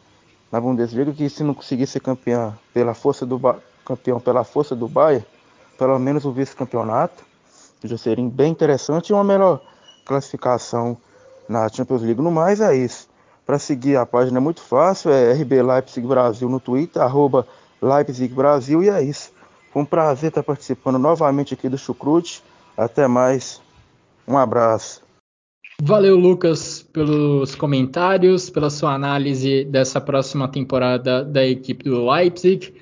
Speaker 9: na Bundesliga, que se não conseguir ser campeão pela força do campeão pela força do Bayern, pelo menos o vice-campeonato, já seria bem interessante e uma melhor classificação na Champions League. No mais é isso. Para seguir a página é muito fácil, é RB Leipzig Brasil no Twitter, arroba Leipzig Brasil, e é isso. Foi um prazer estar participando novamente aqui do Chucrute. Até mais. Um abraço.
Speaker 1: Valeu, Lucas, pelos comentários, pela sua análise dessa próxima temporada da equipe do Leipzig.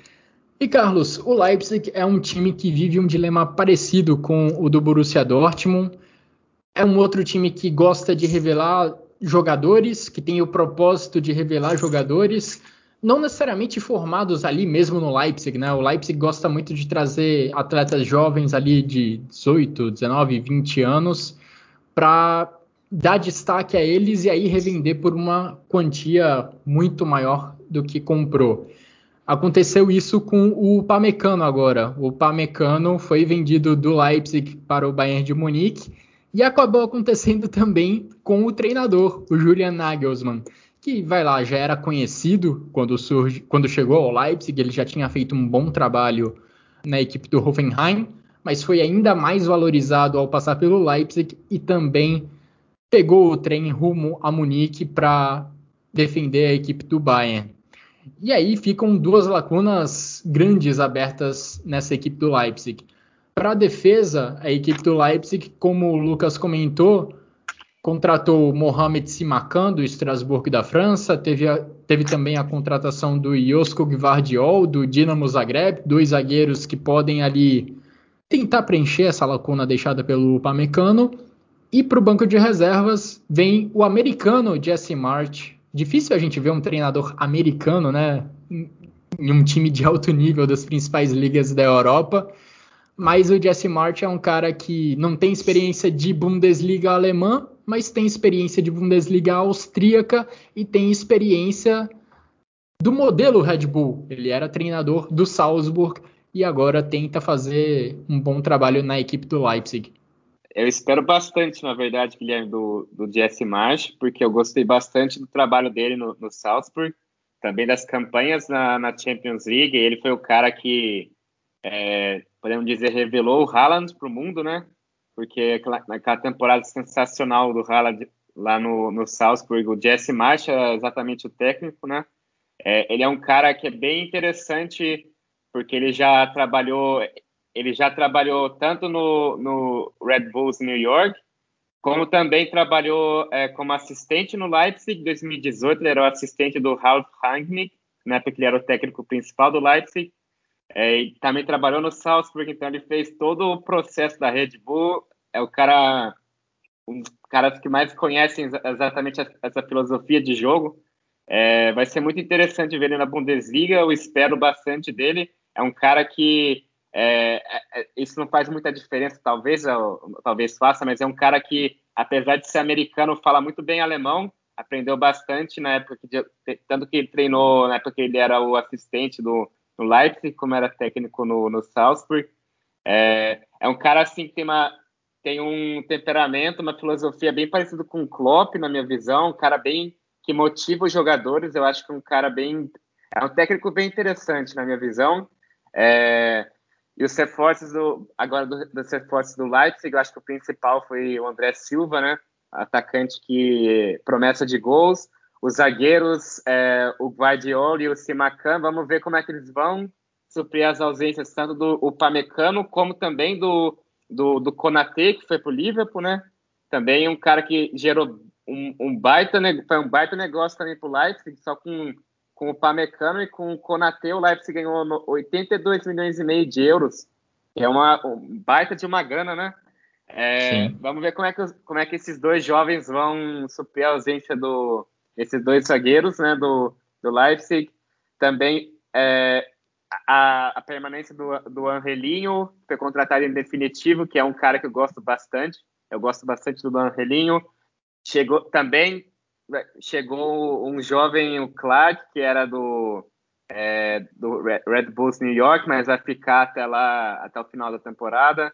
Speaker 1: E Carlos, o Leipzig é um time que vive um dilema parecido com o do Borussia Dortmund. É um outro time que gosta de revelar jogadores, que tem o propósito de revelar jogadores, não necessariamente formados ali mesmo no Leipzig, né? O Leipzig gosta muito de trazer atletas jovens ali de 18, 19, 20 anos para dar destaque a eles e aí revender por uma quantia muito maior do que comprou. Aconteceu isso com o Pamecano agora. O Pamecano foi vendido do Leipzig para o Bayern de Munique e acabou acontecendo também com o treinador, o Julian Nagelsmann, que vai lá, já era conhecido quando, surge, quando chegou ao Leipzig, ele já tinha feito um bom trabalho na equipe do Hoffenheim, mas foi ainda mais valorizado ao passar pelo Leipzig e também pegou o trem rumo a Munique para defender a equipe do Bayern. E aí ficam duas lacunas grandes abertas nessa equipe do Leipzig. Para a defesa, a equipe do Leipzig, como o Lucas comentou, contratou Mohamed Simakan do Strasbourg da França, teve, a, teve também a contratação do Josko Gvardiol do Dinamo Zagreb, dois zagueiros que podem ali tentar preencher essa lacuna deixada pelo Pamecano. E para o banco de reservas vem o americano Jesse March. Difícil a gente ver um treinador americano, né? Em um time de alto nível das principais ligas da Europa. Mas o Jesse March é um cara que não tem experiência de Bundesliga alemã, mas tem experiência de Bundesliga austríaca e tem experiência do modelo Red Bull. Ele era treinador do Salzburg e agora tenta fazer um bom trabalho na equipe do Leipzig.
Speaker 3: Eu espero bastante, na verdade, Guilherme, do, do Jesse March, porque eu gostei bastante do trabalho dele no, no Salzburg, também das campanhas na, na Champions League. Ele foi o cara que, é, podemos dizer, revelou o Haaland para o mundo, né? Porque naquela temporada sensacional do Haaland lá no, no Salzburg, o Jesse March é exatamente o técnico, né? É, ele é um cara que é bem interessante porque ele já trabalhou ele já trabalhou tanto no, no Red Bulls New York como também trabalhou é, como assistente no Leipzig. Em 2018 ele era o assistente do Ralf Rangnick, na época que ele era o técnico principal do Leipzig. É, também trabalhou no Salzburg, então ele fez todo o processo da Red Bull. É o cara, um dos caras que mais conhecem exatamente essa filosofia de jogo. É, vai ser muito interessante ver ele na Bundesliga, eu espero bastante dele. É um cara que é, é, é isso não faz muita diferença, talvez, talvez faça, mas é um cara que, apesar de ser americano, fala muito bem alemão, aprendeu bastante na época que, tanto que ele treinou na época que ele era o assistente do no Leipzig, como era técnico no, no Salzburg. É, é um cara assim que tem uma tem um temperamento, uma filosofia bem parecido com o Klopp, na minha visão, um cara bem que motiva os jogadores. Eu acho que um cara bem. É um técnico bem interessante, na minha visão. É, e os reforços do. Agora, do, dos reforços do Leipzig, eu acho que o principal foi o André Silva, né? Atacante que. promessa de gols. Os zagueiros, é, o Guardiola e o Simacan, vamos ver como é que eles vão suprir as ausências tanto do o Pamecano como também do, do, do Konate, que foi para o Liverpool, né? Também um cara que gerou um, um, baita, foi um baita negócio também para o Leipzig, só com, com o Pamecano e com o Konate, o Leipzig ganhou 82 milhões e meio de euros, é uma um baita de uma grana, né? É, vamos ver como é, que, como é que esses dois jovens vão suprir a ausência do esses dois zagueiros, né, do, do Leipzig. Também é, a, a, permanência do, do Angelinho foi contratado em definitivo, que é um cara que eu gosto bastante. Eu gosto bastante do Angelinho. Chegou também chegou um jovem, o Clark, que era do, é, do Red Bulls New York, mas vai ficar até lá até o final da temporada.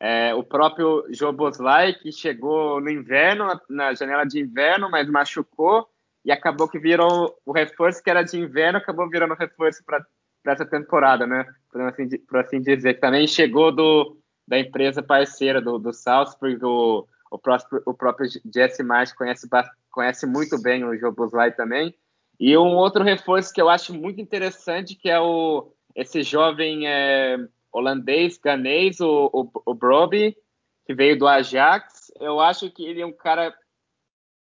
Speaker 3: É, o próprio Joe Boslai, que chegou no inverno, na janela de inverno, mas machucou e acabou que virou o reforço que era de inverno, acabou virando reforço para essa temporada, né? Por assim, por assim dizer. Também chegou do, da empresa parceira do, do Salzburg, o o o próprio Jesse March conhece, conhece muito bem o Joe Busley também. E um outro reforço que eu acho muito interessante, que é o, esse jovem é, holandês, ganês, o, o, o Broby, que veio do Ajax. Eu acho que ele é um cara...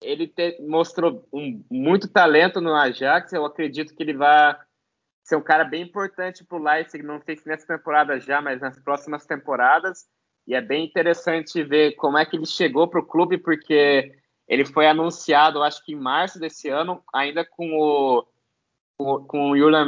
Speaker 3: Ele te, mostrou um, muito talento no Ajax. Eu acredito que ele vai ser um cara bem importante para o Leipzig. Não sei se nessa temporada já, mas nas próximas temporadas. E é bem interessante ver como é que ele chegou para o clube, porque ele foi anunciado, acho que em março desse ano, ainda com o, com o Julian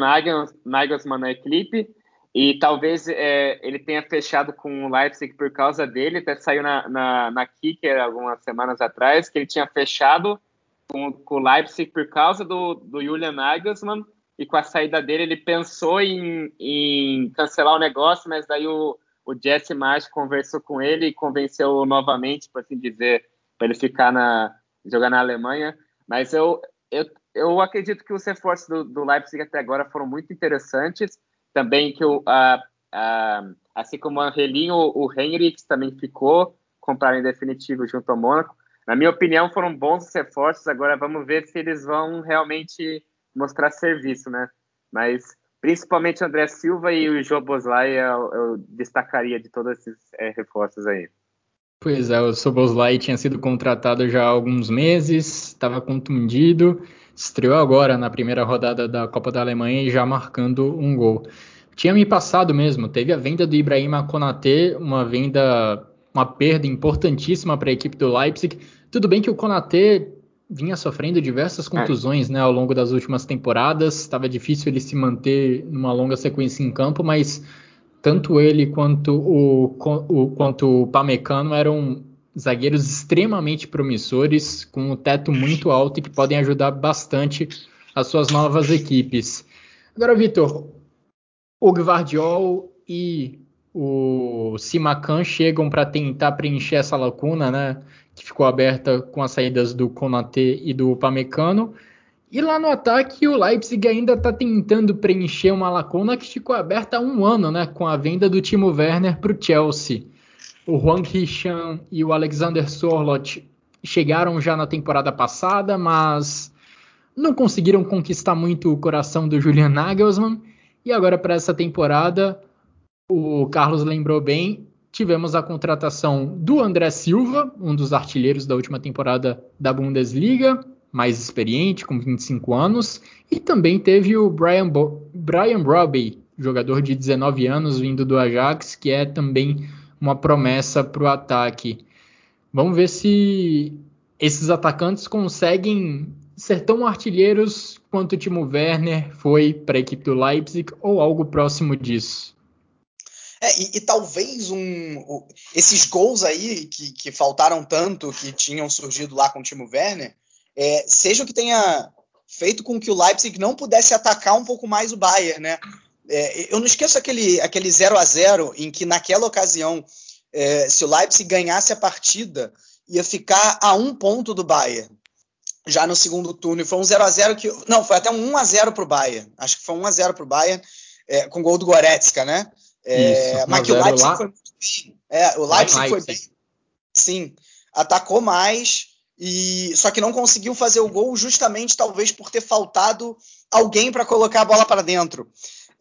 Speaker 3: Nagelsmann na equipe, e talvez é, ele tenha fechado com o Leipzig por causa dele, até saiu na, na, na Kicker algumas semanas atrás, que ele tinha fechado com, com o Leipzig por causa do, do Julian Nagelsmann, e com a saída dele ele pensou em, em cancelar o negócio, mas daí o, o Jesse Marsh conversou com ele e convenceu novamente, por assim dizer, para ele ficar na jogar na Alemanha. Mas eu, eu, eu acredito que os reforços do, do Leipzig até agora foram muito interessantes. Também que o, a, a, assim como o Angelinho, o também ficou, compraram em definitivo junto ao Mônaco. Na minha opinião, foram bons reforços. Agora vamos ver se eles vão realmente mostrar serviço, né? Mas Principalmente o André Silva e o João Boslai eu, eu, destacaria de todos esses é, reforços aí.
Speaker 1: Pois é, o Soboslai tinha sido contratado já há alguns meses, estava contundido, estreou agora na primeira rodada da Copa da Alemanha e já marcando um gol. tinha me passado mesmo. Teve a venda do Ibrahim Konate, uma venda, uma perda importantíssima para a equipe do Leipzig. Tudo bem que o Konate vinha sofrendo diversas contusões né, ao longo das últimas temporadas. Estava difícil ele se manter numa longa sequência em campo, mas tanto ele quanto o, o, quanto o Pamecano eram zagueiros extremamente promissores, com um teto muito alto e que podem ajudar bastante as suas novas equipes. Agora, Vitor, o Gvardiol e o Simacan chegam para tentar preencher essa lacuna, né, que ficou aberta com as saídas do Konate e do Pamecano. E lá no ataque, o Leipzig ainda está tentando preencher uma lacuna que ficou aberta há um ano, né, com a venda do Timo Werner para o Chelsea. O Juan Hichan e o Alexander Sorlot chegaram já na temporada passada, mas não conseguiram conquistar muito o coração do Julian Nagelsmann. E agora, para essa temporada, o Carlos lembrou bem, tivemos a contratação do André Silva, um dos artilheiros da última temporada da Bundesliga, mais experiente, com 25 anos, e também teve o Brian, Bo Brian Robbie, jogador de 19 anos, vindo do Ajax, que é também uma promessa para o ataque. Vamos ver se esses atacantes conseguem ser tão artilheiros quanto o Timo Werner foi para a equipe do Leipzig ou algo próximo disso.
Speaker 2: É, e, e, talvez um, esses gols aí que, que, faltaram tanto, que tinham surgido lá com o Timo Werner, é, seja o que tenha feito com que o Leipzig não pudesse atacar um pouco mais o Bayern, né? É, eu não esqueço aquele, aquele 0 a 0 em que naquela ocasião, é, se o Leipzig ganhasse a partida, ia ficar a um ponto do Bayern já no segundo turno. E foi um 0 a 0 que. Não, foi até um 1 a 0 para o Bayern. Acho que foi um 1 a 0 para o Bayern, é, com gol do Goretzka, né? É, Isso, mas que o Leipzig lá... foi muito bem. É, o Leipzig, Leipzig foi bem. Sim, atacou mais. E só que não conseguiu fazer o gol justamente talvez por ter faltado alguém para colocar a bola para dentro.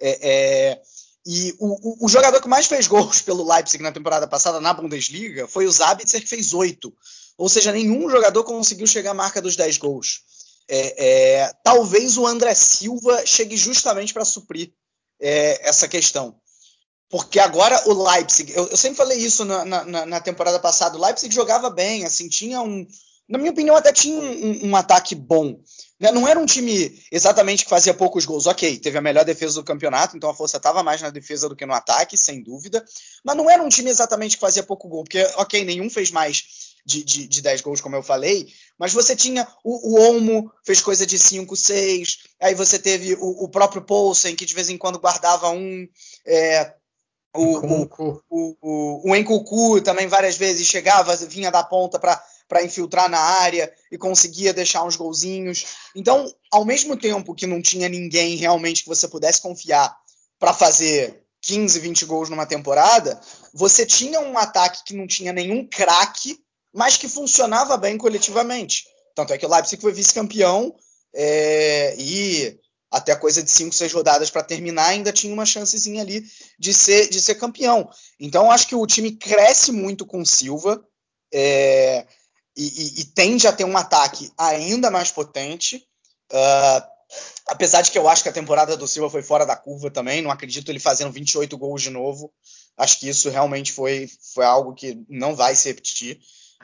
Speaker 2: É, é, e o, o, o, jogador que mais fez gols pelo Leipzig na temporada passada na Bundesliga foi o Zabitzer, que fez oito. Ou seja, nenhum jogador conseguiu chegar à marca dos 10 gols. É, é, talvez o André Silva chegue justamente para suprir é, essa questão. Porque agora o Leipzig, eu, eu sempre falei isso na, na, na, temporada passada, o Leipzig jogava bem, assim, tinha um. Na minha opinião, até tinha um, um ataque bom. Né? Não era um time exatamente que fazia poucos gols. Ok, teve a melhor defesa do campeonato, então a força estava mais na defesa do que no ataque, sem dúvida. Mas não era um time exatamente que fazia pouco gol, porque, ok, nenhum fez mais de, de, de 10 gols, como eu falei, mas você tinha o, o Olmo, fez coisa de 5, 6, aí você teve o, o próprio Poulsen, que de vez em quando guardava um. É, o, o, o, o, o Encucu também várias vezes chegava, vinha da ponta para infiltrar na área e conseguia deixar uns golzinhos. Então, ao mesmo tempo que não tinha ninguém realmente que você pudesse confiar para fazer 15, 20 gols numa temporada, você tinha um ataque que não tinha nenhum craque mas que funcionava bem coletivamente. Tanto é que o Leipzig foi vice-campeão é, e até coisa de cinco, seis rodadas para terminar, ainda tinha uma chancezinha ali de ser, de ser campeão. Então, acho que o time cresce muito com Silva é, e, e, e, tende a ter um ataque ainda mais potente. Uh, apesar de que eu acho que a temporada do Silva foi fora da curva também, não acredito ele fazendo 28 gols de novo. Acho que isso realmente foi, foi algo que não vai se repetir.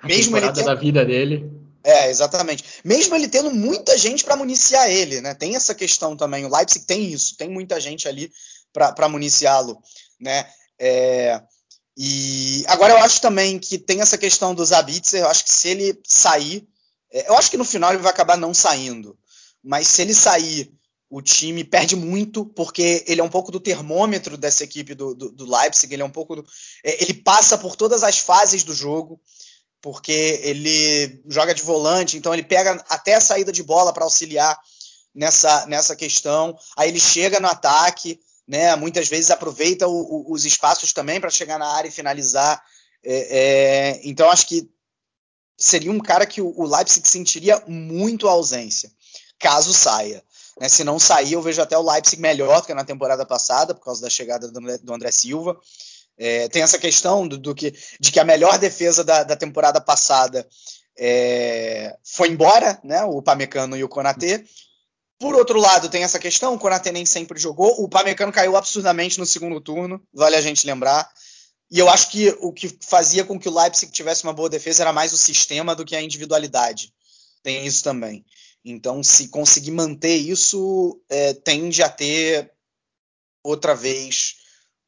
Speaker 1: Mesmo ele tendo... da vida dele.
Speaker 2: É, exatamente. Mesmo ele tendo muita gente para municiar ele, né? Tem essa questão também. O Leipzig tem isso, tem muita gente ali para municiá-lo, né? É... E agora eu acho também que tem essa questão do Zabitzer. Eu acho que se ele sair, é, eu acho que no final ele vai acabar não saindo. Mas se ele sair, o time perde muito, porque ele é um pouco do termômetro dessa equipe do, do, do Leipzig. Ele é um pouco do, é, ele passa por todas as fases do jogo porque ele joga de volante, então ele pega até a saída de bola para auxiliar nessa, nessa questão. Aí ele chega no ataque, né? Muitas vezes aproveita o, o, os espaços também para chegar na área e finalizar. É, é, então acho que seria um cara que o, o Leipzig sentiria muito a ausência, caso saia. Né? Se não sair, eu vejo até o Leipzig melhor do que na temporada passada, por causa da chegada do, do André Silva. É, tem essa questão do, do, que, de que a melhor defesa da, da temporada passada é, foi embora, né, o Pamecano e o Konatê. Por outro lado, tem essa questão, o Konaté nem sempre jogou, o Pamecano caiu absurdamente no segundo turno, vale a gente lembrar. E eu acho que o que fazia com que o Leipzig tivesse uma boa defesa era mais o sistema do que a individualidade. Tem isso também. Então, se conseguir manter isso, é, tende a ter outra vez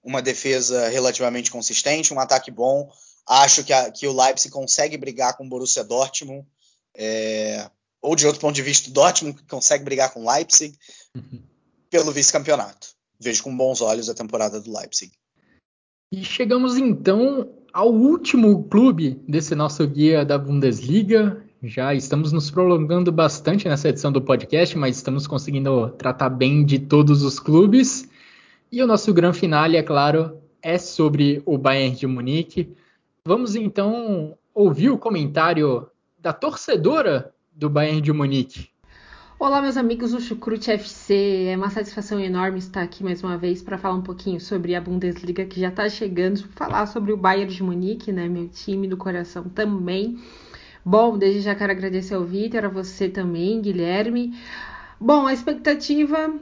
Speaker 2: uma defesa relativamente consistente, um ataque bom. Acho que, a, que o Leipzig consegue brigar com o Borussia Dortmund. É, ou de outro ponto de vista, o Dortmund consegue brigar com o Leipzig uhum. pelo vice-campeonato. Vejo com bons olhos a temporada do Leipzig.
Speaker 1: E chegamos então ao último clube desse nosso guia da Bundesliga. Já estamos nos prolongando bastante nessa edição do podcast, mas estamos conseguindo tratar bem de todos os clubes. E o nosso grande finale, é claro, é sobre o Bayern de Munique. Vamos então ouvir o comentário da torcedora do Bayern de Munique.
Speaker 10: Olá, meus amigos do Chucrute FC. É uma satisfação enorme estar aqui mais uma vez para falar um pouquinho sobre a Bundesliga que já está chegando, falar sobre o Bayern de Munique, né, meu time do coração também. Bom, desde já quero agradecer ao Vitor, a você também, Guilherme. Bom, a expectativa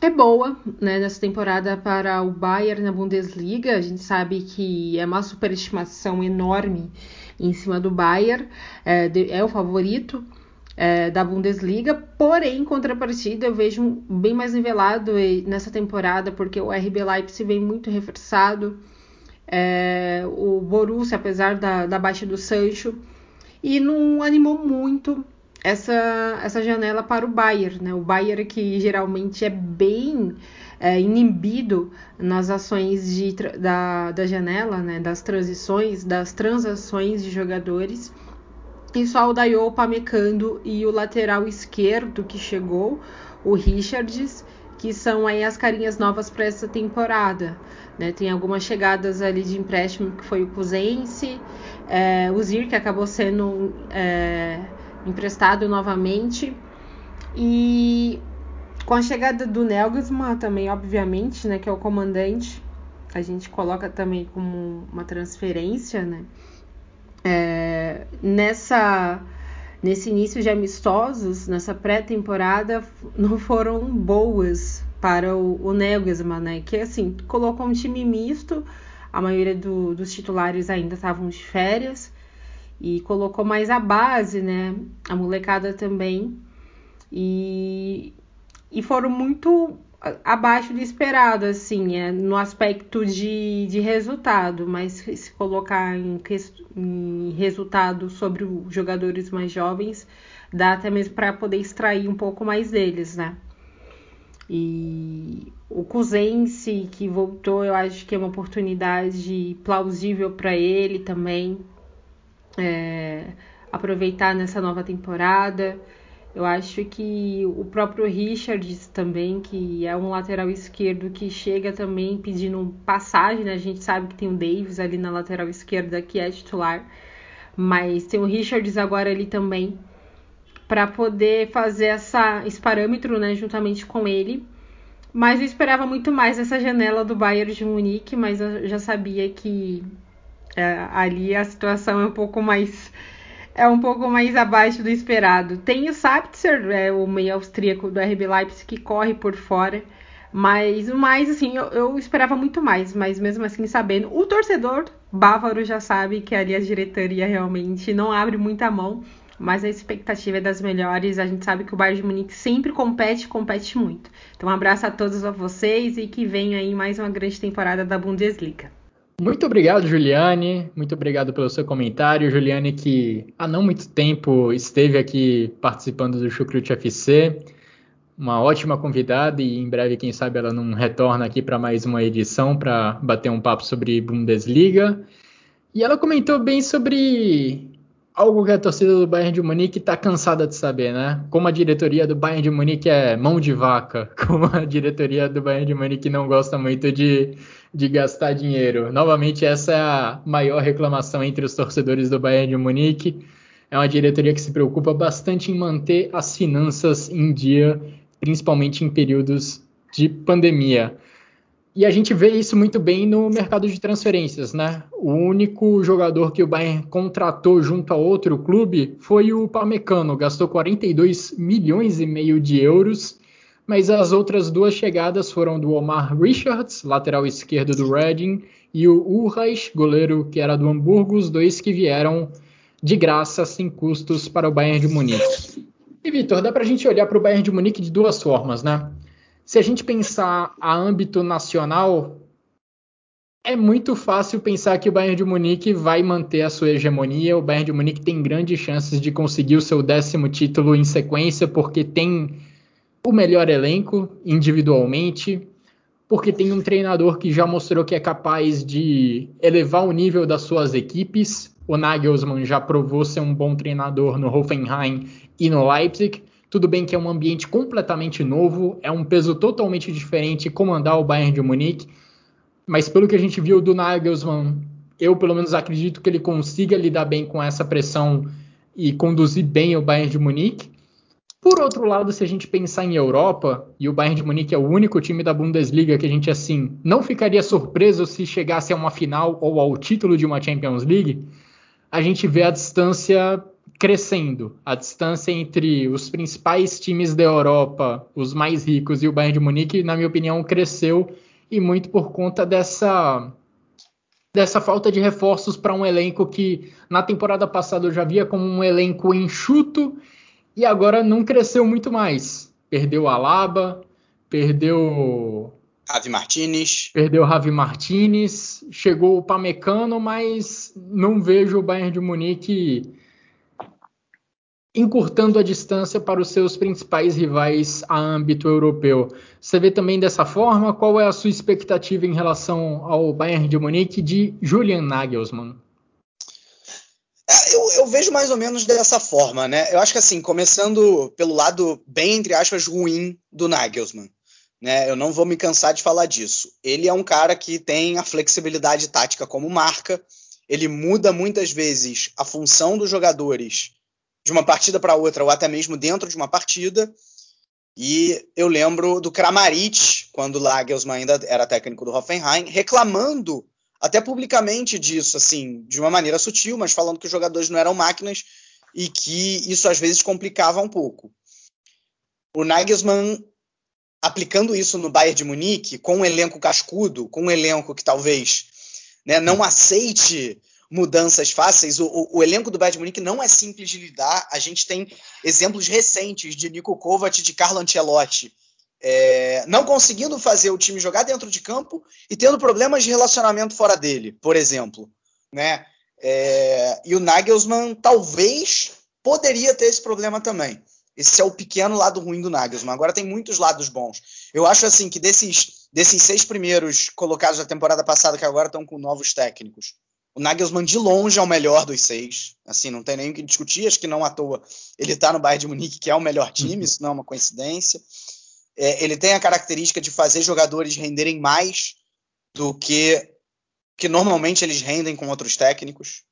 Speaker 10: é boa, né, nessa temporada para o Bayern na Bundesliga. A gente sabe que é uma superestimação enorme em cima do Bayern, é, é o favorito é, da Bundesliga, porém, em contrapartida, eu vejo bem mais nivelado nessa temporada, porque o RB Leipzig vem muito reforçado, é, o Borussia, apesar da, da baixa do Sancho, e não animou muito essa, essa janela para o Bayern, né? O Bayern que geralmente é bem é, inibido nas ações de, da, da janela, né, das transições, das transações de jogadores. E só o Dayo, Pamecando e o lateral esquerdo que chegou, o Richards, que são aí as carinhas novas para essa temporada. Né? Tem algumas chegadas ali de empréstimo que foi o Cusense, é, o Zir, que acabou sendo é, emprestado novamente. E com a chegada do Nelsman também, obviamente, né, que é o comandante, a gente coloca também como uma transferência, né? É, nessa nesse início de amistosos, nessa pré-temporada, não foram boas para o, o né? Que assim colocou um time misto, a maioria do, dos titulares ainda estavam de férias e colocou mais a base, né? A molecada também. E e foram muito abaixo do esperado, assim, é, no aspecto de, de resultado, mas se colocar em, em resultado sobre os jogadores mais jovens, dá até mesmo para poder extrair um pouco mais deles, né? E o Cusense que voltou, eu acho que é uma oportunidade plausível para ele também é, aproveitar nessa nova temporada. Eu acho que o próprio Richards também, que é um lateral esquerdo que chega também pedindo passagem, né? A gente sabe que tem o Davis ali na lateral esquerda que é titular, mas tem o Richards agora ali também para poder fazer essa, esse parâmetro, né, juntamente com ele. Mas eu esperava muito mais essa janela do Bayern de Munique, mas eu já sabia que é, ali a situação é um pouco mais é um pouco mais abaixo do esperado. Tem o Saptzer, é, o meio austríaco do RB Leipzig, que corre por fora. Mas, mais assim, eu, eu, esperava muito mais, mas mesmo assim, sabendo, o torcedor bávaro já sabe que ali a diretoria realmente não abre muita mão, mas a expectativa é das melhores. A gente sabe que o Bayern de Munique sempre compete, compete muito. Então, um abraço a todos vocês e que venha aí mais uma grande temporada da Bundesliga.
Speaker 1: Muito obrigado, Juliane. Muito obrigado pelo seu comentário. Juliane, que há não muito tempo esteve aqui participando do Chucrute FC. Uma ótima convidada e em breve, quem sabe, ela não retorna aqui para mais uma edição para bater um papo sobre Bundesliga. E ela comentou bem sobre algo que a torcida do Bayern de Munique está cansada de saber, né? Como a diretoria do Bayern de Munique é mão de vaca, como a diretoria do Bayern de Munique não gosta muito de, de gastar dinheiro. Novamente, essa é a maior reclamação entre os torcedores do Bayern de Munique. É uma diretoria que se preocupa bastante em manter as finanças em dia, principalmente em períodos de pandemia. E a gente vê isso muito bem no mercado de transferências, né? O único jogador que o Bayern contratou junto a outro clube foi o Pamecano, gastou 42 milhões e meio de euros, mas as outras duas chegadas foram do Omar Richards, lateral esquerdo do Reading, e o Urrais, goleiro que era do Hamburgo, os dois que vieram de graça, sem custos, para o Bayern de Munique. E Vitor, dá para a gente olhar para o Bayern de Munique de duas formas, né? Se a gente pensar a âmbito nacional, é muito fácil pensar que o Bayern de Munique vai manter a sua hegemonia. O Bayern de Munique tem grandes chances de conseguir o seu décimo título em sequência, porque tem o melhor elenco individualmente, porque tem um treinador que já mostrou que é capaz de elevar o nível das suas equipes. O Nagelsmann já provou ser um bom treinador no Hoffenheim e no Leipzig. Tudo bem que é um ambiente completamente novo, é um peso totalmente diferente comandar o Bayern de Munique, mas pelo que a gente viu do Nagelsmann, eu pelo menos acredito que ele consiga lidar bem com essa pressão e conduzir bem o Bayern de Munique. Por outro lado, se a gente pensar em Europa, e o Bayern de Munique é o único time da Bundesliga que a gente assim não ficaria surpreso se chegasse a uma final ou ao título de uma Champions League, a gente vê a distância crescendo. A distância entre os principais times da Europa, os mais ricos, e o Bayern de Munique, na minha opinião, cresceu e muito por conta dessa dessa falta de reforços para um elenco que na temporada passada eu já via como um elenco enxuto e agora não cresceu muito mais. Perdeu a Alaba, perdeu
Speaker 2: Javi Martinez.
Speaker 1: Perdeu o Javi Martinez, chegou o Pamecano, mas não vejo o Bayern de Munique encurtando a distância para os seus principais rivais a âmbito europeu. Você vê também dessa forma? Qual é a sua expectativa em relação ao Bayern de Munique de Julian Nagelsmann?
Speaker 2: Eu, eu, vejo mais ou menos dessa forma, né? Eu acho que assim, começando pelo lado bem, entre aspas, ruim do Nagelsmann. Né? Eu não vou me cansar de falar disso. Ele é um cara que tem a flexibilidade tática como marca, ele muda muitas vezes a função dos jogadores de uma partida para outra, ou até mesmo dentro de uma partida. E eu lembro do Kramaric, quando o Lagelsmann ainda era técnico do Hoffenheim, reclamando até publicamente disso, assim, de uma maneira sutil, mas falando que os jogadores não eram máquinas e que isso às vezes complicava um pouco. O Nagelsmann aplicando isso no Bayern de Munique, com um elenco cascudo, com um elenco que talvez né, não aceite mudanças fáceis. O, o, o, elenco do Bayern de Munique não é simples de lidar. A gente tem exemplos recentes de Nico Kovac e de Carlo Ancelotti é, não conseguindo fazer o time jogar dentro de campo e tendo problemas de relacionamento fora dele, por exemplo. Né? É, e o Nagelsmann talvez poderia ter esse problema também. Esse é o pequeno lado ruim do Nagelsmann. Agora tem muitos lados bons. Eu acho assim que desses, desses seis primeiros colocados da temporada passada que agora estão com novos técnicos, o Nagelsmann de longe é o melhor dos seis. Assim, não tem nem o que discutir. Acho que não à toa ele está no Bayern de Munique, que é o melhor time. Uhum. Isso não é uma coincidência. É, ele tem a característica de fazer jogadores renderem mais do que que normalmente eles rendem com outros técnicos.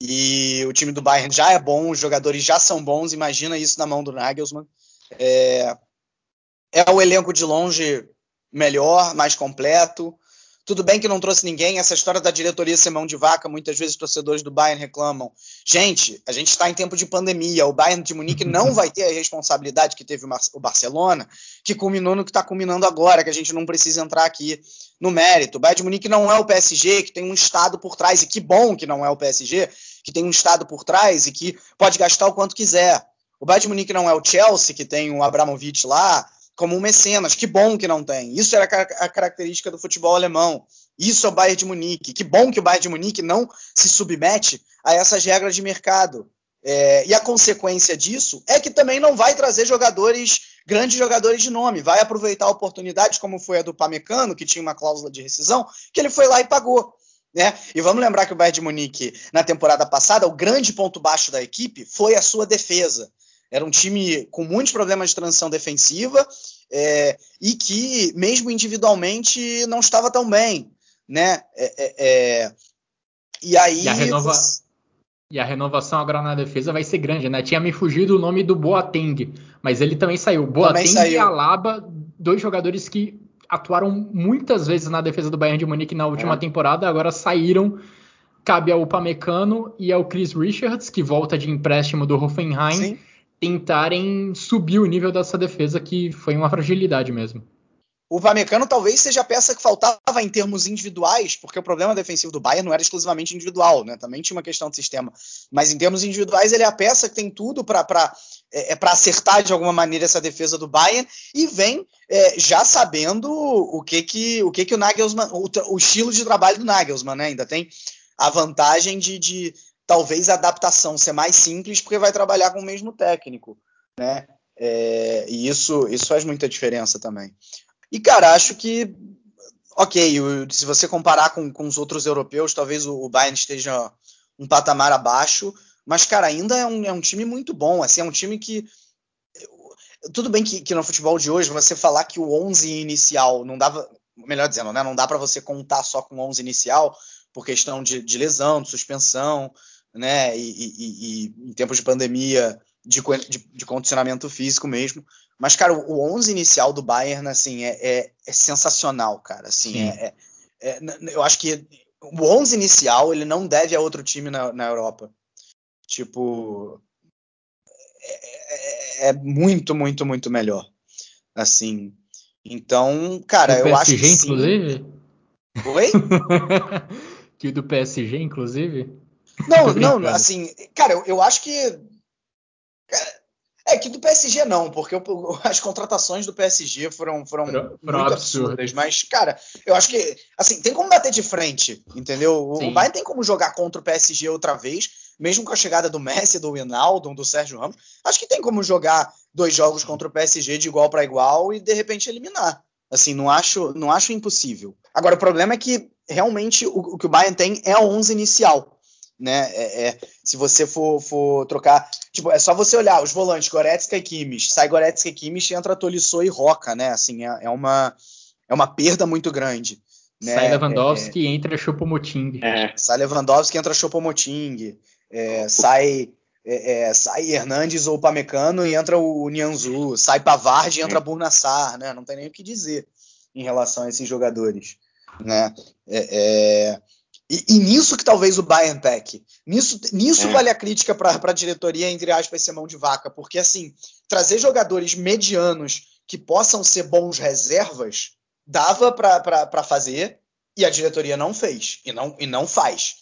Speaker 2: E o time do Bayern já é bom, os jogadores já são bons. Imagina isso na mão do Nagelsmann. É, é o elenco de longe melhor, mais completo. Tudo bem que não trouxe ninguém, essa história da diretoria ser mão de vaca, muitas vezes torcedores do Bayern reclamam. Gente, a gente está em tempo de pandemia, o Bayern de Munique não vai ter a responsabilidade que teve o Barcelona, que culminou no que está culminando agora, que a gente não precisa entrar aqui no mérito. O Bayern de Munique não é o PSG, que tem um Estado por trás, e que bom que não é o PSG, que tem um Estado por trás e que pode gastar o quanto quiser. O Bayern de Munique não é o Chelsea, que tem o Abramovich lá, como um mecenas. Que bom que não tem. Isso era a característica do futebol alemão. Isso é o Bayern de Munique. Que bom que o Bayern de Munique não se submete a essas regras de mercado. É, e a consequência disso é que também não vai trazer jogadores, grandes jogadores de nome. Vai aproveitar oportunidades, como foi a do Pamecano, que tinha uma cláusula de rescisão, que ele foi lá e pagou. Né? E vamos lembrar que o Bayern de Munique, na temporada passada, o grande ponto baixo da equipe foi a sua defesa. Era um time com muitos problemas de transição defensiva é, e que, mesmo individualmente, não estava tão bem. Né? É, é, é e aí.
Speaker 1: E a, renova... e a, renovação agora na defesa vai ser grande, né? Tinha me fugido o nome do Boateng, mas ele também saiu. Boateng também saiu. e Alaba, dois jogadores que atuaram muitas vezes na defesa do Bayern de Munique na última é. temporada, agora saíram. Cabe ao Upamecano e ao Chris Richards, que volta de empréstimo do Hoffenheim, Sim. Tentarem subir o nível dessa defesa, que foi uma fragilidade mesmo.
Speaker 2: O Upamecano talvez seja a peça que faltava em termos individuais, porque o problema defensivo do Bayern não era exclusivamente individual, né? Também tinha uma questão de sistema. Mas em termos individuais, ele é a peça que tem tudo para é, é acertar de alguma maneira essa defesa do Bayern e vem é, já sabendo o que que o que que o Nagelsmann, o, o, estilo de trabalho do Nagelsmann, né? Ainda tem a vantagem de, de talvez a adaptação ser mais simples porque vai trabalhar com o mesmo técnico, né? É, e isso isso faz muita diferença também. E cara, acho que ok, se você comparar com, com os outros europeus, talvez o, o Bayern esteja um patamar abaixo, mas, cara, ainda é um, é um time muito bom. Assim, é um time que. Tudo bem que, que no futebol de hoje você falar que o 11 inicial não dava. Melhor dizendo, né? Não dá para você contar só com o 11 inicial por questão de, de lesão, de suspensão, né? E, e, e, em tempos de pandemia, de, de, de, condicionamento físico mesmo. Mas, cara, o 11 inicial do Bayern, assim, é, é, é sensacional, cara. Assim, é, é, é eu acho que o 11 inicial ele não deve a outro time na, na Europa. Tipo, é, é, muito, muito, muito melhor. Assim. Então, cara,
Speaker 1: do
Speaker 2: eu
Speaker 1: PSG,
Speaker 2: acho que.
Speaker 1: inclusive?
Speaker 2: Sim. Oi?
Speaker 1: que do PSG, inclusive?
Speaker 2: Não, não, assim, cara, eu, eu acho que. É que do PSG não, porque as contratações do PSG foram, foram, foram muito absurdas. Mas, cara, eu acho que assim, tem como bater de frente, entendeu? Sim. O Bayern tem como jogar contra o PSG outra vez, mesmo com a chegada do Messi, do Wijnaldum, do Sérgio Ramos. Acho que tem como jogar dois jogos contra o PSG de igual para igual e de repente eliminar. Assim, não acho, não acho impossível. Agora, o problema é que realmente o, o que o Bayern tem é a 11 inicial né? É, é, se você for, for, trocar, tipo, é só você olhar os volantes Goretzka e Kimmich, sai Goretzka e Kimmich, entra Tolisso e Roca, né? Assim, é, é, uma é uma perda muito grande. Né?
Speaker 1: Sai Lewandowski e entra Choupo-Moting.
Speaker 2: É. Sai Lewandowski entra Choupo-Moting. É, sai é, é, sai Hernandes ou Pamecano e entra o Nianzu, sai Pavard e entra Burnassar, né? Não tem nem o que dizer em relação a esses jogadores, né? É, é e, e, nisso que talvez o Bayern peque. Nisso, nisso é. vale a crítica para a diretoria, entre aspas, ser mão de vaca. Porque, assim, trazer jogadores medianos que possam ser bons reservas dava para fazer e a diretoria não fez. E não, e não faz.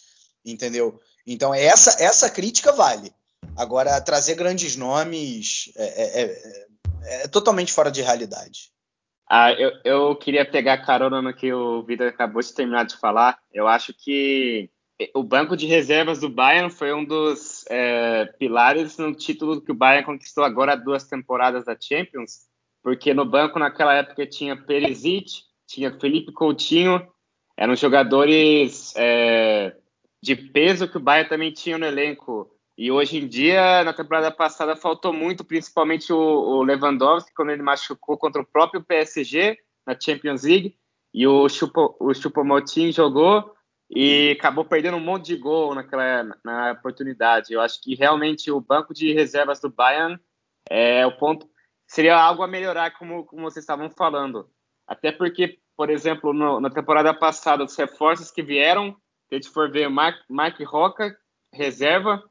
Speaker 2: Entendeu? Então, essa, essa crítica vale. Agora, trazer grandes nomes é, é, é, é totalmente fora de realidade.
Speaker 3: Ah, eu, eu queria pegar carona no que o Vitor acabou de terminar de falar. Eu acho que o banco de reservas do Bayern foi um dos é, pilares no título que o Bayern conquistou agora duas temporadas da Champions, porque no banco naquela época tinha Perisic, tinha Felipe Coutinho, eram jogadores é, de peso que o Bayern também tinha no elenco. E hoje em dia, na temporada passada, faltou muito, principalmente o, o Lewandowski, quando ele machucou contra o próprio PSG na Champions League. E o Choupo-Moting jogou e acabou perdendo um monte de gol naquela na oportunidade. Eu acho que realmente o banco de reservas do Bayern é o ponto seria algo a melhorar, como, como vocês estavam falando. Até porque, por exemplo, no, na temporada passada, os reforços que vieram, se a gente for ver Mark, Mark Roca, reserva,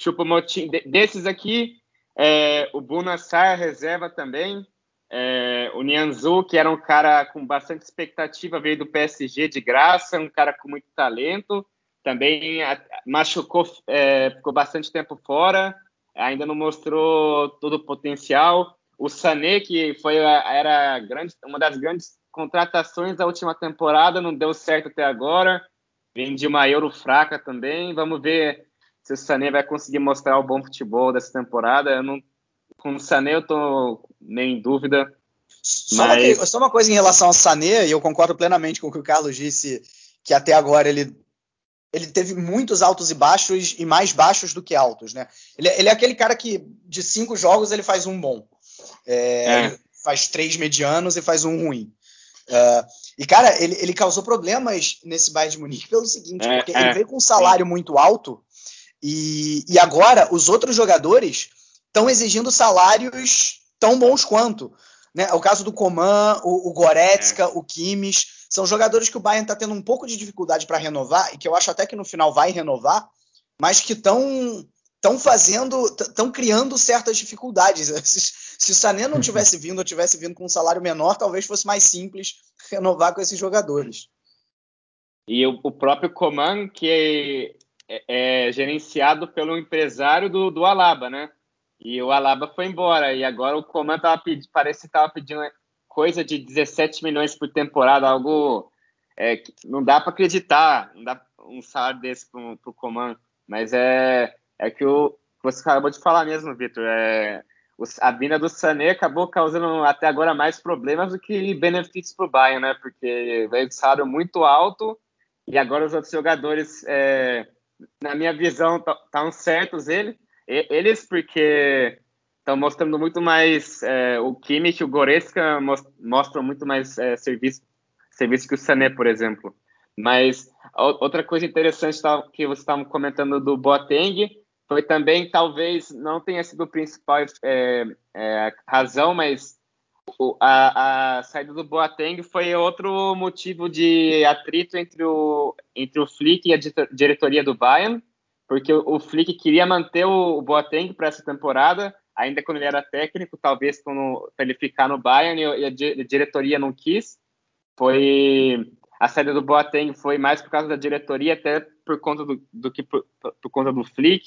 Speaker 3: Chupomotim, desses aqui, é, o Bunassar reserva também. É, o Nianzu, que era um cara com bastante expectativa, veio do PSG de graça, um cara com muito talento. Também machucou, é, ficou bastante tempo fora, ainda não mostrou todo o potencial. O Sané, que foi era grande, uma das grandes contratações da última temporada, não deu certo até agora. Vem de uma Euro fraca também. Vamos ver se o Sané vai conseguir mostrar o bom futebol dessa temporada. Eu não, com o Sané eu tô meio em dúvida.
Speaker 2: Só, mas... uma, só uma coisa em relação ao Sané, e eu concordo plenamente com o que o Carlos disse, que até agora ele ele teve muitos altos e baixos e mais baixos do que altos, né? Ele, ele é aquele cara que de cinco jogos ele faz um bom, é, é. faz três medianos e faz um ruim. Uh, e cara, ele, ele causou problemas nesse Bayern de Munique pelo seguinte, é, porque ele é. veio com um salário muito alto e, e agora os outros jogadores estão exigindo salários tão bons quanto. né? O caso do Coman, o, o Goretzka, é. o Kimmich, são jogadores que o Bayern está tendo um pouco de dificuldade para renovar e que eu acho até que no final vai renovar, mas que estão estão fazendo, estão criando certas dificuldades. Se, se o Sané não tivesse vindo ou tivesse vindo com um salário menor, talvez fosse mais simples renovar com esses jogadores.
Speaker 3: E o, o próprio Coman, que é, é, gerenciado pelo empresário do, do Alaba, né? E o Alaba foi embora. E agora o Coman tava pedindo, parece que estava pedindo coisa de 17 milhões por temporada, algo é, que não dá para acreditar, não dá um salário desse para o Coman. Mas é, é que o que você acabou de falar mesmo, Vitor. É, a vinda do Sané acabou causando até agora mais problemas do que benefícios para o Bayern, né? Porque veio de salário muito alto e agora os outros jogadores, é, na minha visão, estão certos ele, eles, porque estão mostrando muito mais é, o Kimmich e o Goretzka mostram muito mais é, serviço, serviço que o Sané, por exemplo. Mas outra coisa interessante que você estava comentando do Boateng foi também, talvez, não tenha sido o principal é, é, razão, mas a, a, saída do Boateng foi outro motivo de atrito entre o, entre o Flick e a diretoria do Bayern, porque o, o Flick queria manter o, o Boateng para essa temporada, ainda quando ele era técnico, talvez para ele ficar no Bayern, e, a, a diretoria não quis. Foi a saída do Boateng foi mais por causa da diretoria, até por conta do, do que por, por, conta do Flick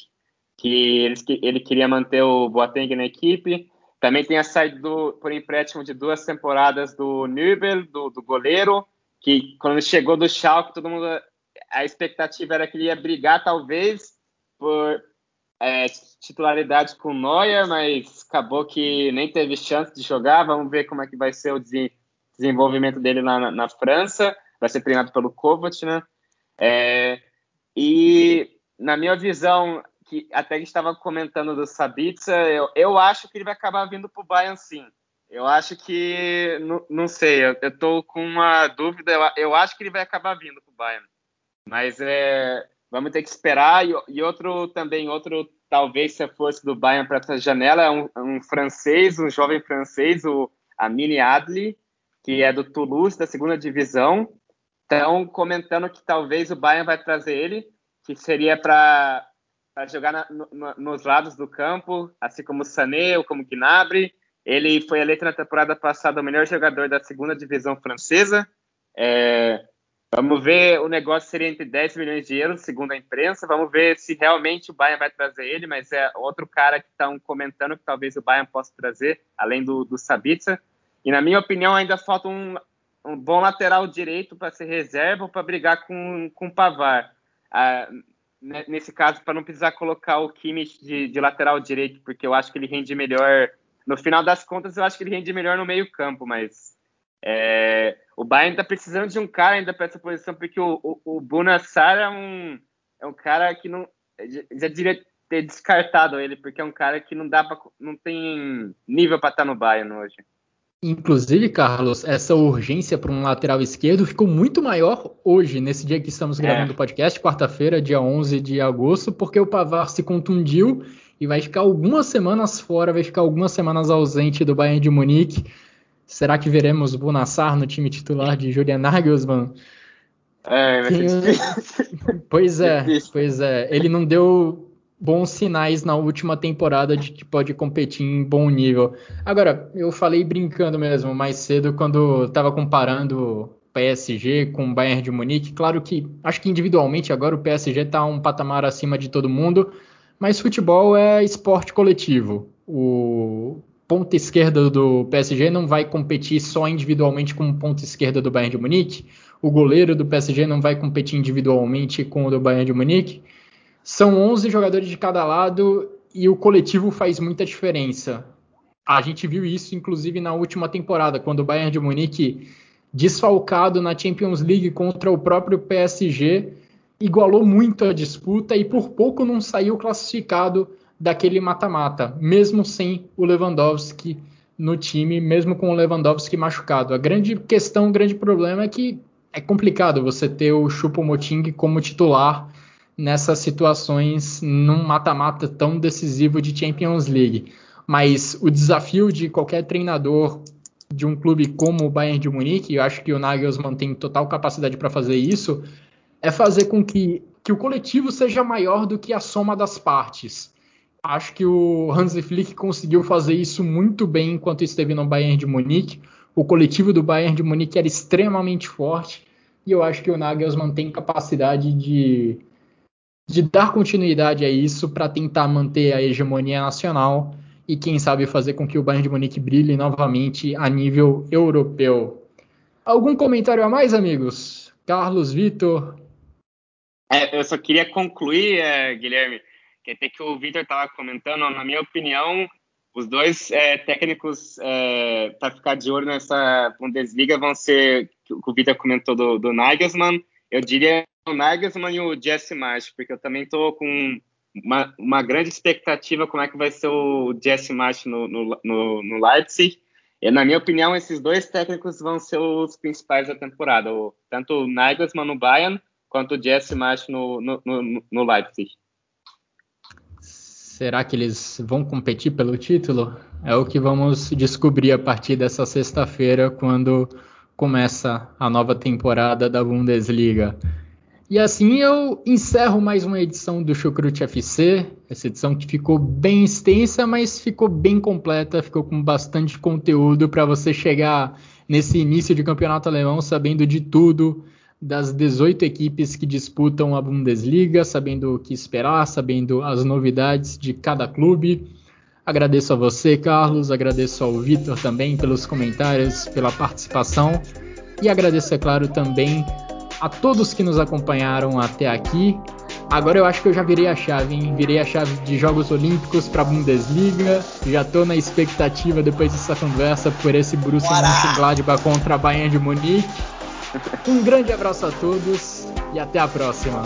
Speaker 3: que eles, ele queria manter o Boateng na equipe. Também tem a saída do, por empréstimo de duas temporadas do Nübel, do, do goleiro, que quando chegou do Schalke, todo mundo a expectativa era que ele ia brigar talvez por é, titularidade com Neuer, mas acabou que nem teve chance de jogar. Vamos ver como é que vai ser o desenvolvimento dele lá na, na França. Vai ser treinado pelo Kovac, né? É, e na minha visão, que até a gente estava comentando do Sabitza, eu, eu acho que ele vai acabar vindo para o Bayern sim. Eu acho que, não, não sei, eu, estou com uma dúvida, eu, eu, acho que ele vai acabar vindo para o Bayern. Mas é, vamos ter que esperar. E, e, outro também, outro talvez se fosse do Bayern para essa janela, é um, um, francês, um jovem francês, o Amine Adli, que é do Toulouse, da segunda divisão. Estão comentando que talvez o Bayern vai trazer ele, que seria para para jogar na, no, nos lados do campo, assim como Sané ou como Gnabry. Ele foi eleito na temporada passada o melhor jogador da segunda divisão francesa. É, vamos ver, o negócio seria entre 10 milhões de euros, segundo a imprensa. Vamos ver se realmente o Bayern vai trazer ele, mas é outro cara que estão comentando que talvez o Bayern possa trazer, além do, do Sabitzer. E na minha opinião, ainda falta um, um bom lateral direito para ser reserva ou para brigar com, com o Pavar. Ah, nesse caso, para não precisar colocar o Kimmich de, de, lateral direito, porque eu acho que ele rende melhor. No final das contas, eu acho que ele rende melhor no meio-campo, mas é, o Bayern está precisando de um cara ainda para essa posição, porque o, o, o Bunassar é um, é um cara que não. Já diria ter descartado ele, porque é um cara que não dá para não tem nível para estar tá no Bayern hoje.
Speaker 1: Inclusive, Carlos, essa urgência para um lateral esquerdo ficou muito maior hoje, nesse dia que estamos é. gravando o podcast, quarta-feira, dia 11 de agosto, porque o Pavar se contundiu e vai ficar algumas semanas fora, vai ficar algumas semanas ausente do Bayern de Munique. Será que veremos Bonassar no time titular de Julian Nagelsmann?
Speaker 3: É, vai ser
Speaker 1: Pois é, pois é. Ele não deu bons sinais na última temporada de que pode competir em bom nível. Agora, eu falei brincando mesmo mais cedo quando estava comparando PSG com o Bayern de Munique. Claro que acho que individualmente agora o PSG está um patamar acima de todo mundo, mas futebol é esporte coletivo. O ponta esquerda do PSG não vai competir só individualmente com o ponta esquerda do Bayern de Munique. O goleiro do PSG não vai competir individualmente com o do Bayern de Munique. São 11 jogadores de cada lado e o coletivo faz muita diferença. A gente viu isso, inclusive, na última temporada, quando o Bayern de Munique, desfalcado na Champions League contra o próprio PSG, igualou muito a disputa e por pouco não saiu classificado daquele mata-mata, mesmo sem o Lewandowski no time, mesmo com o Lewandowski machucado. A grande questão, o grande problema é que é complicado você ter o Choupo-Moting como titular nessas situações num mata-mata tão decisivo de Champions League. Mas o desafio de qualquer treinador de um clube como o Bayern de Munique, eu acho que o Nagelsmann tem total capacidade para fazer isso, é fazer com que, que o coletivo seja maior do que a soma das partes. Acho que o Hansi Flick conseguiu fazer isso muito bem enquanto esteve no Bayern de Munique. O coletivo do Bayern de Munique era extremamente forte e eu acho que o Nagelsmann tem capacidade de, de dar continuidade a isso para tentar manter a hegemonia nacional e quem sabe fazer com que o Bayern de Munique brilhe novamente a nível europeu. Algum comentário a mais, amigos? Carlos, Vitor?
Speaker 3: É, eu só queria concluir, é, Guilherme, que até que o Vitor estava comentando, na minha opinião, os dois é, técnicos é, para ficar de olho nessa Bundesliga vão ser, o Vitor comentou do, do Nagelsmann, eu diria o Nagelsmann e o Jesse March, porque eu também estou com uma, uma, grande expectativa como é que vai ser o Jesse March no, no, no, no Leipzig. E, na minha opinião, esses dois técnicos vão ser os principais da temporada, tanto o Nagelsmann no Bayern quanto o Jesse March no, no, no, no Leipzig.
Speaker 1: Será que eles vão competir pelo título? É o que vamos descobrir a partir dessa sexta-feira, quando começa a nova temporada da Bundesliga. E assim eu encerro mais uma edição do Chucrute FC. Essa edição que ficou bem extensa, mas ficou bem completa, ficou com bastante conteúdo para você chegar nesse início de campeonato alemão sabendo de tudo das 18 equipes que disputam a Bundesliga, sabendo o que esperar, sabendo as novidades de cada clube. Agradeço a você, Carlos, agradeço ao Vitor também pelos comentários, pela participação e agradeço, é claro, também a todos que nos acompanharam até aqui. Agora eu acho que eu já virei a chave, hein? Virei a chave de Jogos Olímpicos para a Bundesliga. Já estou na expectativa depois dessa conversa por esse Borussia Mönchengladbach contra a Bayern de Munique. Um grande abraço a todos e até a próxima.